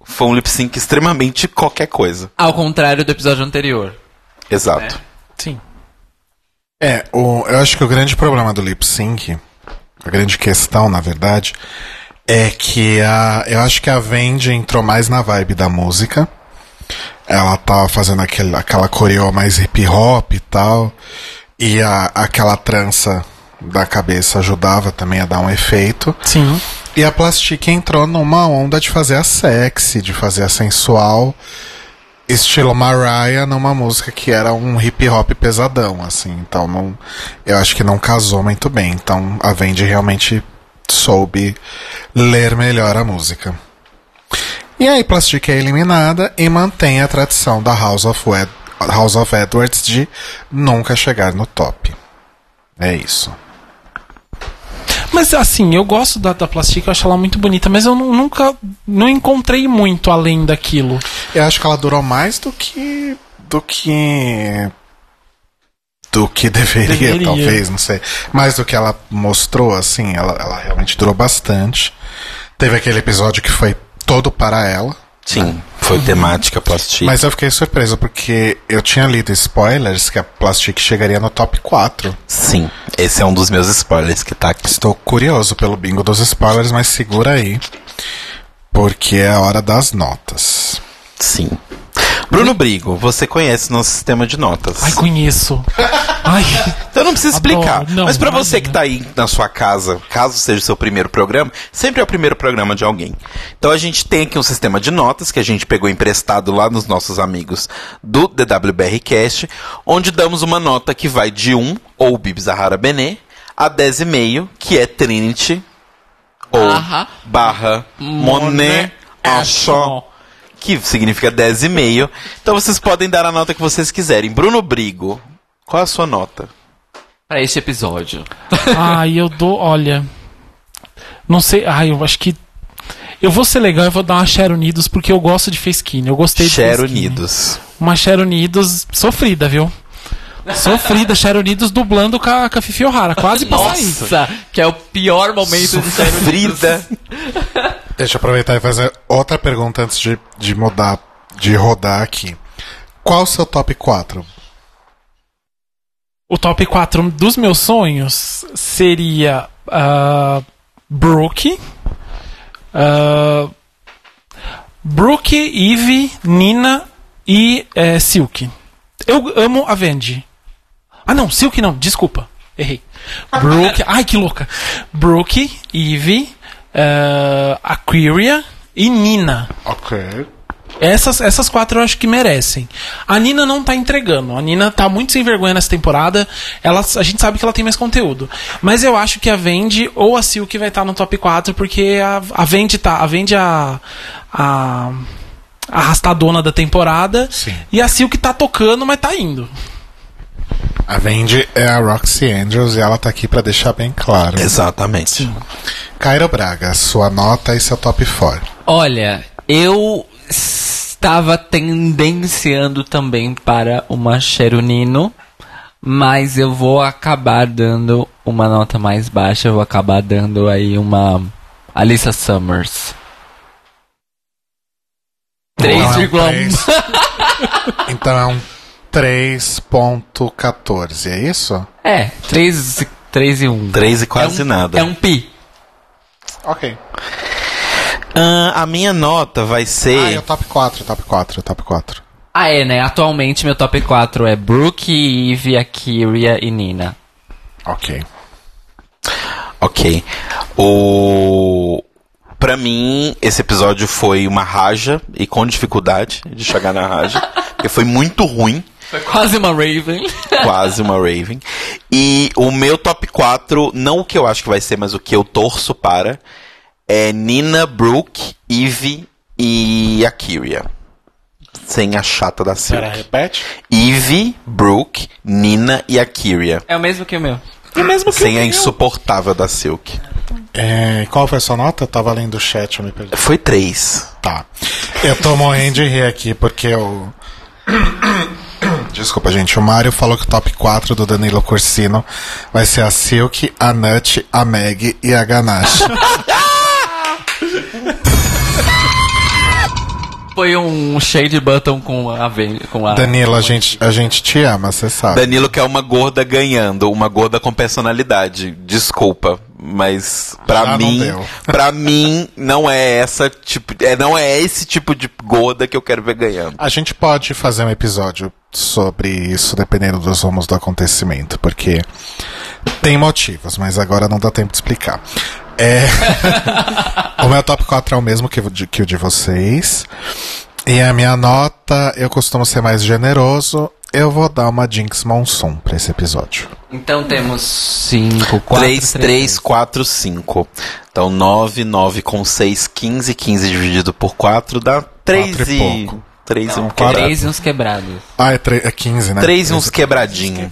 foi um lip sync extremamente qualquer coisa. Ao contrário do episódio anterior. Exato. Sim. É, o, eu acho que o grande problema do lip sync, a grande questão, na verdade, é que a, eu acho que a Vendi entrou mais na vibe da música. Ela tava fazendo aquele, aquela coreo mais hip hop e tal. E a, aquela trança da cabeça ajudava também a dar um efeito. Sim. E a Plastic entrou numa onda de fazer a sexy, de fazer a sensual. Estilo Mariah numa música que era um hip hop pesadão, assim. Então não, eu acho que não casou muito bem. Então a Vendi realmente soube ler melhor a música. E aí Plastic é eliminada e mantém a tradição da House of, Ed- House of Edwards de nunca chegar no top. É isso. Mas assim, eu gosto da, da Plastic, eu acho ela muito bonita, mas eu nu- nunca não encontrei muito além daquilo. Eu acho que ela durou mais do que. do que. do que deveria, Deveria. talvez, não sei. Mais do que ela mostrou, assim, ela, ela realmente durou bastante. Teve aquele episódio que foi todo para ela. Sim, foi temática plastic. Mas eu fiquei surpreso porque eu tinha lido spoilers que a Plastic chegaria no top 4. Sim, esse é um dos meus spoilers que tá aqui. Estou curioso pelo bingo dos spoilers, mas segura aí. Porque é a hora das notas. Sim. Bruno Brigo, você conhece nosso sistema de notas. Ai, conheço. Ai, Então não precisa explicar. Não, Mas pra imagina. você que tá aí na sua casa, caso seja o seu primeiro programa, sempre é o primeiro programa de alguém. Então a gente tem aqui um sistema de notas que a gente pegou emprestado lá nos nossos amigos do DWBRcast, onde damos uma nota que vai de 1, ou Bibzahara Benê, a 10,5, que é Trinity, ou Barra. barra Monet Achon que significa 10,5. Então vocês podem dar a nota que vocês quiserem. Bruno Brigo, qual é a sua nota? Pra este episódio. ai, eu dou, olha. Não sei, ai, eu acho que eu vou ser legal, eu vou dar uma Share Unidos porque eu gosto de Facekin. Eu gostei de Share. Unidos. Uma Share Unidos sofrida, viu? Sofrida, Share Unidos dublando com a, com a Fifi O'Hara. Quase pra sair. Nossa, que é o pior momento de série Frida. Deixa eu aproveitar e fazer outra pergunta antes de, de mudar, de rodar aqui. Qual o seu top 4? O top 4 dos meus sonhos seria ah, Brooke, ah, Brooke, Eve, Nina e eh, Silk. Eu amo a Vendi. Ah, não, Silk não, desculpa. Errei. Brooke, ai que louca. Brooke, Eve, ah, Aquaria e Nina. Ok. Essas, essas quatro eu acho que merecem. A Nina não tá entregando. A Nina tá muito sem vergonha nessa temporada. Ela, a gente sabe que ela tem mais conteúdo. Mas eu acho que a Vendi ou a Silk vai estar no top 4, porque a, a Vendi tá. A Vendi é a. a a arrastadona da temporada. Sim. E a Silk tá tocando, mas tá indo. A Vendi é a Roxy Angels e ela tá aqui pra deixar bem claro. Exatamente. Cairo Braga, sua nota e seu top 4. Olha, eu estava tendenciando também para uma Cherunino, mas eu vou acabar dando uma nota mais baixa, eu vou acabar dando aí uma Alissa Summers. Então é um 3,1. três. Então é um 3.14, é isso? É, 3, 3 e 1. Três e quase é um, nada. É um pi. Ok. Ah, a minha nota vai Ah, é ser. o top 4, top 4, top 4. Ah, é, né? Atualmente meu top 4 é Brooke, Eve, Akiria e Nina. Ok. Ok. O. Pra mim, esse episódio foi uma raja e com dificuldade de chegar na raja. porque foi muito ruim. Foi quase uma Raven. Quase uma Raven. E o meu top 4, não o que eu acho que vai ser, mas o que eu torço para, é Nina, Brooke, Eve e Akiria. Sem a chata da Silk. Pera, repete. Eve, Brooke, Nina e Akiria. É o mesmo que o meu. Sem a insuportável da Silk. É, qual foi a sua nota? Eu tava lendo o chat, eu me perdi. Foi três. Tá. Eu tô morrendo de rir aqui porque o. Desculpa, gente. O Mário falou que o top 4 do Danilo Corsino vai ser a Silk, a Nut, a Meg e a Ganache. Foi um shade button com a com a Danilo, a gente, a gente te ama, você sabe. Danilo quer uma gorda ganhando, uma gorda com personalidade. Desculpa, mas pra Já não mim, para mim não é essa tipo, é, não é esse tipo de gorda que eu quero ver ganhando. A gente pode fazer um episódio sobre isso, dependendo dos rumos do acontecimento, porque tem motivos, mas agora não dá tempo de explicar. É... o meu top 4 é o mesmo que o de, que o de vocês. E a minha nota, eu costumo ser mais generoso. Eu vou dar uma Jinx Monsoon pra esse episódio. Então temos 5, 4, 3, 3, 4, 5. Então 9, 9 com 6, 15. 15 dividido por 4 dá 3 Quatro e e. pouco. 3 e um quatro. quebrado. 3 e uns quebrados. Ah, é, é 15, né? 3 e uns quebradinhos.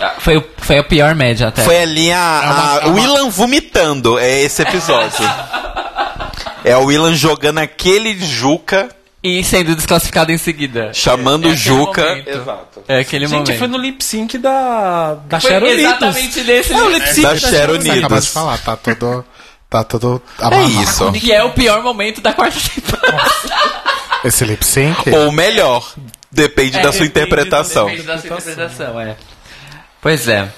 Ah, Foi, o- foi a pior média até. Foi ali a, a- o Willan vomitando. É esse episódio. é o Willan jogando aquele Juca, E sendo desclassificado em seguida. chamando É o aquele Juca. momento. Exato. É aquele Gente, momento. foi no lip sync da, da Foi exatamente nesse É lip sync Da da Você acabou de falar, tá tudo. Tá tudo É amarrado. isso. Que é o pior momento da quarta temporada. Esse lip sync. Ou melhor. Depende É, da sua depende interpretação. Depende da sua interpretação, é. Pois é.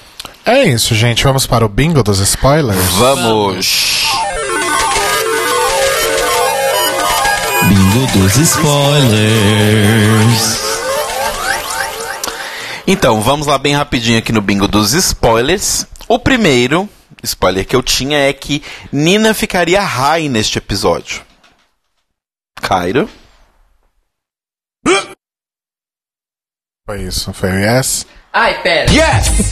É isso, gente. Vamos para o bingo dos spoilers. Vamos. Bingo dos spoilers. Então, vamos lá bem rapidinho aqui no bingo dos spoilers. O primeiro spoiler que eu tinha é que Nina ficaria high neste episódio. Cairo. Foi isso, foi o yes. Ai, pera. Yes!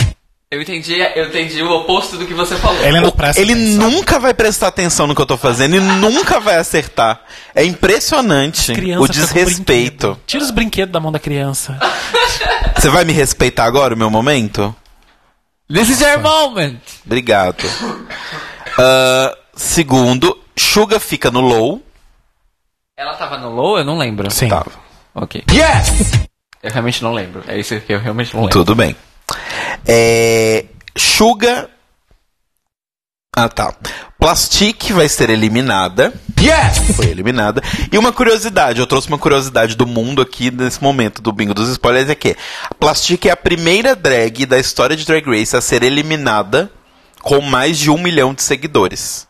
Eu entendi, eu entendi o oposto do que você falou. Ele não presta Ele atenção. nunca vai prestar atenção no que eu tô fazendo e nunca vai acertar. É impressionante Criança o desrespeito. Tira os brinquedos da mão da criança. Você vai me respeitar agora, o meu momento? This is your moment. Obrigado. Ah, segundo, Suga fica no low. Ela tava no low? Eu não lembro. Sim. Tava. Ok. Yes! Eu realmente não lembro. É isso que eu realmente não lembro. Tudo bem. É, Suga. Ah, tá. Plastic vai ser eliminada. Yes! Foi eliminada. E uma curiosidade, eu trouxe uma curiosidade do mundo aqui nesse momento do bingo dos spoilers, é que a Plastic é a primeira drag da história de Drag Race a ser eliminada com mais de um milhão de seguidores.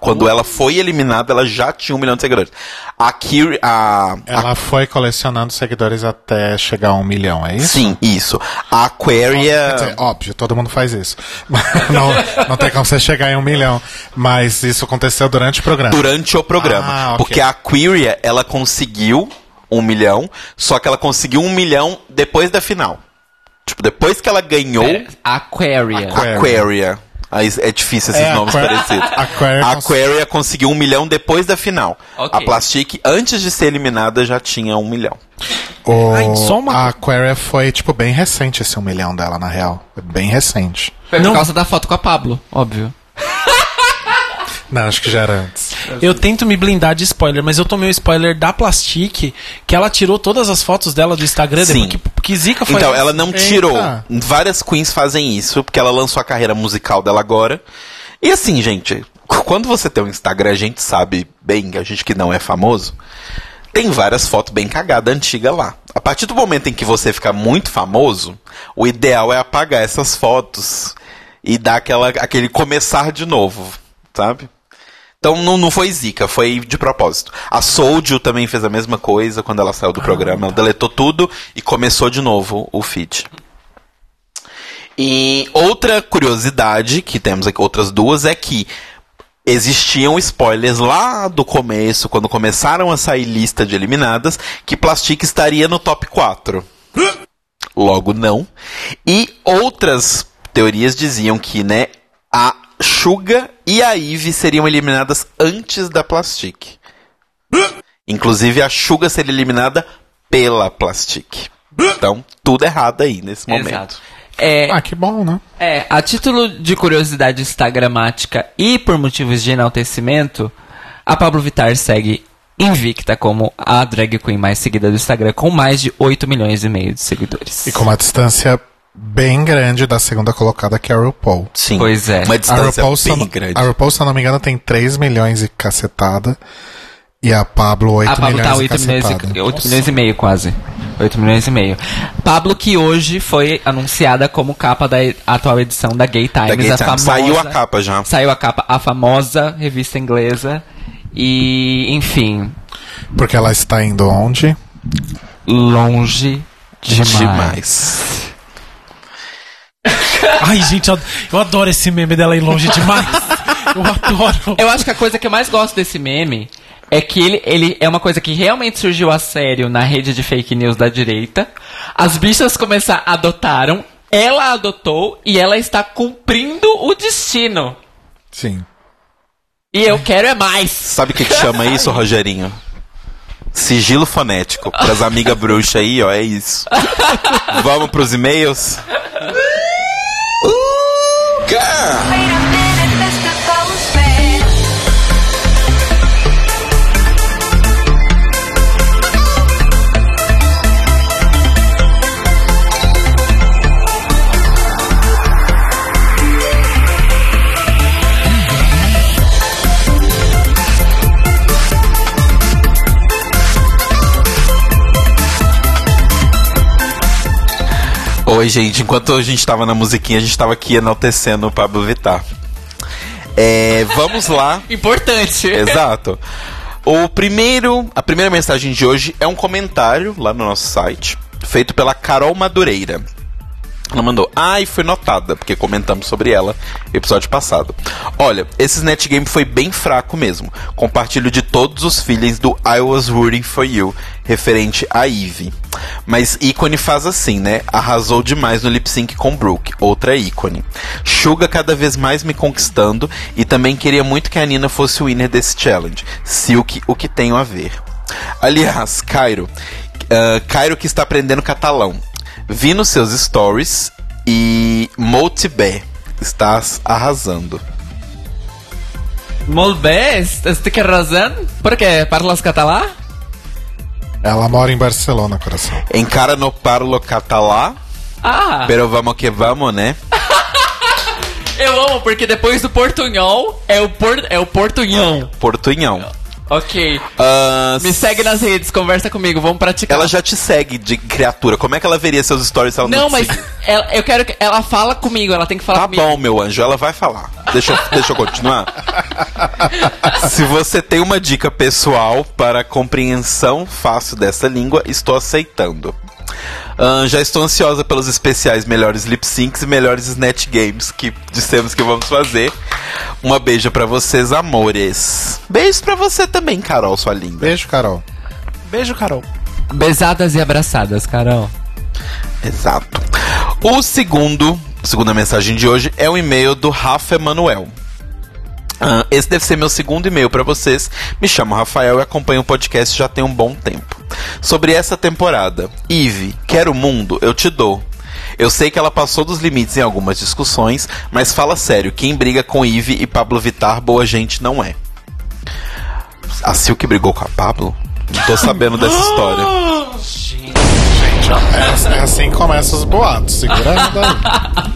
Quando ela foi eliminada, ela já tinha um milhão de seguidores. A Kiri, a, Ela foi colecionando seguidores até chegar a um milhão, é isso? Sim, isso. A Aquaria. Dizer, óbvio, todo mundo faz isso. não, não tem como você chegar em um milhão. Mas isso aconteceu durante o programa. durante o programa. Ah, ok. Porque a Aquaria, ela conseguiu um milhão, só que ela conseguiu um milhão depois da final. Tipo, depois que ela ganhou Aquaria. Aqua- Aquaria. Aí é difícil esses É, nomes parecidos. Aquaria Aquaria conseguiu um milhão depois da final. Ok. A Plastic, antes de ser eliminada, já tinha um milhão. O, Ai, só uma- A Aquaria foi, tipo, bem recente esse um milhão dela, na real. É Bem recente. Foi por Não. causa da foto com a Pablo, óbvio. Não, acho que já era antes. Eu tento me blindar de spoiler, mas eu tomei o spoiler da Plastic, que ela tirou todas as fotos dela do Instagram Sim. depois que, que Zica foi. Então, ela não Eita. tirou. Várias queens fazem isso, porque ela lançou a carreira musical dela agora. E assim, gente, quando você tem um Instagram, a gente sabe bem, a gente que não é famoso, tem várias fotos bem cagadas antigas lá. A partir do momento em que você fica muito famoso, o ideal é apagar essas fotos e dar aquela, aquele começar de novo, sabe? Então não, não foi zica, foi de propósito. A Soulju também fez a mesma coisa quando ela saiu do programa. Ela deletou tudo e começou de novo o feed. E outra curiosidade, que temos aqui outras duas, é que existiam spoilers lá do começo, quando começaram a sair lista de eliminadas, que Plastic estaria no top 4. Logo não. E outras teorias diziam que, né, a Suga e a Eve seriam eliminadas antes da Plastic. Inclusive a Suga seria eliminada pela Plastic. Então, tudo errado aí nesse momento. Exato. É, Ah, que bom, né? é, a título de curiosidade instagramática e por motivos de enaltecimento, a Pablo Vittar segue invicta como a drag queen mais seguida do Instagram, com mais de 8 milhões e meio de seguidores. E com uma distância bem grande da segunda colocada, que é a RuPaul. Sim. Pois é. Uma A distância RuPaul, se bem não- grande. a RuPaul, se eu não me engano, tem 3 milhões e cacetada. E a Pablo, 8 a Pablo milhões tá e 8 milhões, cacetada. e, 8 milhões e meio, quase. 8 milhões e meio. Pablo, que hoje foi anunciada como capa da e- atual edição da Gay Times, Da Gay a Times. famosa. Saiu a capa já. Saiu a capa, a famosa revista inglesa. E, enfim, Porque ela está indo onde? longe demais. Demais. Ai, gente, eu, adoro esse meme dela ir longe demais. eu adoro. Eu acho que a coisa que eu mais gosto desse meme é que ele, ele é uma coisa que realmente surgiu a sério na rede de fake news da direita. As bichas começaram, adotaram, ela adotou e ela está cumprindo o destino. Sim. E eu quero é mais. Sabe o que, que chama isso, Rogerinho? Sigilo fonético. Pras amigas bruxas aí, ó, é isso. Vamos pros e-mails? girl Oi, gente. Enquanto a gente tava na musiquinha, a gente tava aqui enaltecendo o Pablo Vittar. É, vamos lá. Importante. Exato. O primeiro, a primeira mensagem de hoje é um comentário lá no nosso site, feito pela Carol Madureira. Ela mandou, ai, foi notada, porque comentamos sobre ela no episódio passado. Olha, esse netgame foi bem fraco mesmo. Compartilho de todos os feelings do I Was Rooting For You, referente a Eve. Mas ícone faz assim, né? Arrasou demais no lip sync com Brooke, outra ícone. Suga cada vez mais me conquistando e também queria muito que a Nina fosse o winner desse challenge. Silk, o que tenho a ver. Aliás, Cairo, ah, Cairo que está aprendendo catalão. Vi nos seus stories e Multibé estás arrasando. Molt bé, estic arrasant. Per què? Parles català? Ela mora em Barcelona, coração. Encara no parlo catalá, Ah, pero vamos que vamos, né? eu amo, porque depois do portunhol é o, por, é o portunhão. Portunhão. Ok. Ah, Me segue nas redes, conversa comigo, vamos praticar. ela já te segue de criatura. Como é que ela veria seus stories se ela não Não, mas ela- eu quero que ela fala comigo, ela tem que falar Tá comigo. bom, meu anjo, ela vai falar. Deixa eu, deixa eu continuar. Se você tem uma dica pessoal para compreensão fácil dessa língua, estou aceitando. Já estou ansiosa pelos especiais melhores lip syncs e melhores snatch games que dissemos que vamos fazer. Uma beijo pra vocês, amores. Beijo pra você também, Carol, sua linda. Beijo, Carol. Beijo, Carol. Besadas e abraçadas, Carol. Exato. O segundo, segunda mensagem de hoje é um e-mail do Rafa Emanuel. Ah, esse deve ser meu segundo e-mail pra vocês. Me chamo Rafael e acompanho o podcast já tem um bom tempo. Sobre essa temporada, Eve, quero o mundo, eu te dou. Eu sei que ela passou dos limites em algumas discussões, mas fala sério, quem briga com Eve e Pablo Vittar, boa gente não é. A Silk brigou com a Pablo? Não tô sabendo dessa história. É assim que começam os boatos. Segura ainda aí.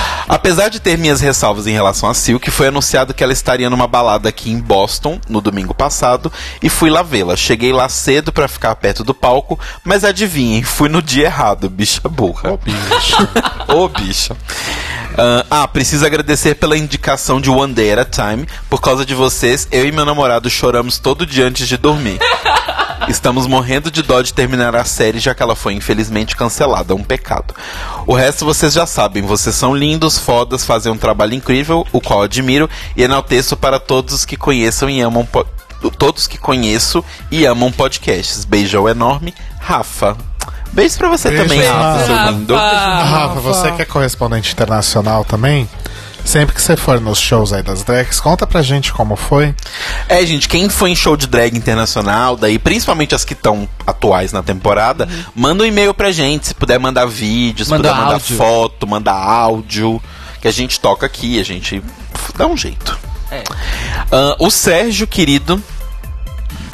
Apesar de ter minhas ressalvas em relação a Silk, foi anunciado que ela estaria numa balada aqui em Boston no domingo passado e fui lá vê-la. Cheguei lá cedo pra ficar perto do palco, mas adivinhem, fui no dia errado, bicha burra. Ô, bicho. Ô, bicha. Ah, ah, preciso agradecer pela indicação de One Day at a Time. Por causa de vocês, eu e meu namorado choramos todo dia antes de dormir. Estamos morrendo de dó de terminar a série, já que ela foi infelizmente cancelada. Um pecado. O resto vocês já sabem. Vocês são lindos, fodas, fazem um trabalho incrível, o qual admiro e enalteço para todos os que conheçam e amam. Todos que conheço e amam podcasts. Beijão enorme, Rafa. Beijo pra você Beijo, também, Rafa, Rafa. seu lindo. Rafa, você que é correspondente internacional também? Sempre que você for nos shows aí das drags, conta pra gente como foi. É, gente, quem foi em show de drag internacional, daí principalmente as que estão atuais na temporada, manda um e-mail pra gente, se puder mandar vídeo, se Manda puder mandar áudio. foto, mandar áudio, que a gente toca aqui, a gente dá um jeito. É. Ah, o Sérgio, querido,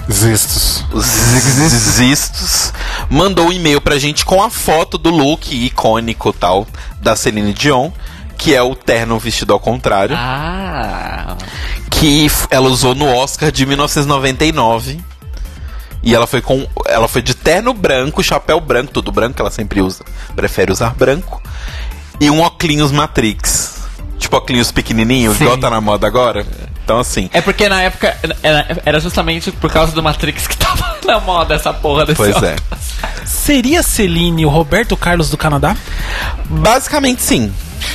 Existos. os Zistos, mandou um e-mail pra gente com a foto do look icônico tal da Celine Dion, que é o terno vestido ao contrário. Ah. que ela usou no Oscar de 1999. E ela foi com. Ela foi de terno branco, chapéu branco, tudo branco, ela sempre usa. Prefere usar branco. E um óculos Matrix. Tipo óculos pequenininho, Sim. igual tá na moda agora. Então assim. É porque na época era, justamente por causa do Matrix que tava. na moda essa porra desse Pois é. óculos. Seria Celine o Roberto Carlos do Canadá? Basicamente sim.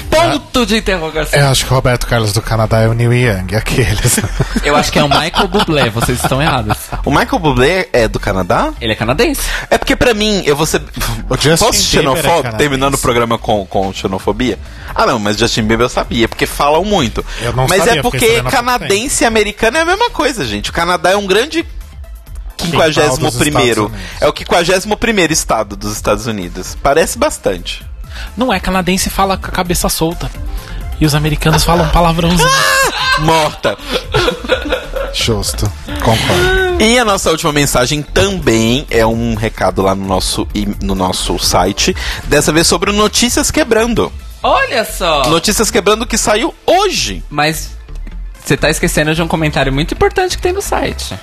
Ponto de interrogação. Eu acho que o Roberto Carlos do Canadá é o Neil Young, aqueles. Eu acho que é o Michael Bublé, vocês estão errados. O Michael Bublé é do Canadá? Ele é canadense. É porque pra mim, eu vou ser. O Justin Posso é xenofóbico? canadense. terminando o programa com, com xenofobia? Ah, não, mas Justin Bieber eu sabia, porque falam muito. Eu não mas sabia, é porque canadense e americano é a mesma coisa, gente. O Canadá é um grande. Quintal dos 51 Estados Unidos. É o 51 estado dos Estados Unidos. Parece bastante. Não é canadense fala com a cabeça solta. E os americanos falam palavrãozinho. Morta. Justo. Concordo. E a nossa última mensagem também é um recado lá no nosso, no nosso site. Dessa vez sobre o Notícias Quebrando. Olha só. Notícias Quebrando que saiu hoje. Mas você tá esquecendo de um comentário muito importante que tem no site.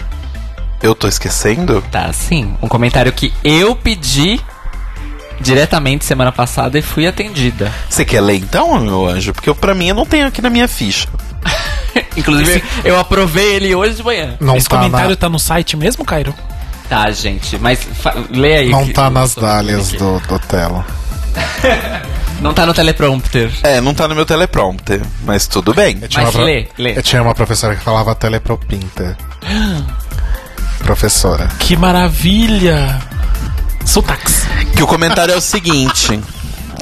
Eu tô esquecendo? Tá, sim. Um comentário que eu pedi diretamente semana passada e fui atendida. Você quer ler então, meu anjo? Porque eu, pra mim eu não tenho aqui na minha ficha. Inclusive, eu aprovei ele hoje de manhã. Não Esse tá, comentário na, tá no site mesmo, Cairo? Tá, gente, mas fa- lê aí. não que- tá nas dálias do, do Telo. Não tá no teleprompter. É, não tá no meu teleprompter, mas tudo bem. Eu tinha Mas uma pro- lê, lê. Eu tinha uma professora que falava telepropinter. Professora. Que maravilha! Sotaques. Que o comentário é o seguinte: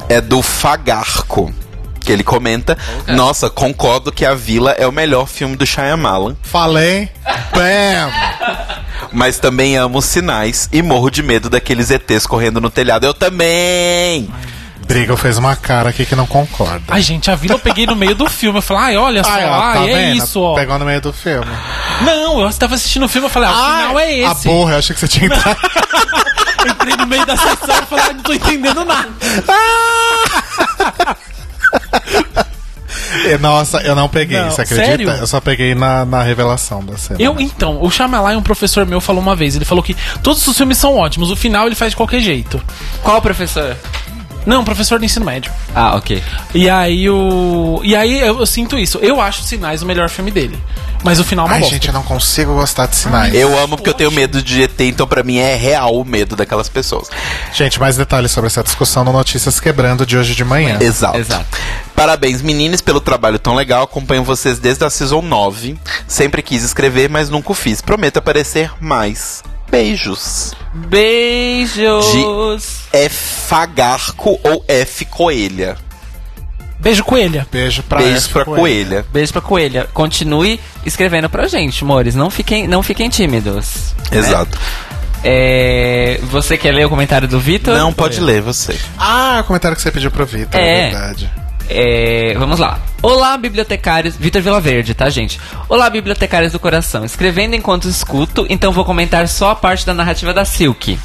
é do Fagarco. Que ele comenta: Nossa, concordo que A Vila é o melhor filme do Shyamalan, Falei. Bam! mas também amo os sinais e morro de medo daqueles ETs correndo no telhado. Eu também! Briga fez uma cara aqui que não concorda. Ai, gente, a vila eu peguei no meio do filme. Eu falei, ai, olha só, Ai, ó, ai, tá é vendo? isso, ó. Pegou no meio do filme. Não, eu estava assistindo o filme, eu falei, ah, o final é A esse. burra, eu achei que você tinha entrado. Eu entrei no meio da sessão e falei, ai, não tô entendendo nada. Nossa, eu não peguei, Não, você acredita? sério? Eu só peguei na, na revelação da cena. Eu, então, o Shyamalan, um professor meu, falou uma vez, ele falou que todos os filmes são ótimos, o final ele faz de qualquer jeito. Qual professor? Não, professor do ensino médio. Ah, ok. E aí o. E aí eu, eu sinto isso. Eu acho Sinais o melhor filme dele. Mas o final é uma Ai, bosta. gente, eu não consigo gostar de sinais. Eu amo porque eu tenho medo de ET, então pra mim é real o medo daquelas pessoas. Gente, mais detalhes sobre essa discussão no Notícias Quebrando de hoje de manhã. Exato. Exato. Parabéns, meninas, pelo trabalho tão legal. Acompanho vocês desde a Season 9. Sempre quis escrever, mas nunca o fiz. Prometo aparecer mais. Beijos. Beijos. F Fagarco ou F Coelha? Beijo, coelha. Beijo pra Beijos F. pra Coelho. Coelha. Beijo pra Coelha. Continue escrevendo pra gente, amores. Não fiquem, não fiquem tímidos. né? Exato. É, você quer ler o comentário do Vitor? Não, pode ler você. Ah, o comentário que você pediu pro Vitor, é, É. verdade. É, vamos lá. Olá, bibliotecários. Vitor Vilaverde, tá, gente? Olá, bibliotecários do coração. Escrevendo enquanto escuto, então vou comentar só a parte da narrativa da Silk.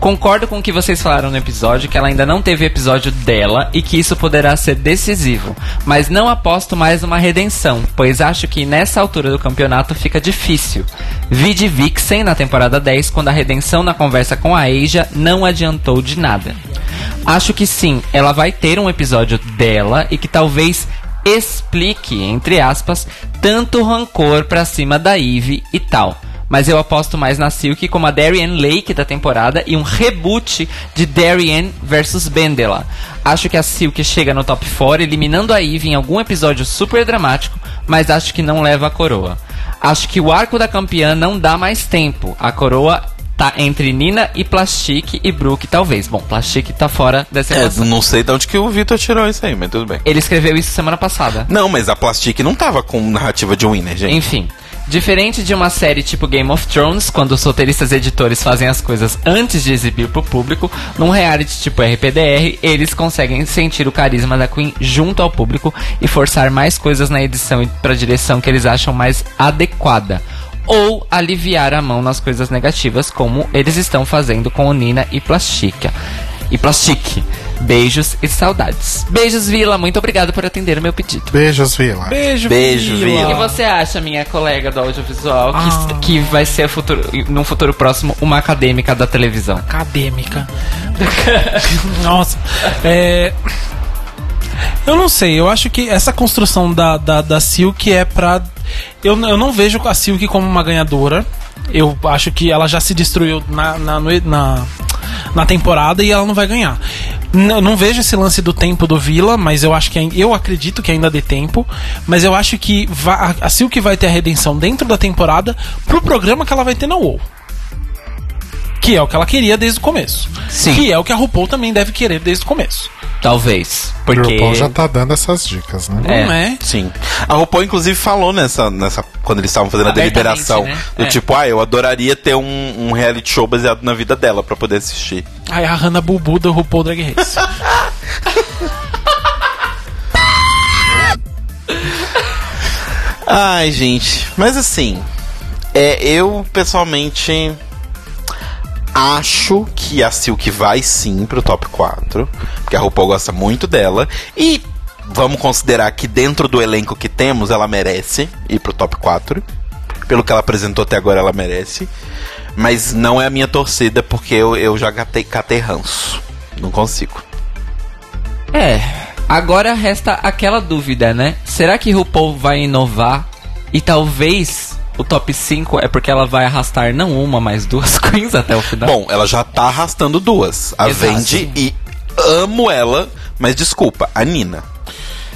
Concordo com o que vocês falaram no episódio, que ela ainda não teve episódio dela e que isso poderá ser decisivo. Mas não aposto mais numa redenção, pois acho que nessa altura do campeonato fica difícil. Vi de Vixen na temporada 10, quando a redenção na conversa com a Asia não adiantou de nada. Acho que sim, ela vai ter um episódio dela e que talvez explique, entre aspas, tanto rancor pra cima da Eve e tal. Mas eu aposto mais na Silk como a Darian Lake da temporada e um reboot de Darian versus Bendela. Acho que a Silk chega no top 4 eliminando a Eve em algum episódio super dramático, mas acho que não leva a coroa. Acho que o arco da campeã não dá mais tempo. A coroa tá entre Nina e Plastic e Brook, talvez. Bom, Plastic tá fora dessa É, não sei de onde que o Vitor tirou isso aí, mas tudo bem. Ele escreveu isso semana passada. Não, mas a Plastic não tava com narrativa de winner, gente. Enfim. Diferente de uma série tipo Game of Thrones, quando os roteiristas e editores fazem as coisas antes de exibir pro público, num reality tipo RPDR, eles conseguem sentir o carisma da Queen junto ao público e forçar mais coisas na edição e pra direção que eles acham mais adequada. Ou aliviar a mão nas coisas negativas, como eles estão fazendo com o Nina e Plastica. E Plastic. Beijos e saudades. Beijos, Vila. Muito obrigado por atender o meu pedido. Beijos, Vila. Beijo, Beijo, O que Vila. você acha, minha colega do audiovisual, que, Ah. que vai ser futuro, num futuro próximo uma acadêmica da televisão? acadêmica. Nossa. É. Eu não sei, eu acho que essa construção da, da, da Silk é pra Eu, eu não vejo a Silk como uma ganhadora. Eu acho que ela já se destruiu na, na, na, na temporada e ela não vai ganhar. N- Eu não vejo esse lance do tempo do Vila, mas eu acho que eu acredito que ainda dê tempo. Mas eu acho que va- a, a Silk vai ter a redenção dentro da temporada pro programa que ela vai ter na WoW. Que é o que ela queria desde o começo. Sim. Que é o que a RuPaul também deve querer desde o começo. Talvez. O Porque. RuPaul já tá dando essas dicas, né? É. Não é? Sim. A RuPaul, inclusive, falou nessa, nessa quando eles estavam fazendo a deliberação. né? Do É. tipo, ah, eu adoraria ter um, um reality show baseado na vida dela pra poder assistir. Aí a Hannah Bubu do RuPaul Drag Race. Ai, gente. Mas assim, é, eu pessoalmente acho que a Silk vai sim pro top 4. Porque a RuPaul gosta muito dela. E vamos considerar que dentro do elenco que temos, ela merece ir pro top 4. Pelo que ela apresentou até agora, ela merece. Mas não é a minha torcida, porque eu, eu já catei, catei ranço. Não consigo. É. Agora resta aquela dúvida, né? Será que RuPaul vai inovar e talvez o top 5 é porque ela vai arrastar não uma, mas duas queens até o final? Bom, ela já tá arrastando duas. A Exato. Vendi e amo ela, mas desculpa, a Nina.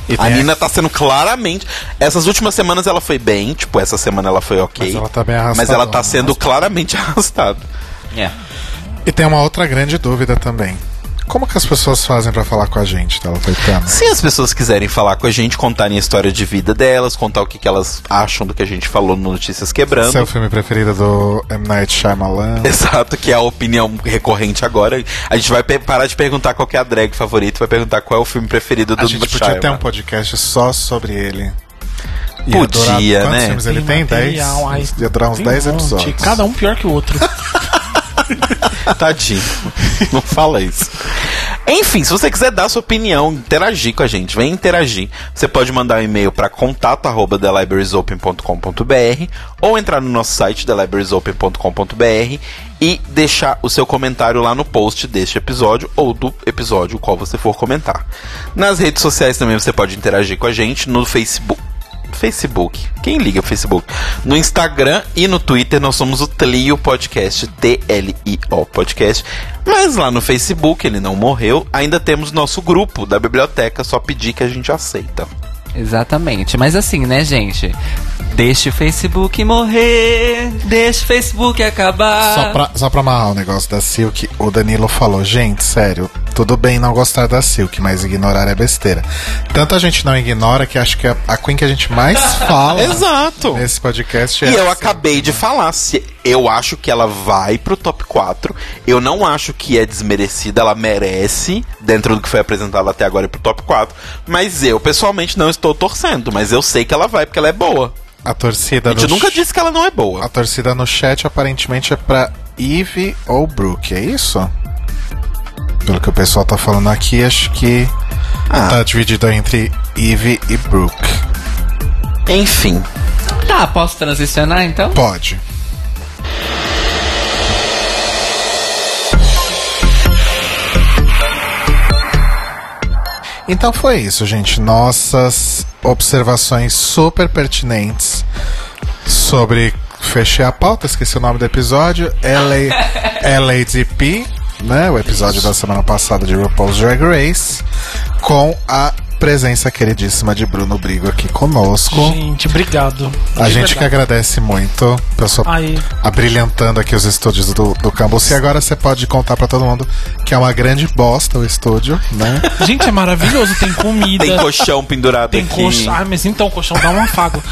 E A Nina tá sendo claramente. Essas últimas semanas ela foi bem, tipo, essa semana ela foi ok. Mas ela tá bem arrastada, Mas ela tá sendo claramente arrastada. É. E tem uma outra grande dúvida também. Como que as pessoas fazem pra falar com a gente, Tela Caetano? Se as pessoas quiserem falar com a gente, contarem a história de vida delas, contar o que, que elas acham do que a gente falou no Notícias Quebrando. Seu filme preferido do M. Night Shyamalan? Exato, que é a opinião recorrente agora. A gente vai parar de perguntar qual que é a drag favorita, vai perguntar qual é o filme preferido do A gente podia ter um Shyamalan. podcast só sobre ele. Ia Podia, quantos né? filmes ele tem? 10? material, ai. Ia durar uns Tem 10 um monte, episódios. Cada um pior que o outro. Tadinho. Não fala isso. Enfim, se você quiser dar sua opinião, interagir com a gente, vem interagir. Você pode mandar um e-mail para contato@thelibrariesopen.com.br ou entrar no nosso site thelibrariesopen.com.br e deixar o seu comentário lá no post deste episódio ou do episódio qual você for comentar. Nas redes sociais também você pode interagir com a gente no Facebook Facebook. Quem liga Facebook? No Instagram e no Twitter nós somos o Tlio Podcast, T-L-I-O Podcast. Mas lá no Facebook, ele não morreu, ainda temos nosso grupo da biblioteca, só pedir que a gente aceita. Exatamente. Mas assim, né, gente? Deixa o Facebook morrer, deixa o Facebook acabar. Só pra, só pra amarrar o negócio da Silk, o Danilo falou, gente, sério, tudo bem não gostar da Silk, mas ignorar é besteira. Tanto a gente não ignora que acho que a, a Queen que a gente mais fala Exato! nesse podcast é E a eu Silk. acabei de falar, se eu acho que ela vai pro top 4. Eu não acho que é desmerecida, ela merece, dentro do que foi apresentado até agora, ir pro top 4. Mas eu, pessoalmente, não estou torcendo, mas eu sei que ela vai, porque ela é boa. A torcida A gente no nunca ch- disse que ela não é A boa. torcida no chat aparentemente é pra Eve ou Brooke, é isso? Pelo que o pessoal tá falando aqui, acho que Ah. tá dividido entre Eve e Brooke. Enfim. Tá, posso transicionar então? Pode. Então foi isso, gente. Nossas observações super pertinentes sobre. Fechei a pauta, esqueci o nome do episódio. LA, LADP, né? O episódio da semana passada de RuPaul's Drag Race. Com a presença queridíssima de Bruno Brigo aqui conosco. Gente, obrigado. A De gente que verdade. agradece muito pela sua Aí. abrilhantando aqui os estúdios do, do Campus. E agora você pode contar pra todo mundo que é uma grande bosta o estúdio, né? Gente, é maravilhoso. Tem comida. Tem colchão pendurado Tem aqui. colchão. Ah, mas então, colchão dá um afago.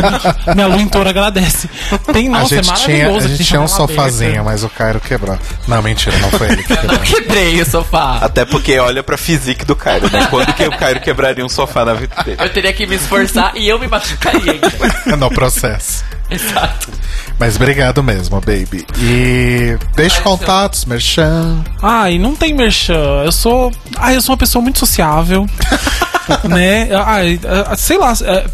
Minha lua agradece. Tem, a nossa, é gente tinha, maravilhoso. a gente tem tinha um aberta. sofazinho, mas o Cairo quebrou. Não, mentira, não foi ele que quebrou. Quebrei o sofá. Até porque olha pra physique do Cairo, né? Quando que o Cairo quebraria um sofá na vida dele? Eu teria que me esforçar e eu me machucaria ainda. no processo. Exato. Mas obrigado mesmo, baby. E deixe contatos, merchan. Ai, não tem merchan. Eu sou. Ai, eu sou uma pessoa muito sociável. né? Ai, ah, sei lá. é,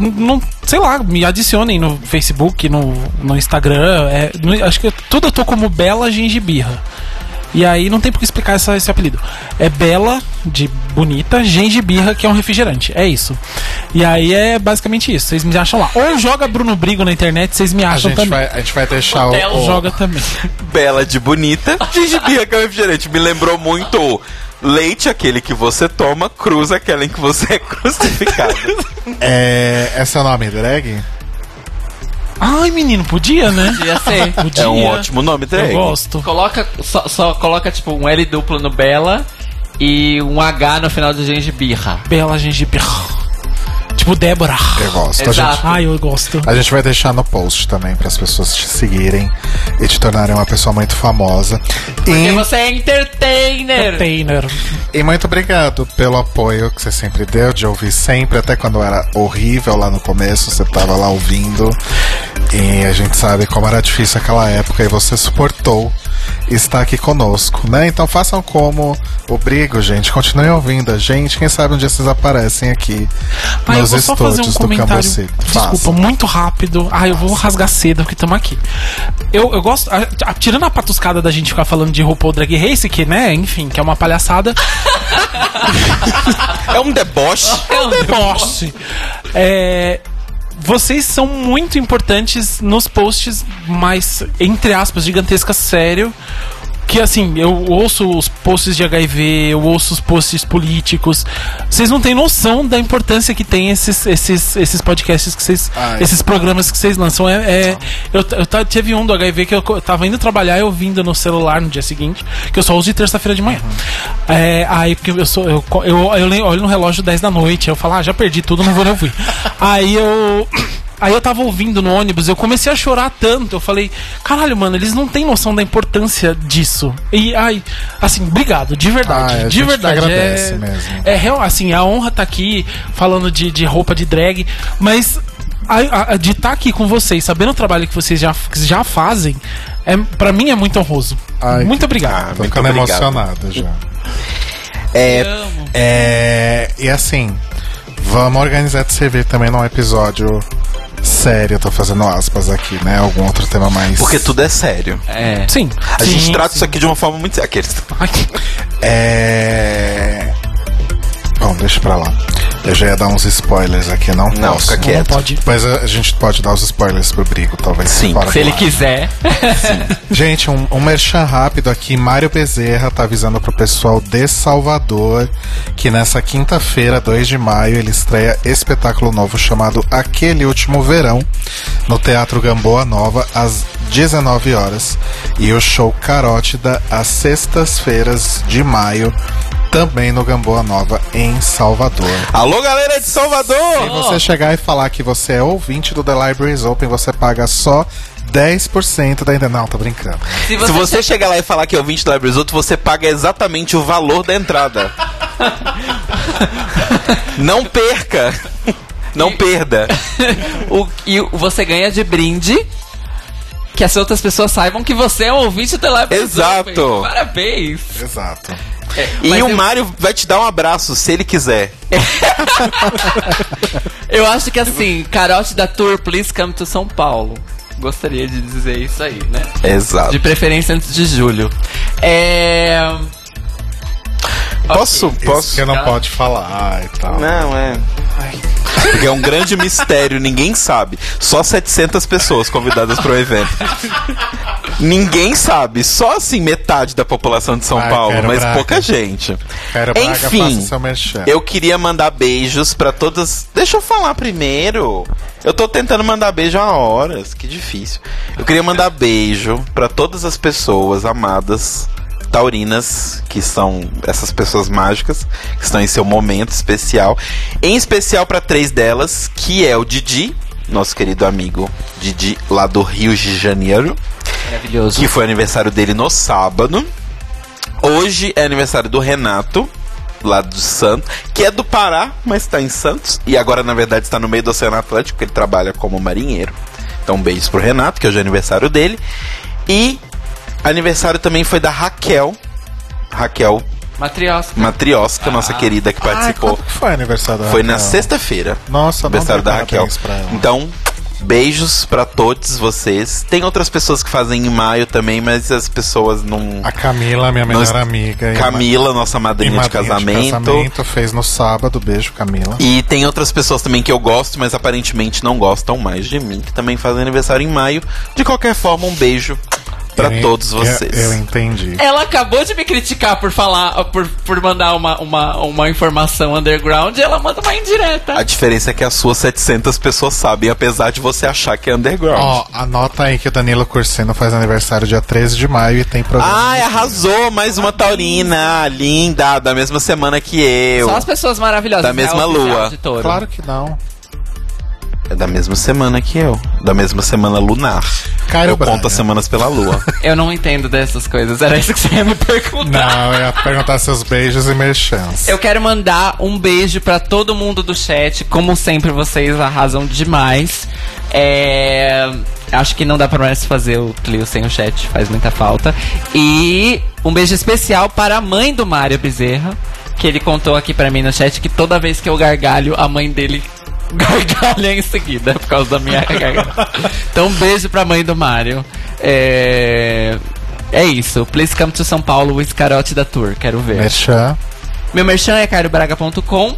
não, sei lá, me adicionem no Facebook, no, no Instagram. é, no- acho que tudo eu tô como Bela Gengibirra. E aí não tem por que explicar essa- esse apelido. É Bela, de bonita, Gengibirra, que é um refrigerante. É isso. E aí é basicamente isso. Vocês me acham lá. Ou joga Bruno Brigo na internet, vocês me A acham gente, também. vai, a gente vai deixar o. Hotel o- Joga também. Bela de bonita, gengibirra que é um refrigerante. Me lembrou muito leite, aquele que você toma, cruz, aquele em que você é crucificado. É, esse é o nome drag? Ai, menino, podia, né? Podia ser. Podia. é um ótimo nome, Eu drag. gosto. Coloca, só, só coloca tipo um L duplo no Bela e um H no final do gengibirra. Bela Gengibirra. Tipo Débora. Eu gosto. A Exato. gente, Ai, eu gosto. a gente vai deixar no post também para as pessoas te seguirem e te tornarem uma pessoa muito famosa. Porque E, você é entertainer. Tainer. e muito obrigado pelo apoio que você sempre deu, de ouvir sempre, até quando era horrível lá no começo, você tava lá ouvindo. E a gente sabe como era difícil aquela época e você suportou estar aqui conosco, né? Então façam como o Brigo, gente. Continuem ouvindo a gente. Quem sabe um dia vocês aparecem aqui Ah, eu nos vou só fazer um estúdios do comentário. Cambuci. Desculpa, Façam. muito rápido. Ah, eu vou rasgar cedo porque estamos aqui. Eu, eu gosto. a- a- tirando a patuscada da gente ficar falando de RuPaul Drag Race, que, né, enfim, que é uma palhaçada. É um deboche. é um deboche. É, vocês são muito importantes nos posts mais, entre aspas, gigantescas, sério. Que assim, eu ouço os posts de HIV, eu ouço os posts políticos. Vocês não têm noção da importância que tem esses, esses, esses podcasts que vocês. Ai. Esses programas que vocês lançam. É, é- eu, eu teve um do HIV que eu co- tava indo trabalhar e ouvindo no celular no dia seguinte, que eu só uso de terça-feira de manhã. É, aí, porque eu sou. Eu, eu, eu olho no relógio 10 da noite, eu falo, ah, já perdi tudo, não vou nem ouvir. aí eu. Aí eu tava ouvindo no ônibus, eu comecei a chorar tanto. Eu falei, caralho, mano, eles não têm noção da importância disso. E, ai, assim, obrigado, de verdade. Ah, a de verdade. agradece é, mesmo. é real, assim, a honra tá aqui falando de, de roupa de drag, mas a- a- de estar aqui com vocês, sabendo o trabalho que vocês já, que já fazem, é, para mim é muito honroso. Ai, muito que- obrigado. Ah, Tô Muito ficando obrigado. emocionado já. É, É, e assim, vamos organizar de servir também num episódio sério, eu tô fazendo aspas aqui, né? Algum outro tema mais. porque tudo é sério. É. Sim. A sim, gente trata sim. isso aqui de uma forma muito séria. Aqueles- É. Bom, deixa pra lá. Eu já ia dar uns spoilers aqui, não? Não, posso. fica não quieto. pode. Mas a gente pode dar os spoilers pro Brigo, talvez. Sim, Se ele quiser. Gente, um, um merchan rápido aqui. Mário Bezerra tá avisando pro pessoal de Salvador que nessa quinta-feira, 2 de maio, ele estreia espetáculo novo chamado Aquele Último Verão no Teatro Gamboa Nova às 19 horas e o show Carótida às sextas-feiras de maio também no Gamboa Nova em Salvador. Alô, galera de Se Salvador! você chegar e falar que você é ouvinte do The Libraries Open, você paga só 10% da ainda. Não, tô brincando. Se Se você chegar lá e falar que é ouvinte do Libraries Outro, você paga exatamente o valor da entrada. Não perca! Não perda! o, e você ganha de brinde que as outras pessoas saibam que você é um ouvinte do Library Exato. Open. Parabéns. Exato. E Mas o eu- Mário vai te dar um abraço, se ele quiser. Eu acho que assim, carote da Tour, please come to São Paulo. Gostaria de dizer isso aí, né? Exato. De preferência antes de julho. É. Posso? Isso Posso? que não pode falar e tal. Não, é. Porque é um grande mistério, ninguém sabe. Só 700 pessoas convidadas para o evento. Ninguém sabe, só assim metade da população de São Vai, Paulo, mas Braga. pouca gente. Quero Braga, Enfim, merchan. eu queria mandar beijos pra todas. Deixa eu falar primeiro. Eu tô tentando mandar beijo há horas, que difícil. Eu queria mandar beijo pra todas as pessoas amadas taurinas, que são essas pessoas mágicas, que estão em seu momento especial. Em especial pra três delas, que é o Didi, nosso querido amigo Didi, lá do Rio de Janeiro, Maravilhoso. que foi aniversário dele no sábado. Hoje é aniversário do Renato, lá do Santos, que é do Pará, mas está em Santos. E agora, na verdade, está no meio do Oceano Atlântico, porque ele trabalha como marinheiro. Então, beijos pro Renato, que hoje é aniversário dele. E aniversário também foi da Raquel. Raquel Matriosca. Matriosca, nossa querida que participou. quando que foi aniversário da Foi na Raquel? sexta-feira. Nossa, aniversário da Raquel. parabéns pra ela. Então, Beijos pra todos vocês. Tem outras pessoas que fazem em maio também, mas as pessoas não. A Camila, minha melhor amiga. e Camila, nossa ma- madrinha, e de, madrinha casamento. casamento, Fez no sábado. Beijo, Camila. E tem outras pessoas também que eu gosto, mas aparentemente não gostam mais de mim, que também fazem aniversário em maio. De qualquer forma, um beijo pra Eu- todos eu- vocês. Eu, entendi. Ela acabou de me criticar por falar, por, por mandar uma, uma, uma informação underground e ela manda uma indireta. A diferença é que as suas 700 pessoas sabem, apesar de você achar que é underground. Ó, anota aí que o Danilo Cursino faz aniversário dia 13 de maio e tem programa. Ai, arrasou! Mais uma taurina, linda, da mesma semana que eu. Só as pessoas maravilhosas. Da mesma é lua. de touro. Claro que não. É da mesma semana que eu. Da mesma semana lunar. Cairo eu Braga. conto as semanas pela lua. Eu não entendo dessas coisas. Era isso que você ia me perguntar. Não, eu ia perguntar seus beijos e merchans. Eu quero mandar um beijo pra todo mundo do chat. Como sempre, vocês arrasam demais. É, Acho que não dá pra mais fazer o Clio sem o chat, faz muita falta. E um beijo especial para a mãe do Mário Bezerra, que ele contou aqui pra mim no chat que toda vez que eu gargalho, a mãe dele gargalha em seguida, por causa da minha gargalhada. Então, um beijo pra mãe do Mário. É. É isso. Please come to São Paulo, o escarote da tour. Quero ver. Merchan. Meu merchan é cairobraga.com.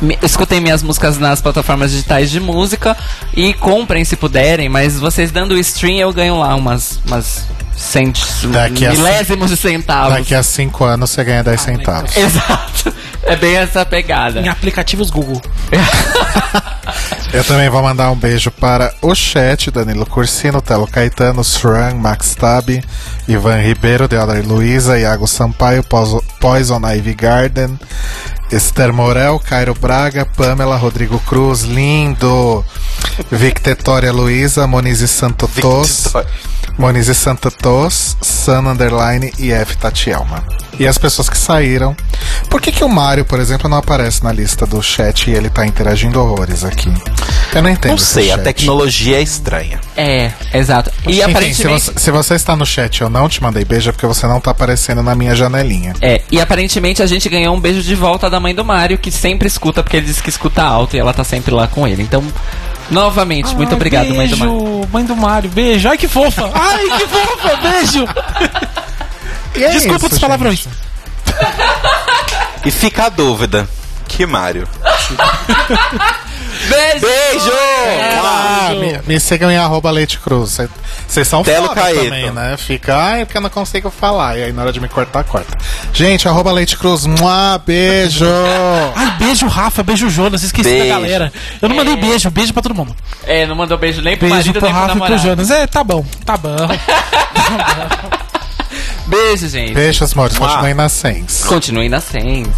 Me- Escutem minhas músicas nas plataformas digitais de música e comprem se puderem, mas vocês dando o stream eu ganho lá umas, umas cent... Daqui a milésimos de centavos. Daqui a 5 anos você ganha 10 centavos. Exato. É bem essa pegada. Em aplicativos Google. Eu também vou mandar um beijo para o chat, Danilo Cursino, Telo Caetano, Sran, Max Tabi, Ivan Ribeiro, Deodar Luiza, Iago Sampaio, Poison Ivy Garden, Esther Morel, Cairo Braga, Pamela, Rodrigo Cruz, lindo, Victoria Luiza, Monize Santo Tos. Monize Santo Tos, Sun Underline e F Tatielma. E as pessoas que saíram. Por que, que o Mário, por exemplo, não aparece na lista do chat e ele tá interagindo horrores aqui? Eu não entendo. Não sei, a tecnologia é estranha. É, exato. E Enfim, aparentemente. se, você, se você está no chat e eu não te mandei beijo, é porque você não tá aparecendo na minha janelinha. É, e aparentemente a gente ganhou um beijo de volta da mãe do Mário, que sempre escuta, porque ele disse que escuta alto e ela tá sempre lá com ele. Então, novamente, muito Ai, obrigado, mãe do beijo, Mário. Mãe do Mário, beijo. Ai, que fofa. Ai, que fofa, beijo. E é Desculpa isso, dos palavrões. gente. E fica a dúvida. Que Mário? Beijo! Beijo! Ah, me, me sigam em arroba Leite Cruz. Vocês são Telo foda também, né? Fica, ai, porque eu não consigo falar. E aí na hora de me cortar, corta. Gente, arroba Leite Cruz, mua, beijo! Ai, beijo, Rafa, beijo, Jonas. Esqueci Beijo. da galera. Eu não mandei beijo, beijo pra todo mundo. É, não mandou beijo nem pro Beijo marido pro nem pro Rafa e pro. Jonas. É, tá bom, tá bom. Beijo, gente. Beijos, amores. Continuem na Sens. Continuem na Sens.